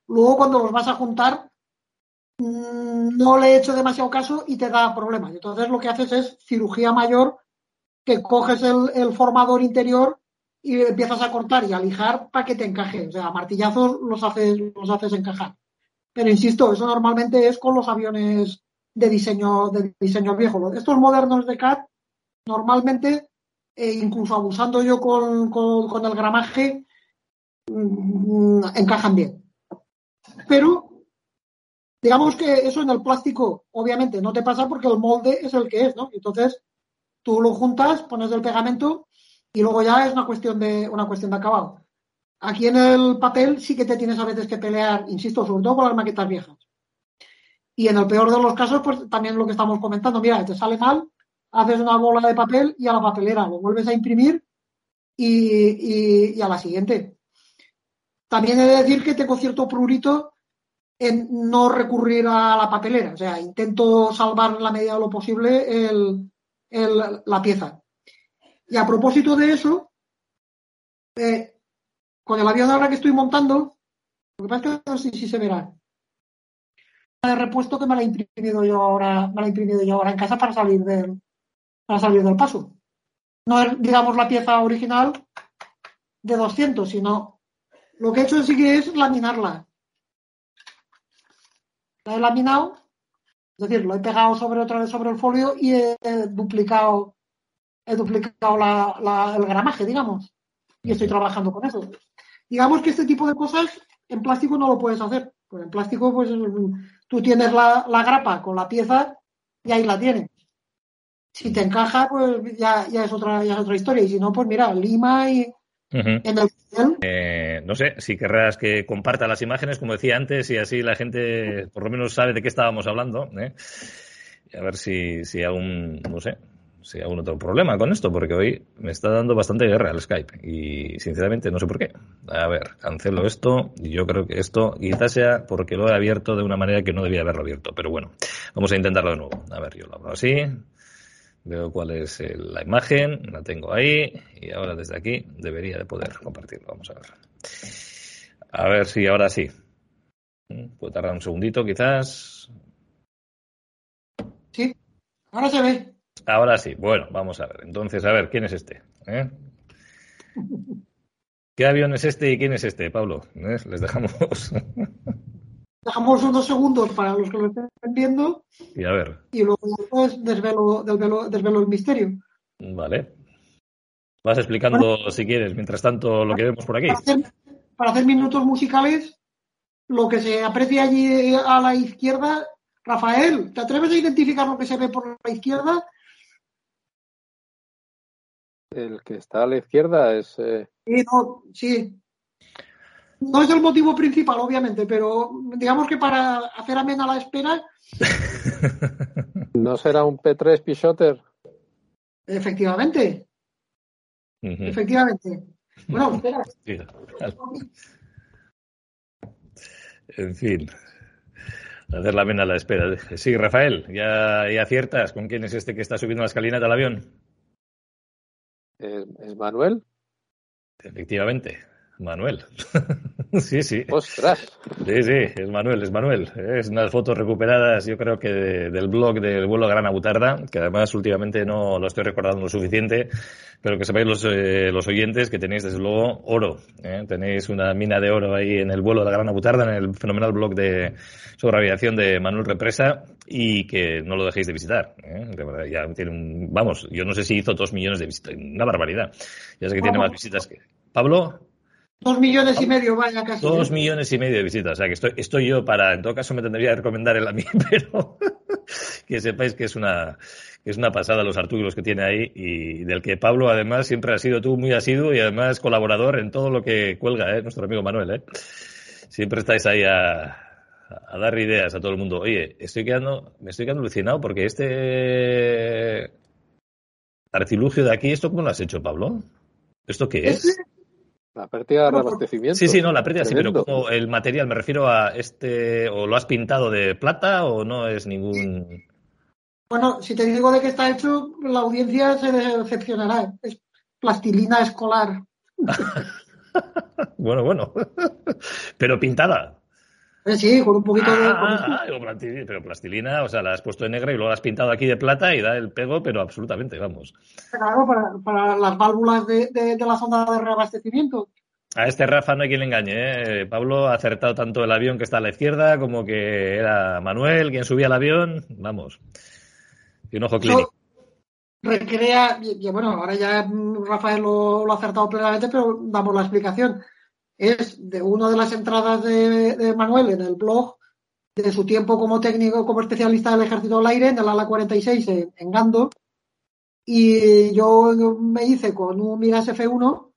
luego cuando los vas a juntar no le he hecho demasiado caso y te da problemas. Entonces lo que haces es cirugía mayor, que coges el, formador interior y empiezas a cortar y a lijar para que te encaje. O sea, martillazos los haces, los haces encajar. Pero insisto, eso normalmente es con los aviones de diseño, de diseño viejo. Estos modernos de CAD, normalmente, eh, incluso abusando yo con, el gramaje, mmm, encajan bien. Pero, digamos que eso en el plástico, obviamente, no te pasa porque el molde es el que es, ¿no? Entonces, tú lo juntas, pones el pegamento y luego ya es una cuestión de, una cuestión de acabado. Aquí en el papel sí que te tienes a veces que pelear, insisto, sobre todo con las maquetas viejas. Y en el peor de los casos, pues también lo que estamos comentando, mira, te sale mal, haces una bola de papel y a la papelera lo vuelves a imprimir y, y, y a la siguiente. También he de decir que tengo cierto prurito en no recurrir a la papelera, o sea, intento salvar la medida de lo posible el, la pieza. Y a propósito de eso, eh, con el avión ahora que estoy montando, lo que pasa es que no sé si se verá, de repuesto que me la he imprimido yo ahora, me la he imprimido yo ahora en casa para salir del, para salir del paso. No es, digamos, la pieza original de 200, sino lo que he hecho sí que es laminarla. La he laminado, es decir, lo he pegado sobre otra vez sobre el folio y he, duplicado, he duplicado la, el gramaje, digamos. Y estoy trabajando con eso. Digamos que este tipo de cosas en plástico no lo puedes hacer. Pues en plástico, pues tú tienes la, la, grapa con la pieza y ahí la tienes. Si te encaja, pues ya, ya, es otra, ya es otra historia. Y si no, pues mira, lima y. Uh -huh. en el... eh, no sé, si querrás que comparta las imágenes, como decía antes, y así la gente por lo menos sabe de qué estábamos hablando. ¿eh? Y a ver si, si aún, no sé, si hay algún otro problema con esto, porque hoy me está dando bastante guerra el Skype y sinceramente no sé por qué. A ver, cancelo esto y yo creo que esto quizás sea porque lo he abierto de una manera que no debía haberlo abierto, pero bueno, vamos a intentarlo de nuevo. A ver, yo lo abro así, veo cuál es el, la imagen, la tengo ahí y ahora desde aquí debería de poder compartirlo. Vamos a ver. A ver si ahora sí. Puede tardar un segundito quizás. Sí, ahora se ve. Ahora sí. Bueno, vamos a ver. Entonces, a ver, ¿quién es este? ¿Eh? ¿Qué avión es este y quién es este, Pablo? ¿Eh? Les dejamos. Dejamos unos segundos para los que lo estén viendo. Y a ver. Y luego después desvelo, desvelo, desvelo el misterio. Vale. Vas explicando, bueno, si quieres, mientras tanto, lo que vemos por aquí. Para hacer, para hacer minutos musicales, lo que se aprecia allí a la izquierda, Rafael, ¿te atreves a identificar lo que se ve por la izquierda? El que está a la izquierda es. Eh... Sí, no, sí. No es el motivo principal, obviamente, pero digamos que para hacer amena la espera. ¿No será un P3 Pichotter? Efectivamente. Uh -huh. Efectivamente. Bueno, espera. Sí. En fin. Hacer la amena a la espera. Sí, Rafael, ¿ya, ya aciertas con quién es este que está subiendo la escalinata del avión? ¿Es, ¿Es, Manuel? Efectivamente, Manuel. sí, sí. ¡Ostras! Sí, sí, es Manuel, es Manuel. Es unas fotos recuperadas, yo creo que de, del blog del vuelo Gran Abutarda, que además últimamente no lo estoy recordando lo suficiente, pero que sepáis los, eh, los oyentes que tenéis desde luego oro. ¿eh? Tenéis una mina de oro ahí en el vuelo de la Gran Abutarda, en el fenomenal blog de sobre aviación de Manuel Represa, y que no lo dejéis de visitar. ¿eh? De verdad, ya tiene un, vamos, yo no sé si hizo dos millones de visitas, una barbaridad. Ya sé que tiene más visitas que. Pablo. Dos millones y medio, vaya casi. Dos millones y medio de visitas. O sea, que estoy, estoy yo para, en todo caso me tendría que recomendar el a mí, pero que sepáis que es una, que es una pasada los artículos que tiene ahí y del que Pablo además siempre has sido tú muy asiduo y además colaborador en todo lo que cuelga, ¿eh? nuestro amigo Manuel, ¿eh? Siempre estáis ahí a, a dar ideas a todo el mundo. Oye, estoy quedando, me estoy quedando alucinado porque este artilugio de aquí, ¿esto cómo lo has hecho, Pablo? ¿Esto qué es? La pérdida de reabastecimiento. Sí, sí, no, la pérdida sí, pero como el material, me refiero a este, o lo has pintado de plata o no es ningún. Bueno, si te digo de qué está hecho, la audiencia se decepcionará. Es plastilina escolar. bueno, bueno. Pero pintada. Eh, sí, con un poquito de. Ah, pero plastilina, o sea, la has puesto de negra y luego la has pintado aquí de plata y da el pego, pero absolutamente, vamos. Claro, para, las válvulas de, de, la zona de reabastecimiento. A este Rafa no hay quien le engañe, ¿eh? Pablo ha acertado tanto el avión que está a la izquierda como que era Manuel quien subía el avión. Vamos. Y un ojo clínico. recrea, bueno, ahora ya Rafael lo, lo, ha acertado plenamente, pero damos la explicación. Es de una de las entradas de, Manuel en el blog de su tiempo como técnico, como especialista del Ejército del Aire, en el ala 46 en, Gando. Y yo, me hice con un Miras F1,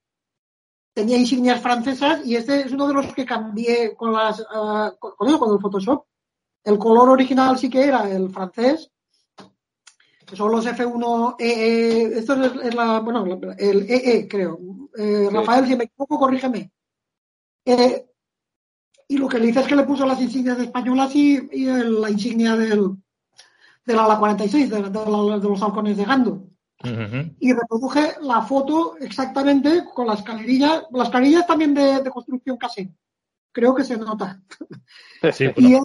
tenía insignias francesas y este es uno de los que cambié con las uh, con, con el Photoshop. El color original sí que era el francés que son los F1 EE, esto es, la, bueno, el EE, creo. Eh, Rafael, si me equivoco, corrígeme. Eh, y lo que le dice es que le puso las insignias españolas y, y la insignia del, del ala 46, de, de, los halcones de Gando. Y reproduje la foto exactamente con las calerillas, las calerillas también de, construcción casi. Creo que se nota. Sí, y,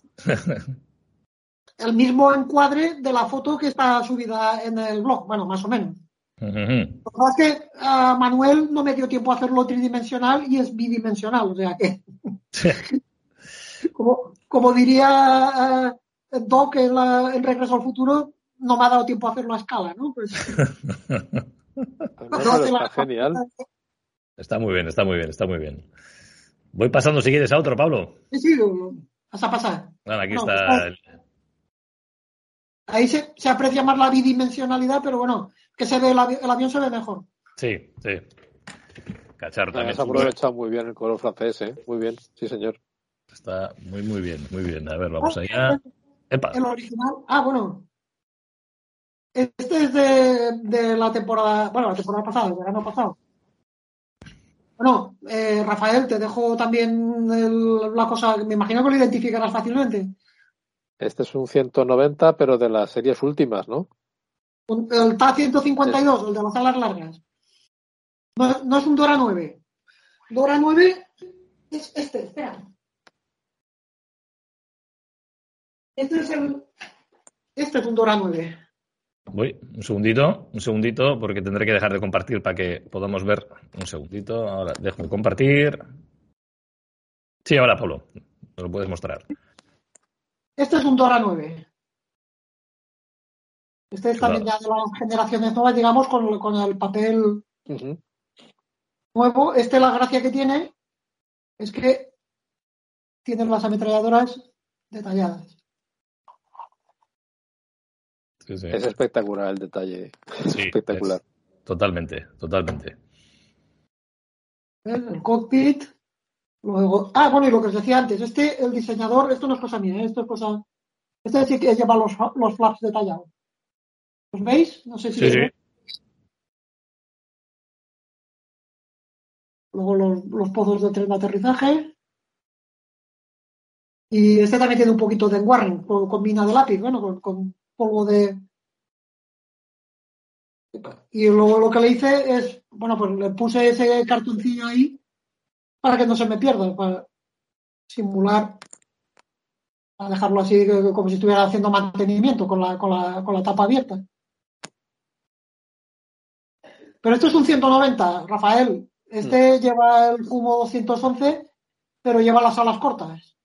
el mismo encuadre de la foto que está subida en el blog, bueno, más o menos. Lo que es que uh, Manuel no me dio tiempo a hacerlo tridimensional y es bidimensional, o sea que. como, como, diría uh, Doc en, la, en, Regreso al Futuro, no me ha dado tiempo a hacerlo a escala, ¿no? Pues, está genial. Está muy bien, está muy bien, está muy bien. Voy pasando si quieres a otro, Pablo. Sí, sí, vas a pasar. Bueno, aquí está el, Ahí se, aprecia más la bidimensionalidad, pero bueno, que se ve el, avión se ve mejor. Sí, sí. Cachar también. Se ha aprovechado muy bien el color francés, ¿eh? Muy bien, sí, señor. Está muy, muy bien, muy bien. A ver, vamos ah, allá. El original. Ah, bueno. Este es de, la temporada, bueno, la temporada pasada, el verano pasado. Bueno, eh, Rafael, te dejo también la cosa, me imagino que lo identificarás fácilmente. Este es un 190, pero de las series últimas, ¿no? El TA 152, el de las alas largas. No, es un Dora 9. Dora 9 es este, espera. Este es el. Este es un Dora 9. Voy, un segundito, un segundito, porque tendré que dejar de compartir para que podamos ver. Un segundito, ahora dejo de compartir. Sí, ahora, Pablo, lo puedes mostrar. Este es un Dora 9. Este es también ya de las generaciones nuevas, digamos, con, con el papel nuevo. Este, la gracia que tiene es que tiene las ametralladoras detalladas. Es espectacular el detalle. espectacular. totalmente, totalmente. El cockpit, Luego, ah, bueno, y lo que os decía antes, este, el diseñador, esto no es cosa mía, ¿eh? esto es cosa. Este sí que lleva los, los flaps detallados. ¿Los veis? No sé si. Sí, sí. Luego los, los, pozos de tren de aterrizaje. Y este también tiene un poquito de enguarring con, mina de lápiz, bueno, con, con, polvo de. Y luego lo que le hice es, bueno, pues le puse ese cartoncillo ahí para que no se me pierda, para simular, para dejarlo así como si estuviera haciendo mantenimiento con la, con la, con la tapa abierta. Pero esto es un 190, Rafael. Este mm. lleva el Fumo 211, pero lleva las alas cortas.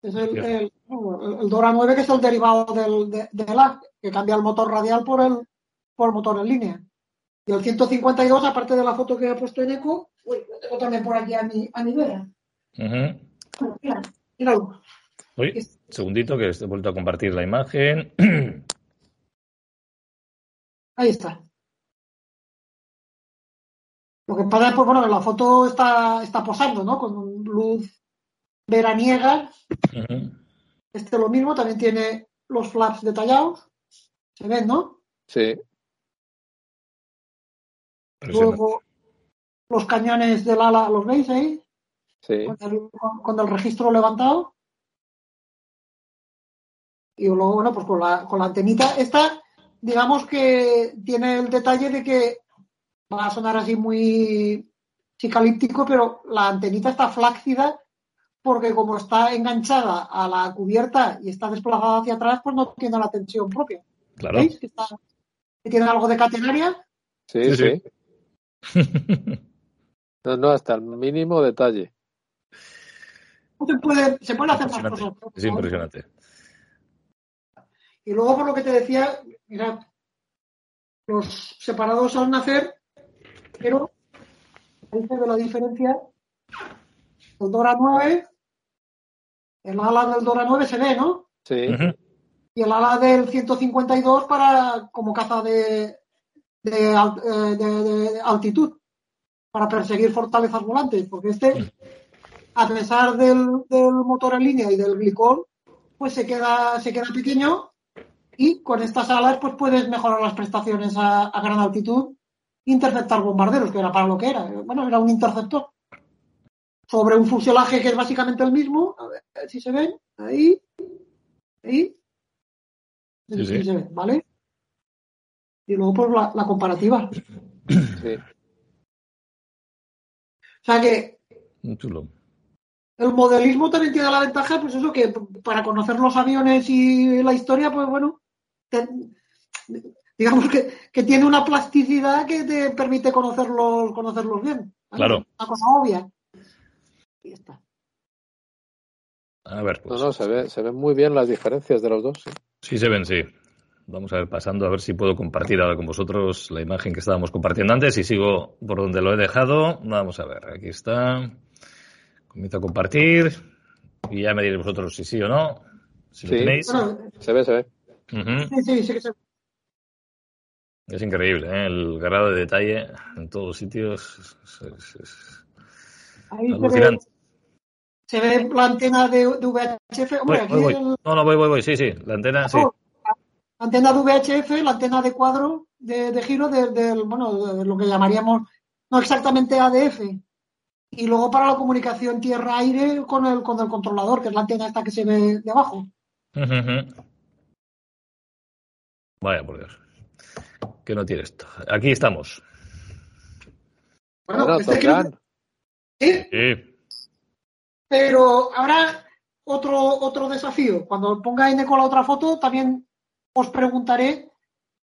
Es el, el, Dora 9, que es el derivado del, de, que cambia el motor radial por el, por el motor en línea. Y el 152, aparte de la foto que he puesto en eco, uy, lo tengo también por aquí a mi, a mi vera. mira, míralo. Uy, segundito que he vuelto a compartir la imagen. Ahí está. Lo que pasa es pues, bueno, que la foto está, está posando, ¿no? Con luz veraniega. Este lo mismo, también tiene los flaps detallados. Se ven, ¿no? Sí. Luego, los cañones del ala, ¿los veis ahí? Sí. Con el, registro levantado. Y luego, bueno, pues con la, con la antenita, esta, digamos que tiene el detalle de que va a sonar así muy psicalíptico, pero la antenita está flácida porque como está enganchada a la cubierta y está desplazada hacia atrás, pues no tiene la tensión propia. Claro. ¿Veis? Que, está- que tiene algo de catenaria. Sí, Sí, sí. No, no, hasta el mínimo detalle. Se puede, se puede hacer más cosas. Es impresionante. Y luego, por lo que te decía, mirad, los separados al nacer, pero ahí se ve la diferencia. El Dora 9, el ala del Dora 9 se ve, ¿no? Sí. Y el ala del 152 para como caza de, de, eh, de- de altitud, para perseguir fortalezas volantes, porque este, a pesar del, del motor en línea y del glicol, pues se queda, se queda pequeño y con estas alas pues puedes mejorar las prestaciones a, a gran altitud e interceptar bombarderos, que era para lo que era. Bueno, era un interceptor. Sobre un fuselaje que es básicamente el mismo, a ver si se ven, ahí, ahí, Sí, sí. Sí se ve, ¿vale? Y luego pues la, la comparativa. O sí. sea que Un chulo. el modelismo también tiene la ventaja, pues eso, que para conocer los aviones y la historia, pues bueno, te- digamos que, que tiene una plasticidad que te permite conocerlos, conocerlos bien. ¿vale? Claro. Una cosa obvia. Y ya está. A ver, No, pues. no, se, ve, se ven muy bien las diferencias de los dos. sí. Sí se ven, sí. Vamos a ver, pasando a ver si puedo compartir ahora con vosotros la imagen que estábamos compartiendo antes y sigo por donde lo he dejado. Vamos a ver, aquí está. Comienzo a compartir y ya me diréis vosotros si sí o no. Si lo Sí. tenéis. Bueno, Se ve, se ve. Ujú. sí, sí, sí que se- Es increíble, ¿eh? el grado de detalle en todos los sitios. es- es- es ahí se ve, alucinante. se ve la antena de, de VHF. Voy, Hombre, aquí voy, voy. el- No, no, voy, voy, voy. Sí, sí. La antena, sí. Oh, la antena de VHF, la antena de cuadro de, de giro de- del, bueno, de lo que llamaríamos, no exactamente ADF. Y luego para la comunicación tierra-aire con el, con el controlador, que es la antena esta que se ve de abajo. Ujú, ujú. Vaya, por Dios. ¿Qué no tiene esto? Aquí estamos. Bueno, Bueno, este creo que- sí, pero habrá otro, otro desafío. Cuando ponga Eneco la otra foto, también os preguntaré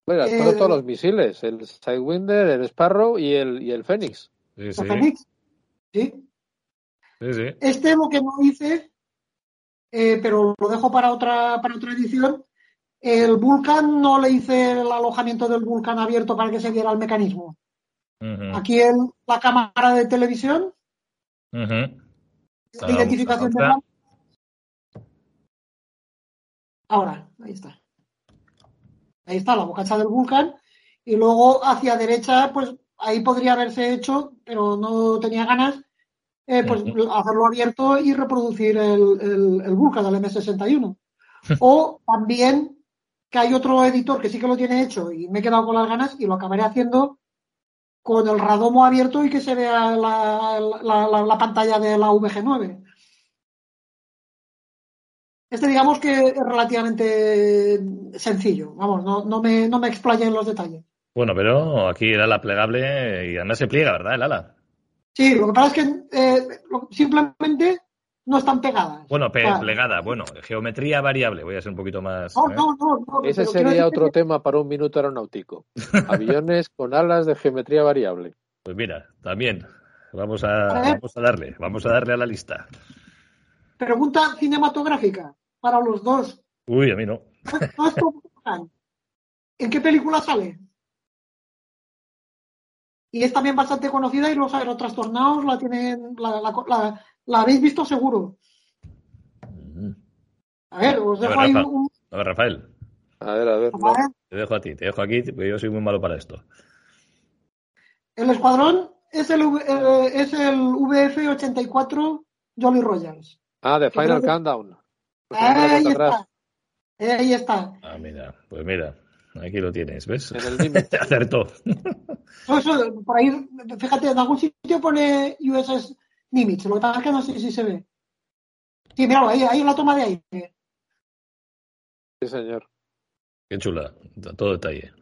Mira, Eh, todos los misiles, el Sidewinder, el Sparrow y el, y el Fénix. Sí, ¿de sí. Fénix? ¿Sí? Sí, sí. Este lo que no hice, eh, pero lo dejo para otra, para otra edición. El Vulcan no le hice el alojamiento del Vulcan abierto para que se viera el mecanismo. Aquí en la cámara de televisión, Ah, identificación de. Ahora, ahí está. Ahí está la bocacha del Vulcan. Y luego hacia derecha, pues ahí podría haberse hecho, pero no tenía ganas, eh, pues hacerlo abierto y reproducir el, el, el Vulcan, el M61. o también que hay otro editor que sí que lo tiene hecho y me he quedado con las ganas y lo acabaré haciendo con el radomo abierto y que se vea la, la, la, la pantalla de la VG9. Este digamos que es relativamente sencillo, vamos, no, no, me, no me explaye en los detalles. Bueno, pero aquí el ala plegable y además se pliega, ¿verdad? El ala. Sí, lo que pasa es que eh, simplemente no están pegadas. Bueno, pe- plegada, bueno, geometría variable, voy a ser un poquito más. no, ¿eh? no, no, no, Ese sería otro que- tema para un minuto aeronáutico. Aviones con alas de geometría variable. Pues mira, también. Vamos a, vamos a darle, vamos a darle a la lista. Pregunta cinematográfica para los dos. Uy, a mí no. ¿En qué película sale? Y es también bastante conocida y los aerotrastornados la tienen, la, la, la- la habéis visto seguro. Ujú. A ver, os A ver, dejo ahí Rafa. un. A ver, Rafael, A ver, a ver. no. ver, te dejo a ti, te dejo aquí, porque yo soy muy malo para esto. El escuadrón es el, eh, es el VF-84 Jolly Royals. Ah, creo Final que- Countdown. Pues Ahí está. Ahí está. Ah, mira, pues mira, aquí lo tienes, ¿ves? En el. Acertó. Eso, por ahí, fíjate, en algún sitio pone USS Nimitz, lo que pasa es que no sé si se ve. Sí, míralo, ahí, ahí en la toma de aire. Sí, señor. Qué chula, todo detalle.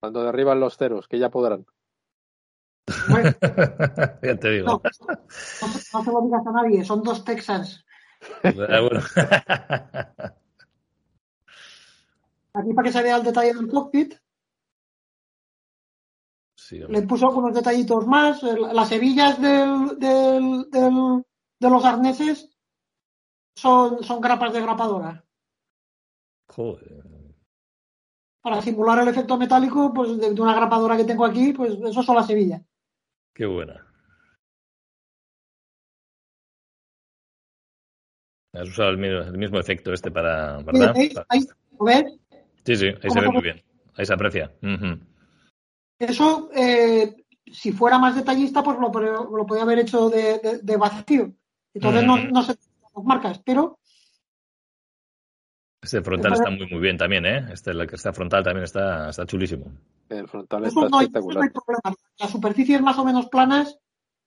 Cuando derriban los ceros, que ya podrán. Bueno, ya te digo. no, no, no se lo digas a nadie, son dos Texans. Ah, bueno. Aquí para que se vea el detalle del cockpit. Le puso algunos detallitos más. Las hebillas del, del- del- de los arneses son, son grapas de grapadora. Joder. Para simular el efecto metálico, pues de, una grapadora que tengo aquí, pues eso son las hebillas. Qué buena. Has usado el mismo, el mismo efecto este para, Sí, ¿verdad? ¿veis? Ahí, ¿lo ves? Sí, sí, ahí se ve muy bien. Ahí se aprecia. Ujú. Eso, eh, si fuera más detallista, pues lo, lo podía haber hecho de, de- de vacío. Entonces no, no se las marcas, pero Este frontal está muy, muy bien también, ¿eh? Este, la que está frontal también está, está chulísimo. El frontal eso está no eso no espectacular. hay problema. Las superficies más o menos planas,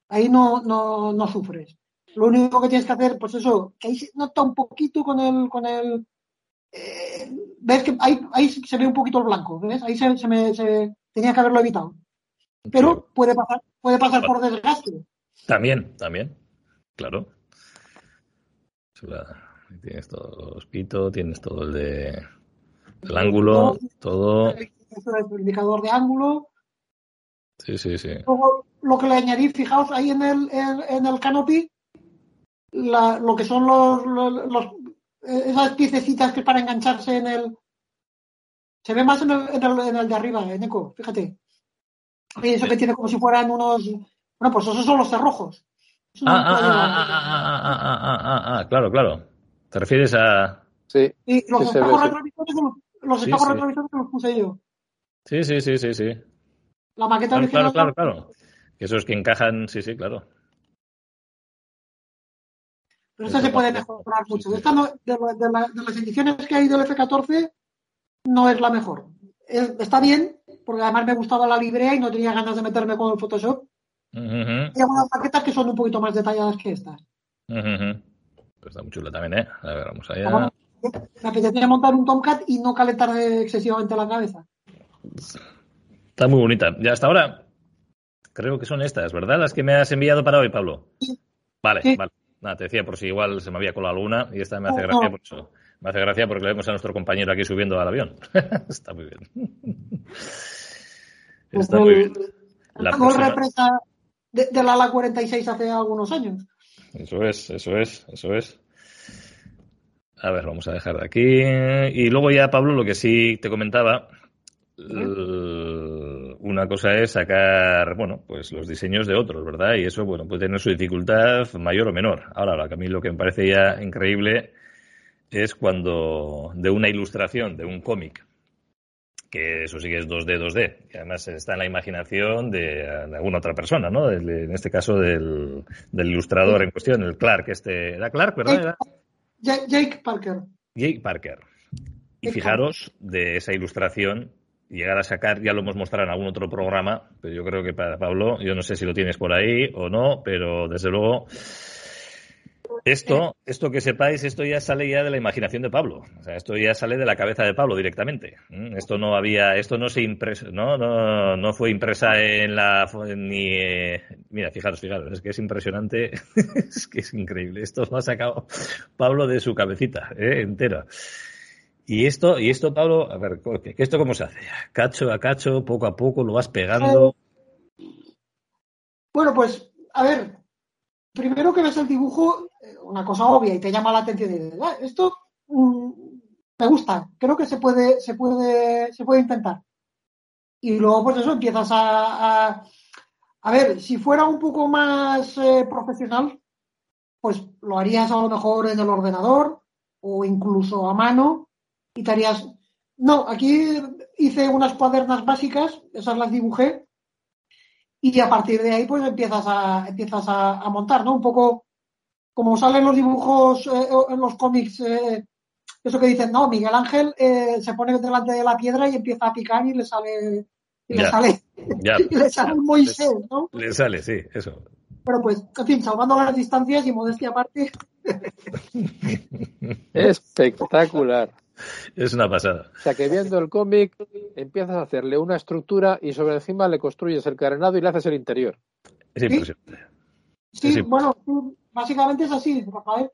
ahí no, no, no sufres. Lo único que tienes que hacer, pues eso, que ahí se nota un poquito con el, con el, eh, ves que ahí, ahí se ve un poquito el blanco, ¿ves? Ahí se, se me, se- tenía que haberlo evitado. Pero puede pasar, puede pasar por desgaste. También, también. Claro. Tienes todo el pito, tienes todo el de el ángulo, todo. El el indicador de ángulo. Sí, sí, sí. Luego, lo que le añadí, fijaos ahí en el, en, en el canopy, la- lo que son los, los- los- esas piececitas que para engancharse en el. Se ve más en el, en el, en el de arriba, en eco, fíjate. Y eso que tiene como si fueran unos. Bueno, pues esos son los cerrojos. Ah, ah, ah, ah, ah, ah, ah, ah, ah, ah, claro, claro. ¿Te refieres a...? Sí, Y los sí espejos retrovisores, los, los Sí, espejos sí. retrovisores los puse yo. Sí, sí, sí, sí, sí. La maqueta Claro, original. claro, claro, claro. Que esos que encajan, sí, sí, claro. Pero esta se puede mejorar mucho. Esta no- de, de la- de las ediciones que hay del F-14 no es la mejor. Es- está bien, porque además me gustaba la librea y no tenía ganas de meterme con el Photoshop. Ujú, Hay algunas maquetas que son un poquito más detalladas que estas. ujú, ujú. Pues está muy chula también, ¿eh? A ver, vamos allá. Me apetecía montar un Tomcat y no calentar excesivamente la cabeza. Está muy bonita. Ya hasta ahora creo que son estas, ¿verdad? Las que me has enviado para hoy, Pablo. Sí. Vale, Sí. vale. Nada, te decía por si igual se me había colado alguna y esta me hace No, gracia no. por eso. Me hace gracia porque le vemos a nuestro compañero aquí subiendo al avión. Está muy bien. Está muy bien. La próxima- represa de, de la ALA 46 hace algunos años. Eso es, eso es, eso es. A ver, vamos a dejar de aquí. Y luego ya, Pablo, lo que sí te comentaba, una cosa es sacar, bueno, pues los diseños de otros, ¿verdad? Y eso, bueno, puede tener su dificultad mayor o menor. Ahora, lo que a mí lo que me parece ya increíble es cuando de una ilustración, de un cómic, que eso sí que es 2D, 2D, que además está en la imaginación de, de alguna otra persona, ¿no? En este caso del, del ilustrador en cuestión, el Clark, este, era Clark, ¿verdad? Jake Parker. Jake Parker. Y fijaros de esa ilustración, llegar a sacar, ya lo hemos mostrado en algún otro programa, pero yo creo que para Pablo, yo no sé si lo tienes por ahí o no, pero desde luego esto, esto que sepáis, esto ya sale ya de la imaginación de Pablo. O sea, esto ya sale de la cabeza de Pablo directamente. ¿Mm? Esto no había, esto no se impreso, no, no, no fue impresa en la, ni, eh, mira, fijaros, fijaros, es que es impresionante, es que es increíble. Esto lo ha sacado Pablo de su cabecita, ¿eh? entera. Y esto, y esto, Pablo, a ver, ¿qué- ¿esto cómo se hace? Cacho a cacho, poco a poco, lo vas pegando. Bueno, pues, a ver, primero que ves el dibujo, una cosa obvia y te llama la atención y dices, "Ah, esto mm, me gusta, creo que se puede, se puede, se puede intentar. Y luego, pues eso, empiezas a, a, ver, si fuera un poco más eh, profesional, pues lo harías a lo mejor en el ordenador o incluso a mano y te harías. No, aquí hice unas cuadernas básicas, esas las dibujé, y a partir de ahí pues empiezas a, empiezas a montar, ¿no? Un poco como salen los dibujos eh, en los cómics, eh, eso que dicen, no, Miguel Ángel eh, se pone delante de la piedra y empieza a picar y le sale, y le sale, Ya, y le sale un Moisés, ¿no? le sale, sí, eso. Pero pues, en fin, salvando las distancias y modestia aparte, Espectacular. Es una pasada. O sea que viendo el cómic empiezas a hacerle una estructura y sobre encima le construyes el carenado y le haces el interior. Es imposible. Sí, Sí, sí. bueno, básicamente es así, Rafael.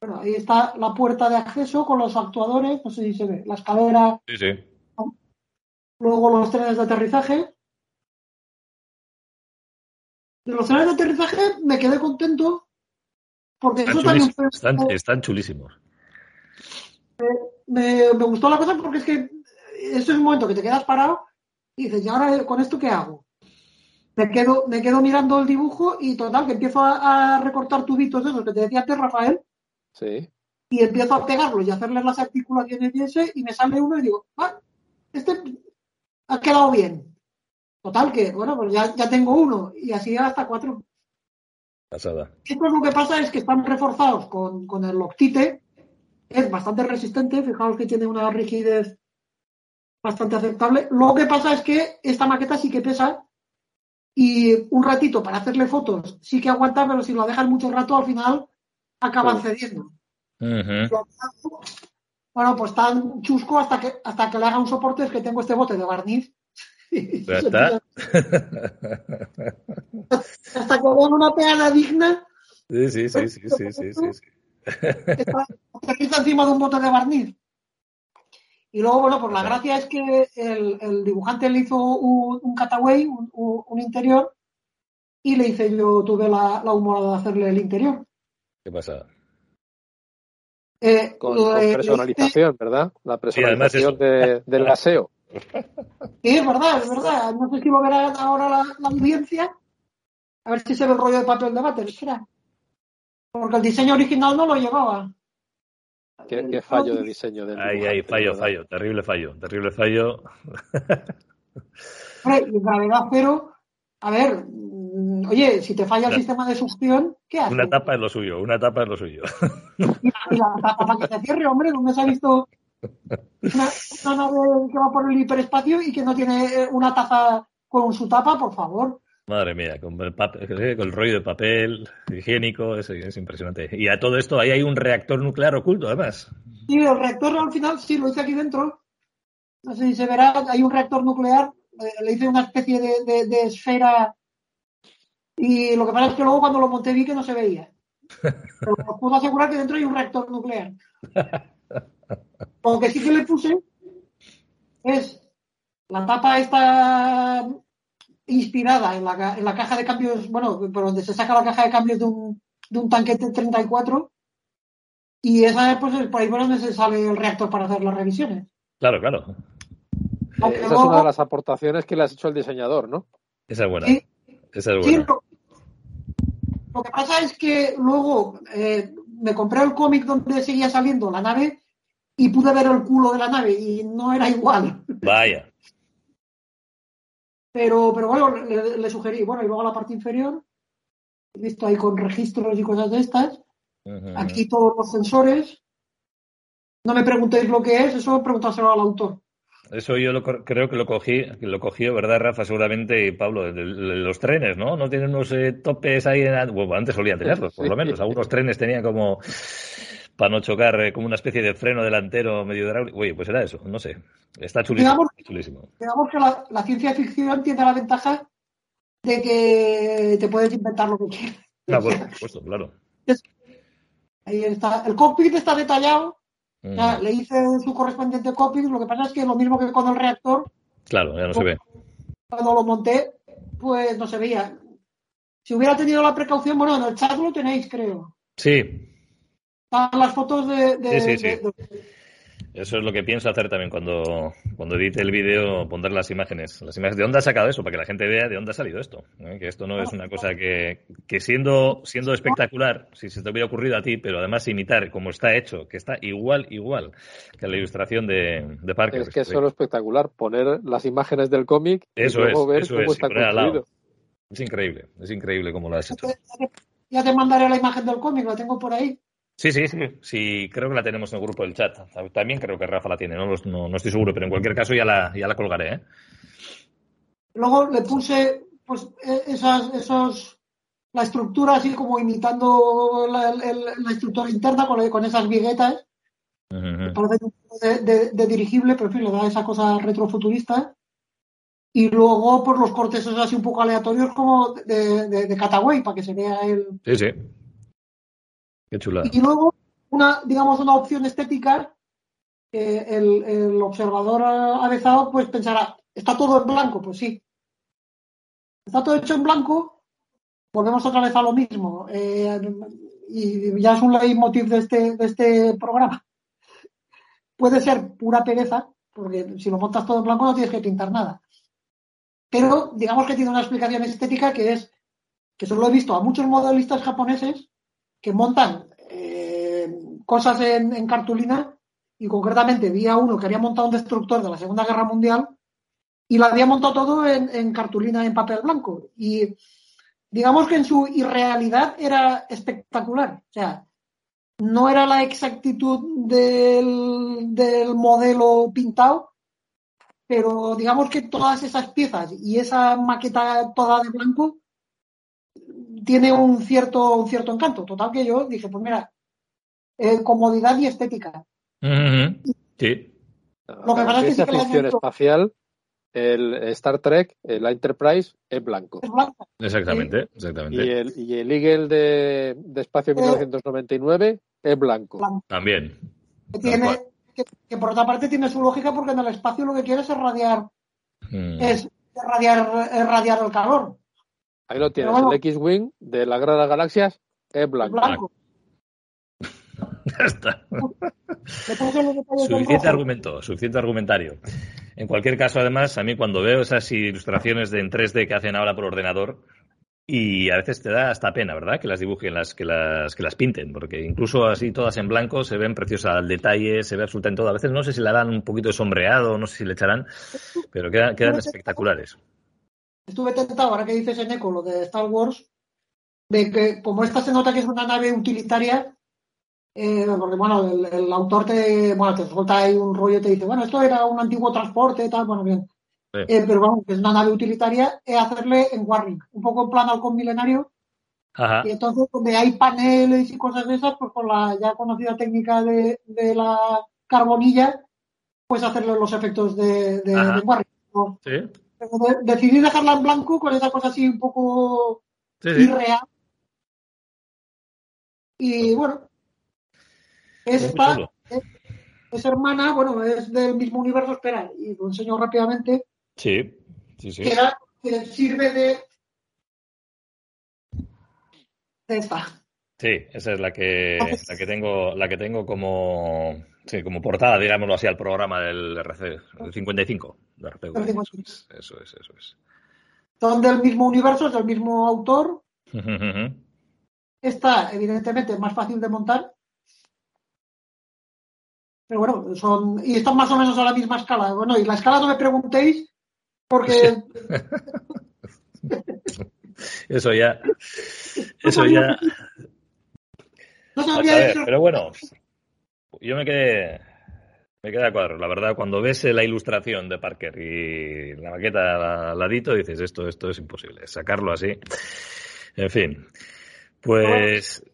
Bueno, ahí está la puerta de acceso con los actuadores, no sé si se ve, la escalera, Sí, sí. luego los trenes de aterrizaje. De los trenes de aterrizaje me quedé contento porque Están eso también fue, chulísimos. Están, están chulísimos. me, me gustó la cosa porque es que esto es un momento que te quedas parado y dices, ¿y ahora con esto qué hago? Me quedo, me quedo mirando el dibujo y total, que empiezo a, a recortar tubitos de esos que te decía antes, Rafael, Sí. y empiezo a pegarlos y a hacerles las articulaciones y ese, y me sale uno y digo, ah, este ha quedado bien. Total, que bueno, pues ya, ya tengo uno, y así hasta cuatro. Pasada. Esto es lo que pasa es que están reforzados con, con el Loctite, es bastante resistente, fijaos que tiene una rigidez bastante aceptable. Lo que pasa es que esta maqueta sí que pesa y un ratito para hacerle fotos sí que aguanta, pero si lo dejas mucho rato al final acaban cediendo. Bueno, pues tan chusco hasta que hasta que le haga un soporte es que tengo este bote de barniz. Ya está. Hasta que vean una peana digna, Sí, sí, sí, sí, sí, sí, sí, sí. está encima de un bote de barniz. Y luego, bueno, pues la gracia es que el, el dibujante le hizo un, un cutaway, un, interior, y le hice yo, tuve la, la humorada de hacerle el interior. ¿Qué pasa? Eh, Con, hice- personalización, ¿verdad? La además personalización eso. de, del aseo. Sí, es verdad, es verdad. No sé si lo verá ahora la, la audiencia. A ver si se ve el rollo de papel de váter, espera. Porque el diseño original no lo llevaba. Qué, qué fallo de diseño del Ahí, ahí, fallo, ¿verdad? fallo. Terrible fallo. Terrible fallo. Hombre, y gravedad cero. A ver, mm, oye, si te falla el Una- sistema de succión, ¿qué haces? Una tapa es lo suyo, una tapa es lo suyo. Y, la tapa para que se cierre, hombre, ¿dónde se ha visto una, una nave que va por el hiperespacio y que no tiene eh, una taza con su tapa, por favor? Madre mía, con el, papel, con el rollo de papel higiénico, es, es impresionante. Y a todo esto, ahí hay un reactor nuclear oculto, además. Sí, el reactor al final, sí, lo hice aquí dentro. No sé si se verá, hay un reactor nuclear, eh, le hice una especie de, de- de esfera y lo que pasa es que luego cuando lo monté vi que no se veía. Pero os puedo asegurar que dentro hay un reactor nuclear. Lo que sí que le puse es la tapa esta inspirada en la, en la caja de cambios, bueno, por donde se saca la caja de cambios de un, de un tanquete 34 y esa pues es por ahí por donde se sale el reactor para hacer las revisiones. Claro, claro. Aunque Esa es una de las aportaciones que le has hecho al diseñador, ¿no? Esa es buena. Sí. Esa es Sí, buena. lo, lo que pasa es que luego eh, me compré el cómic donde seguía saliendo la nave y pude ver el culo de la nave y no era igual. Vaya. Pero, pero bueno, le, le sugerí, bueno, y luego la parte inferior, he visto ahí con registros y cosas de estas, aquí todos los sensores. No me preguntéis lo que es, eso preguntárselo al autor. Eso yo lo creo que lo cogí, que lo cogió, ¿verdad, Rafa? Seguramente, y Pablo, de, de- de los trenes, ¿no? No tienen unos eh, topes ahí en... Bueno, antes solían tenerlos, por lo menos. Algunos trenes tenían como, para no chocar, eh, como una especie de freno delantero medio hidráulico. Oye, pues era eso, no sé. Está chulísimo. Digamos- chulísimo. Digamos que la, la ciencia ficción tiene la ventaja de que te puedes inventar lo que quieras. Ah, por supuesto, claro. Ahí está. El cockpit está detallado. Mm, Ya, le hice su correspondiente cockpit. Lo que pasa es que lo mismo que con el reactor, Claro, ya no se ve. cuando lo monté, pues no se veía. Si hubiera tenido la precaución, bueno, en el chat lo tenéis, creo. Sí, Están las fotos de. de- Sí, sí, sí. de- Eso es lo que pienso hacer también cuando, cuando edite el vídeo, pondré las imágenes. Las imágenes. ¿De dónde ha sacado eso? Para que la gente vea de dónde ha salido esto. ¿eh? Que esto no es una cosa que, que siendo, siendo espectacular, si se te hubiera ocurrido a ti, pero además imitar como está hecho, que está igual, igual que la ilustración de, de Parker. Es que eso es lo espectacular, poner las imágenes del cómic y Eso luego es, ver eso cómo es, y está poner al lado. construido. Es increíble, es increíble cómo lo has hecho. Ya te mandaré la imagen del cómic, la tengo por ahí. Sí, sí, sí, sí, creo que la tenemos en el grupo del chat. También creo que Rafa la tiene, no, no, no estoy seguro, pero en cualquier caso ya la, ya la colgaré. ¿eh? Luego le puse, pues, eh, esas, esos, la estructura así como imitando la, el- la estructura interna con, con esas viguetas. Parece de, de, dirigible, pero en fin, le da esa cosa retrofuturista. Y luego, por los cortes así un poco aleatorios, como de, de, de Cataway, para que se vea el. Sí, sí. Qué chula. Y luego, una, digamos, una opción estética, el, el observador avezado, pues pensará, ¿está todo en blanco? Pues sí. Está todo hecho en blanco, volvemos otra vez a lo mismo. Eh, y ya es un leitmotiv de este, de este programa. Puede ser pura pereza, porque si lo montas todo en blanco no tienes que pintar nada. Pero digamos que tiene una explicación estética que es que solo he visto a muchos modelistas japoneses que montan eh, cosas en, cartulina y concretamente vi a uno que había montado un destructor de la Segunda Guerra Mundial y lo había montado todo en, en cartulina en papel blanco. Y digamos que en su irrealidad era espectacular. O sea, no era la exactitud del, del modelo pintado, pero digamos que todas esas piezas y esa maqueta toda de blanco tiene un cierto, un cierto encanto. Total que yo dije, pues mira, eh, comodidad y estética. Uh -huh. Sí. Lo que pasa es que ficción espacial, el Star Trek, el Enterprise, es blanco. Es blanco. Exactamente, sí. exactamente. Y el, y el Eagle de, de Espacio 1999 es blanco. blanco. También. Que, tiene, que, que, por otra parte tiene su lógica porque en el espacio lo que quieres es radiar, Mm. es radiar, es radiar el calor. Ahí lo tienes, el X-Wing de la Guerra de las Galaxias es Es blanco. blanco. Ya está. Suficiente argumento, suficiente argumentario. En cualquier caso, además, a mí cuando veo esas ilustraciones de en 3D que hacen ahora por ordenador, y a veces te da hasta pena, ¿verdad? Que las dibujen, las, que las, que las pinten, porque incluso así todas en blanco se ven preciosas al detalle, se ve absolutamente todo. A veces no sé si le dan un poquito de sombreado, no sé si le echarán, pero quedan, quedan espectaculares. Estuve tentado, ahora que dices en eco lo de Star Wars, de que como esta se nota que es una nave utilitaria, eh, porque bueno, el, el autor te, bueno, te suelta ahí un rollo y te dice, bueno, esto era un antiguo transporte y tal, bueno, bien. Sí. Eh, pero vamos, que es una nave utilitaria, es hacerle en Warring, un poco en plan halcón milenario, Ajá. y entonces donde hay paneles y cosas de esas, pues con la ya conocida técnica de, de la carbonilla, pues hacerle los efectos de, de, Warring. ¿no? Sí, decidí dejarla en blanco con esa cosa así un poco sí, sí. irreal. Y bueno, esta es, es hermana, bueno, es del mismo universo, espera, y lo enseño rápidamente, Sí, sí, sí. que, era- que sirve de, de esta. Sí, esa es la que, la que tengo, la que tengo como, sí, como portada, digámoslo así, al programa del RC, el 55 de RPG. El Eso 55. es, eso es, eso es. Son del mismo universo, es del mismo autor. Esta, evidentemente, más fácil de montar. Pero bueno, son. Y están más o menos a la misma escala. Bueno, y la escala no me preguntéis, porque Eso ya, eso ya. no se A había ver, hecho. pero bueno, yo me quedé, me quedé a cuadro. La verdad, cuando ves la ilustración de Parker y la maqueta al ladito, dices esto, esto es imposible. Sacarlo así. En fin. Pues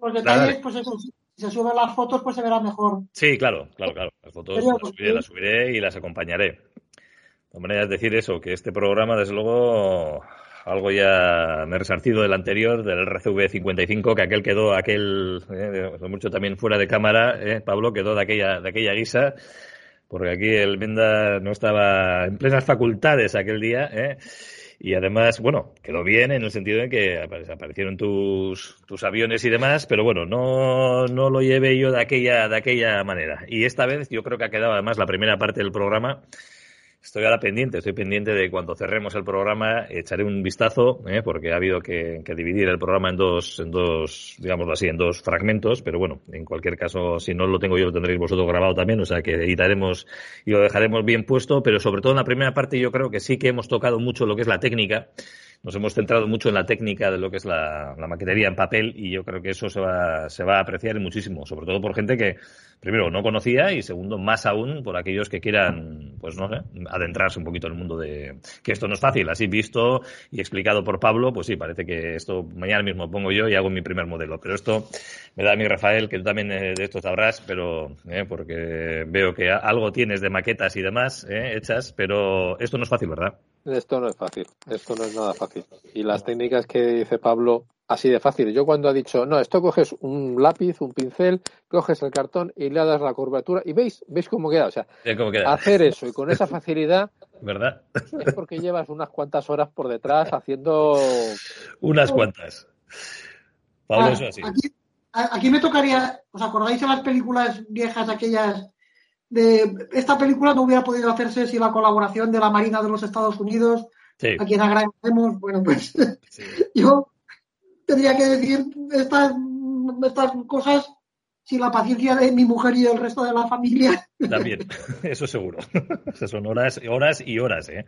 Los detalles, pues eso, si se suben las fotos, pues se verá mejor. sí, claro, claro, claro. Las fotos Sería las subiré, las subiré y las acompañaré. De todas maneras, decir eso, que este programa, desde luego, algo ya me he resarcido del anterior, del RCV 55, que aquel quedó, aquel, eh, mucho también fuera de cámara, eh, Pablo, quedó de aquella, de aquella guisa, porque aquí el Menda no estaba en plenas facultades aquel día, eh, y además, bueno, quedó bien en el sentido de que apare- aparecieron tus, tus aviones y demás, pero bueno, no, no lo llevé yo de aquella, de aquella manera. Y esta vez yo creo que ha quedado además la primera parte del programa. Estoy ahora pendiente, estoy pendiente de cuando cerremos el programa, echaré un vistazo, ¿eh? porque ha habido que, que dividir el programa en dos, en dos, digámoslo así, en dos fragmentos, pero bueno, en cualquier caso, si no lo tengo yo, lo tendréis vosotros grabado también, o sea que editaremos y lo dejaremos bien puesto, pero sobre todo en la primera parte yo creo que sí que hemos tocado mucho lo que es la técnica nos hemos centrado mucho en la técnica de lo que es la, maquetería en papel y yo creo que eso se va, se va a apreciar muchísimo, sobre todo por gente que, primero, no conocía y segundo, más aún por aquellos que quieran, pues no sé, adentrarse un poquito en el mundo de... que esto no es fácil, así visto y explicado por Pablo, pues sí, parece que esto mañana mismo pongo yo y hago mi primer modelo, pero esto me da a mí Rafael, que tú también eh, de esto sabrás, pero eh, porque veo que algo tienes de maquetas y demás eh, hechas, pero esto no es fácil, ¿verdad? Esto no es fácil, esto no es nada fácil. Y las técnicas que dice Pablo, así de fácil. Yo cuando ha dicho, no, esto coges un lápiz, un pincel, coges el cartón y le das la curvatura y veis, veis cómo queda. O sea, hacer eso y con esa facilidad, ¿verdad? Es porque llevas unas cuantas horas por detrás haciendo. Unas cuantas. Pablo, ah, eso así. Aquí, aquí me tocaría, ¿os acordáis de las películas viejas aquellas de esta película no hubiera podido hacerse sin la colaboración de la Marina de los Estados Unidos, a quien agradecemos. Bueno, pues yo tendría que decir estas, estas cosas sin la paciencia de mi mujer y del resto de la familia. También, eso seguro. son horas, horas y horas, ¿eh?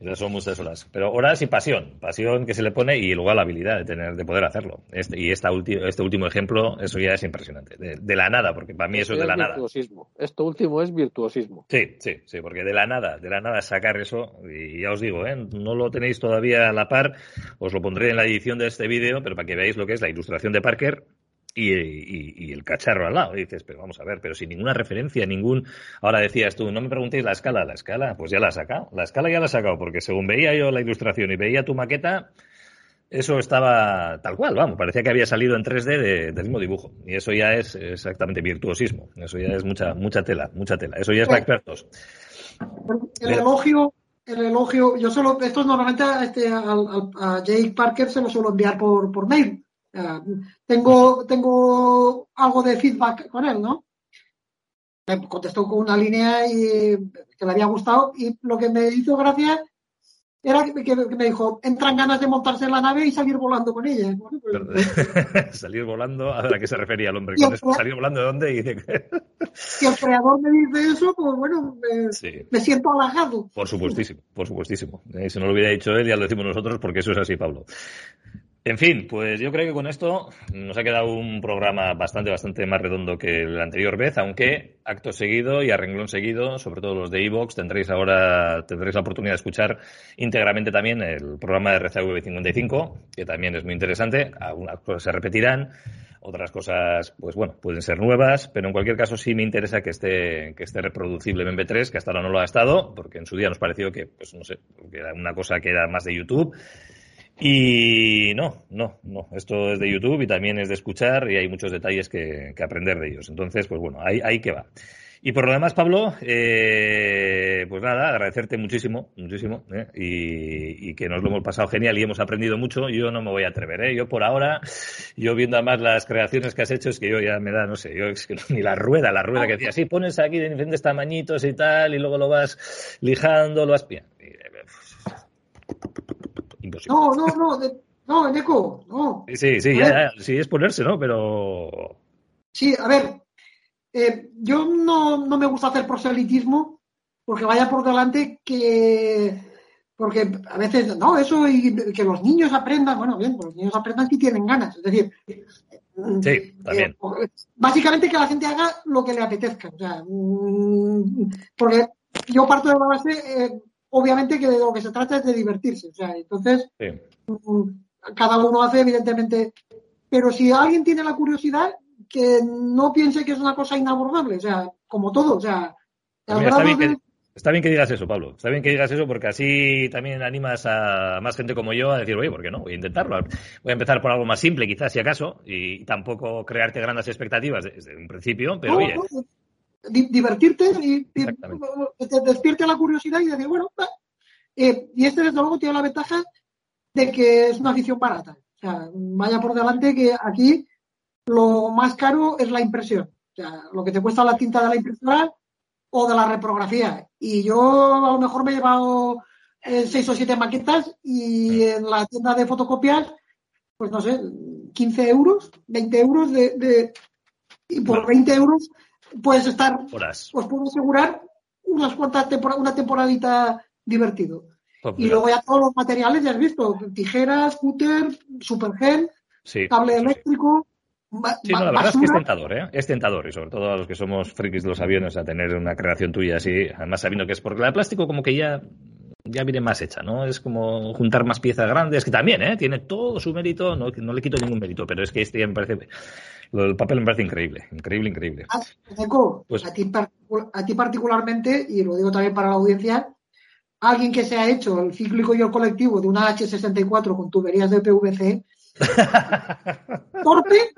Esas son muchas horas. Pero horas y pasión. Pasión que se le pone y luego la habilidad de tener, de poder hacerlo. Este, y esta este último ejemplo, eso ya es impresionante. De, la nada, porque para mí eso es de la nada. Esto último es virtuosismo. Sí, sí, sí, porque de la nada, de la nada sacar eso, y ya os digo, ¿eh? no lo tenéis todavía a la par, os lo pondré en la edición de este vídeo, pero para que veáis lo que es la ilustración de Parker, y, el cacharro al lado. Y dices, pero vamos a ver, pero sin ninguna referencia, ningún. Ahora decías tú, no me preguntéis la escala. La escala, pues ya la has sacado. La escala ya la has sacado, porque según veía yo la ilustración y veía tu maqueta, eso estaba tal cual, vamos, parecía que había salido en 3D del mismo dibujo. Y eso ya es exactamente virtuosismo. Eso ya es mucha, mucha tela, mucha tela. Eso ya es para expertos. El elogio, el elogio, yo solo, esto normalmente a, este, a, Jake Parker se lo suelo enviar por, por mail tengo, tengo algo de feedback con él, ¿no? Me contestó con una línea y, que le había gustado y lo que me hizo gracia era que, me dijo, entran ganas de montarse en la nave y salir volando con ella. Pues, salir volando, ¿a qué se refería el hombre con? ¿Salir volando de dónde? Y si el creador me dice eso, pues bueno, me, siento halagado. Por supuestísimo, por supuestísimo. Eh, si no lo hubiera dicho él, ya lo decimos nosotros porque eso es así, Pablo. En fin, pues yo creo que con esto nos ha quedado un programa bastante, bastante más redondo que el anterior vez, aunque acto seguido y a renglón seguido, sobre todo los de Evox, tendréis ahora, tendréis la oportunidad de escuchar íntegramente también el programa de RCV 55, que también es muy interesante. Algunas cosas se repetirán, otras cosas, pues bueno, pueden ser nuevas, pero en cualquier caso sí me interesa que esté, que esté reproducible en MP3, que hasta ahora no lo ha estado, porque en su día nos pareció que, pues no sé, que era una cosa que era más de YouTube y no, no, no. Esto es de YouTube y también es de escuchar y hay muchos detalles que, aprender de ellos. Entonces, pues bueno, ahí, ahí que va. Y por lo demás, Pablo, eh, pues nada, agradecerte muchísimo, muchísimo, ¿eh? y, que nos lo hemos pasado genial y hemos aprendido mucho. Yo no me voy a atrever, ¿eh? Yo por ahora, yo viendo además las creaciones que has hecho, es que yo ya me da, no sé, yo es que ni la rueda, la rueda que decía, sí, pones aquí de diferentes tamañitos y tal, y luego lo vas lijando, lo vas... Bien, no, no, no, no, Neko, no. Sí, sí, ya, sí, es ponerse, ¿no? Pero. Sí, a ver, eh, yo no, no me gusta hacer proselitismo porque vaya por delante que. Porque a veces, no, eso y que los niños aprendan, bueno, bien, los niños aprendan si tienen ganas. Es decir, sí, eh, también. básicamente que la gente haga lo que le apetezca. O sea, mm, porque yo parto de la base, eh, obviamente que de lo que se trata es de divertirse. O sea, entonces, mm, cada uno hace evidentemente. Pero si alguien tiene la curiosidad, que no piense que es una cosa inabordable, o sea, como todo, o sea, pues está, bien que, digas eso, Pablo. Está bien que digas eso porque así también animas a más gente como yo a decir, oye, ¿por qué no? Voy a intentarlo. Voy a empezar por algo más simple, quizás, si acaso, y tampoco crearte grandes expectativas desde un principio, pero oye divertirte y, te despierte la curiosidad y decir, bueno, eh, y este desde luego tiene la ventaja de que es una afición barata. O sea, vaya por delante que aquí lo más caro es la impresión. O sea, lo que te cuesta la tinta de la impresora o de la reprografía. Y yo a lo mejor me he llevado eh, seis o siete maquetas y en la tienda de fotocopias, pues no sé, 15 euros, 20 euros de, de y por 20 euros puedes estar, os puedo asegurar unas cuantas una temporadita divertido. y luego ya todos los materiales, ya has visto, tijeras, cúter, supergel, cable eléctrico. Sí, no, la verdad es que es tentador, ¿eh? Es tentador, y sobre todo a los que somos frikis de los aviones, a tener una creación tuya así, además sabiendo que es porque la de plástico como que ya ya viene más hecha, ¿no? Es como juntar más piezas grandes, que también, ¿eh? Tiene todo su mérito, no, no le quito ningún mérito, pero es que este ya me parece, el papel me parece increíble, increíble, increíble. Ah, pues, a, ti, a ti particularmente, y lo digo también para la audiencia, alguien que se ha hecho el cíclico y el colectivo de una H64 con tuberías de PVC, torpe,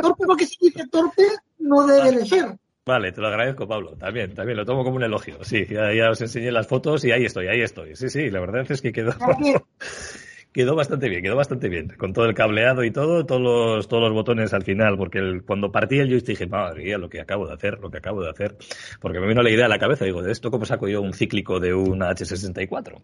torpe porque se dice torpe, no debe de ser. Vale, te lo agradezco, Pablo. También, también lo tomo como un elogio. Sí, ya, os enseñé las fotos y ahí estoy, ahí estoy. Sí, sí, la verdad es que quedó, quedó bastante bien, quedó bastante bien. Con todo el cableado y todo, todos los, todos los botones al final, porque cuando partí el joystick dije, madre mía, lo que acabo de hacer, lo que acabo de hacer. Porque me vino la idea a la cabeza, digo, ¿de esto cómo saco yo un cíclico de una H64?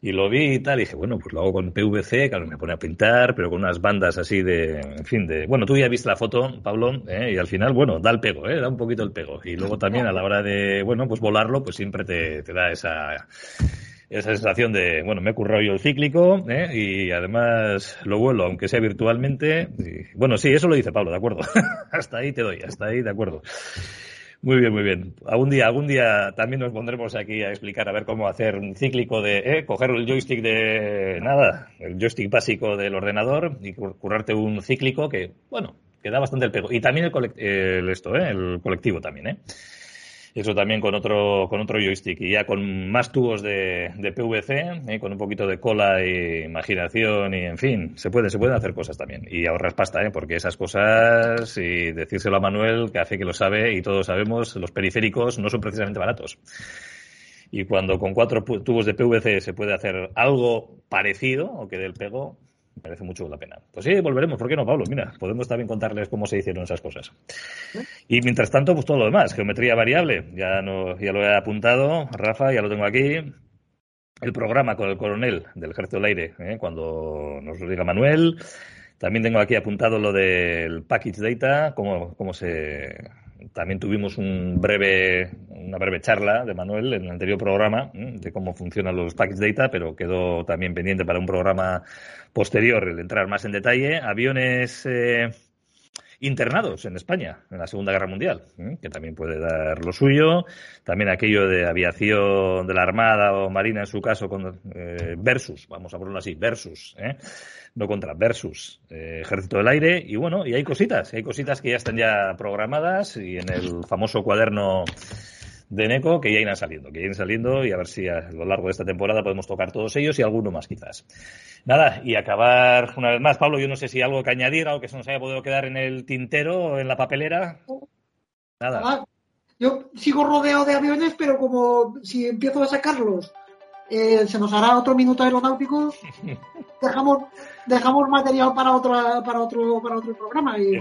Y lo vi y tal, y dije, bueno, pues lo hago con PVC, claro, me pone a pintar, pero con unas bandas así de, en fin, de, bueno, tú ya viste la foto, Pablo, ¿eh? y al final, bueno, da el pego, ¿eh? da un poquito el pego. Y luego también a la hora de, bueno, pues volarlo, pues siempre te, te da esa, esa sensación de, bueno, me he currado yo el cíclico ¿eh? y además lo vuelo, aunque sea virtualmente. bueno, sí, eso lo dice Pablo, de acuerdo. hasta ahí te doy, hasta ahí, de acuerdo. Muy bien, muy bien. Algún día, algún día también nos pondremos aquí a explicar a ver cómo hacer un cíclico de, eh, coger el joystick de nada, el joystick básico del ordenador y currarte un cíclico que, bueno, que da bastante el pego. Y también el, el esto, eh, el colectivo también, eh. Eso también con otro, con otro joystick y ya con más tubos de, PVC, ¿eh? con un poquito de cola y imaginación y en fin, se puede, se pueden hacer cosas también. Y ahorras pasta, ¿eh? porque esas cosas, y decírselo a Manuel, que hace que lo sabe y todos sabemos, los periféricos no son precisamente baratos. Y cuando con cuatro tubos de PVC se puede hacer algo parecido o que dé el pego, merece mucho la pena. Pues sí, volveremos, ¿por qué no, Pablo? Mira, podemos también contarles cómo se hicieron esas cosas. Y mientras tanto, pues todo lo demás, geometría variable, ya, no, ya lo he apuntado, Rafa, ya lo tengo aquí. El programa con el coronel del Ejército del Aire, ¿eh? cuando nos lo diga Manuel. También tengo aquí apuntado lo del package data, cómo, cómo se, también tuvimos un breve, una breve charla de Manuel en el anterior programa de cómo funcionan los package data, pero quedó también pendiente para un programa posterior el entrar más en detalle. Aviones eh, internados en España en la Segunda Guerra Mundial, que también puede dar lo suyo. También aquello de aviación de la Armada o Marina, en su caso, con, eh, versus, vamos a ponerlo así, versus. ¿eh? no contra, versus eh, Ejército del Aire. Y bueno, y hay cositas, hay cositas que ya están ya programadas y en el famoso cuaderno de Neco que ya irán saliendo, que irán saliendo y a ver si a lo largo de esta temporada podemos tocar todos ellos y alguno más quizás. Nada, y acabar una vez más, Pablo, yo no sé si algo que añadir, algo que se nos haya podido quedar en el tintero o en la papelera. Nada. Ah, yo sigo rodeado de aviones, pero como si empiezo a sacarlos eh, se nos hará otro minuto aeronáutico, dejamos, dejamos material para otra, para otro, para otro programa. Y,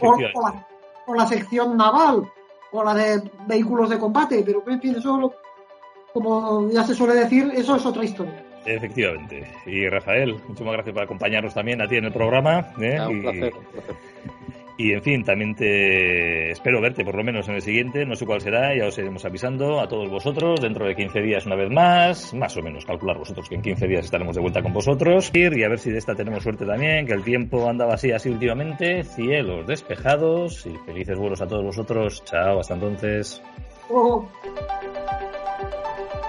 o, la, sección naval, o la de vehículos de combate, pero en fin, eso como ya se suele decir, eso es otra historia. Efectivamente. Y Rafael, muchas gracias por acompañarnos también a ti en el programa. ¿eh? Ah, un placer. Y en fin, también te espero verte por lo menos en el siguiente, no sé cuál será, ya os iremos avisando a todos vosotros. Dentro de 15 días una vez más, más o menos, calcular vosotros que en 15 días estaremos de vuelta con vosotros. Y a ver si de esta tenemos suerte también, que el tiempo andaba así así últimamente, cielos despejados y felices vuelos a todos vosotros, chao, hasta entonces.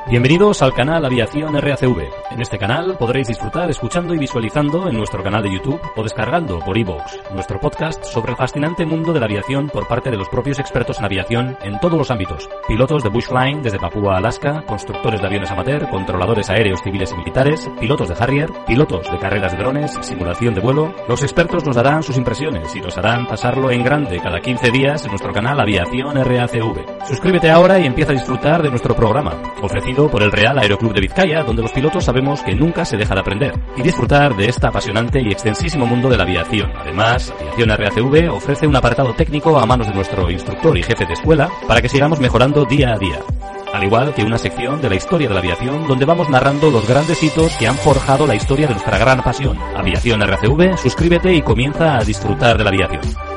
Bienvenidos al canal Aviación RACV. En este canal podréis disfrutar escuchando y visualizando en nuestro canal de YouTube o descargando por iVoox nuestro podcast sobre el fascinante mundo de la aviación por parte de los propios expertos en aviación en todos los ámbitos. Pilotos de bushflying desde Papúa Alaska, constructores de aviones amateur, controladores aéreos civiles y militares, pilotos de Harrier, pilotos de carreras de drones, simulación de vuelo. Los expertos nos darán sus impresiones y nos harán pasarlo en grande cada 15 días en nuestro canal Aviación RACV. Suscríbete ahora y empieza a disfrutar de nuestro programa, por el Real Aeroclub de Vizcaya, donde los pilotos sabemos que nunca se deja de aprender y disfrutar de este apasionante y extensísimo mundo de la aviación. Además, Aviación RACV ofrece un apartado técnico a manos de nuestro instructor y jefe de escuela para que sigamos mejorando día a día. Al igual que una sección de la historia de la aviación donde vamos narrando los grandes hitos que han forjado la historia de nuestra gran pasión. Aviación RACV, suscríbete y comienza a disfrutar de la aviación.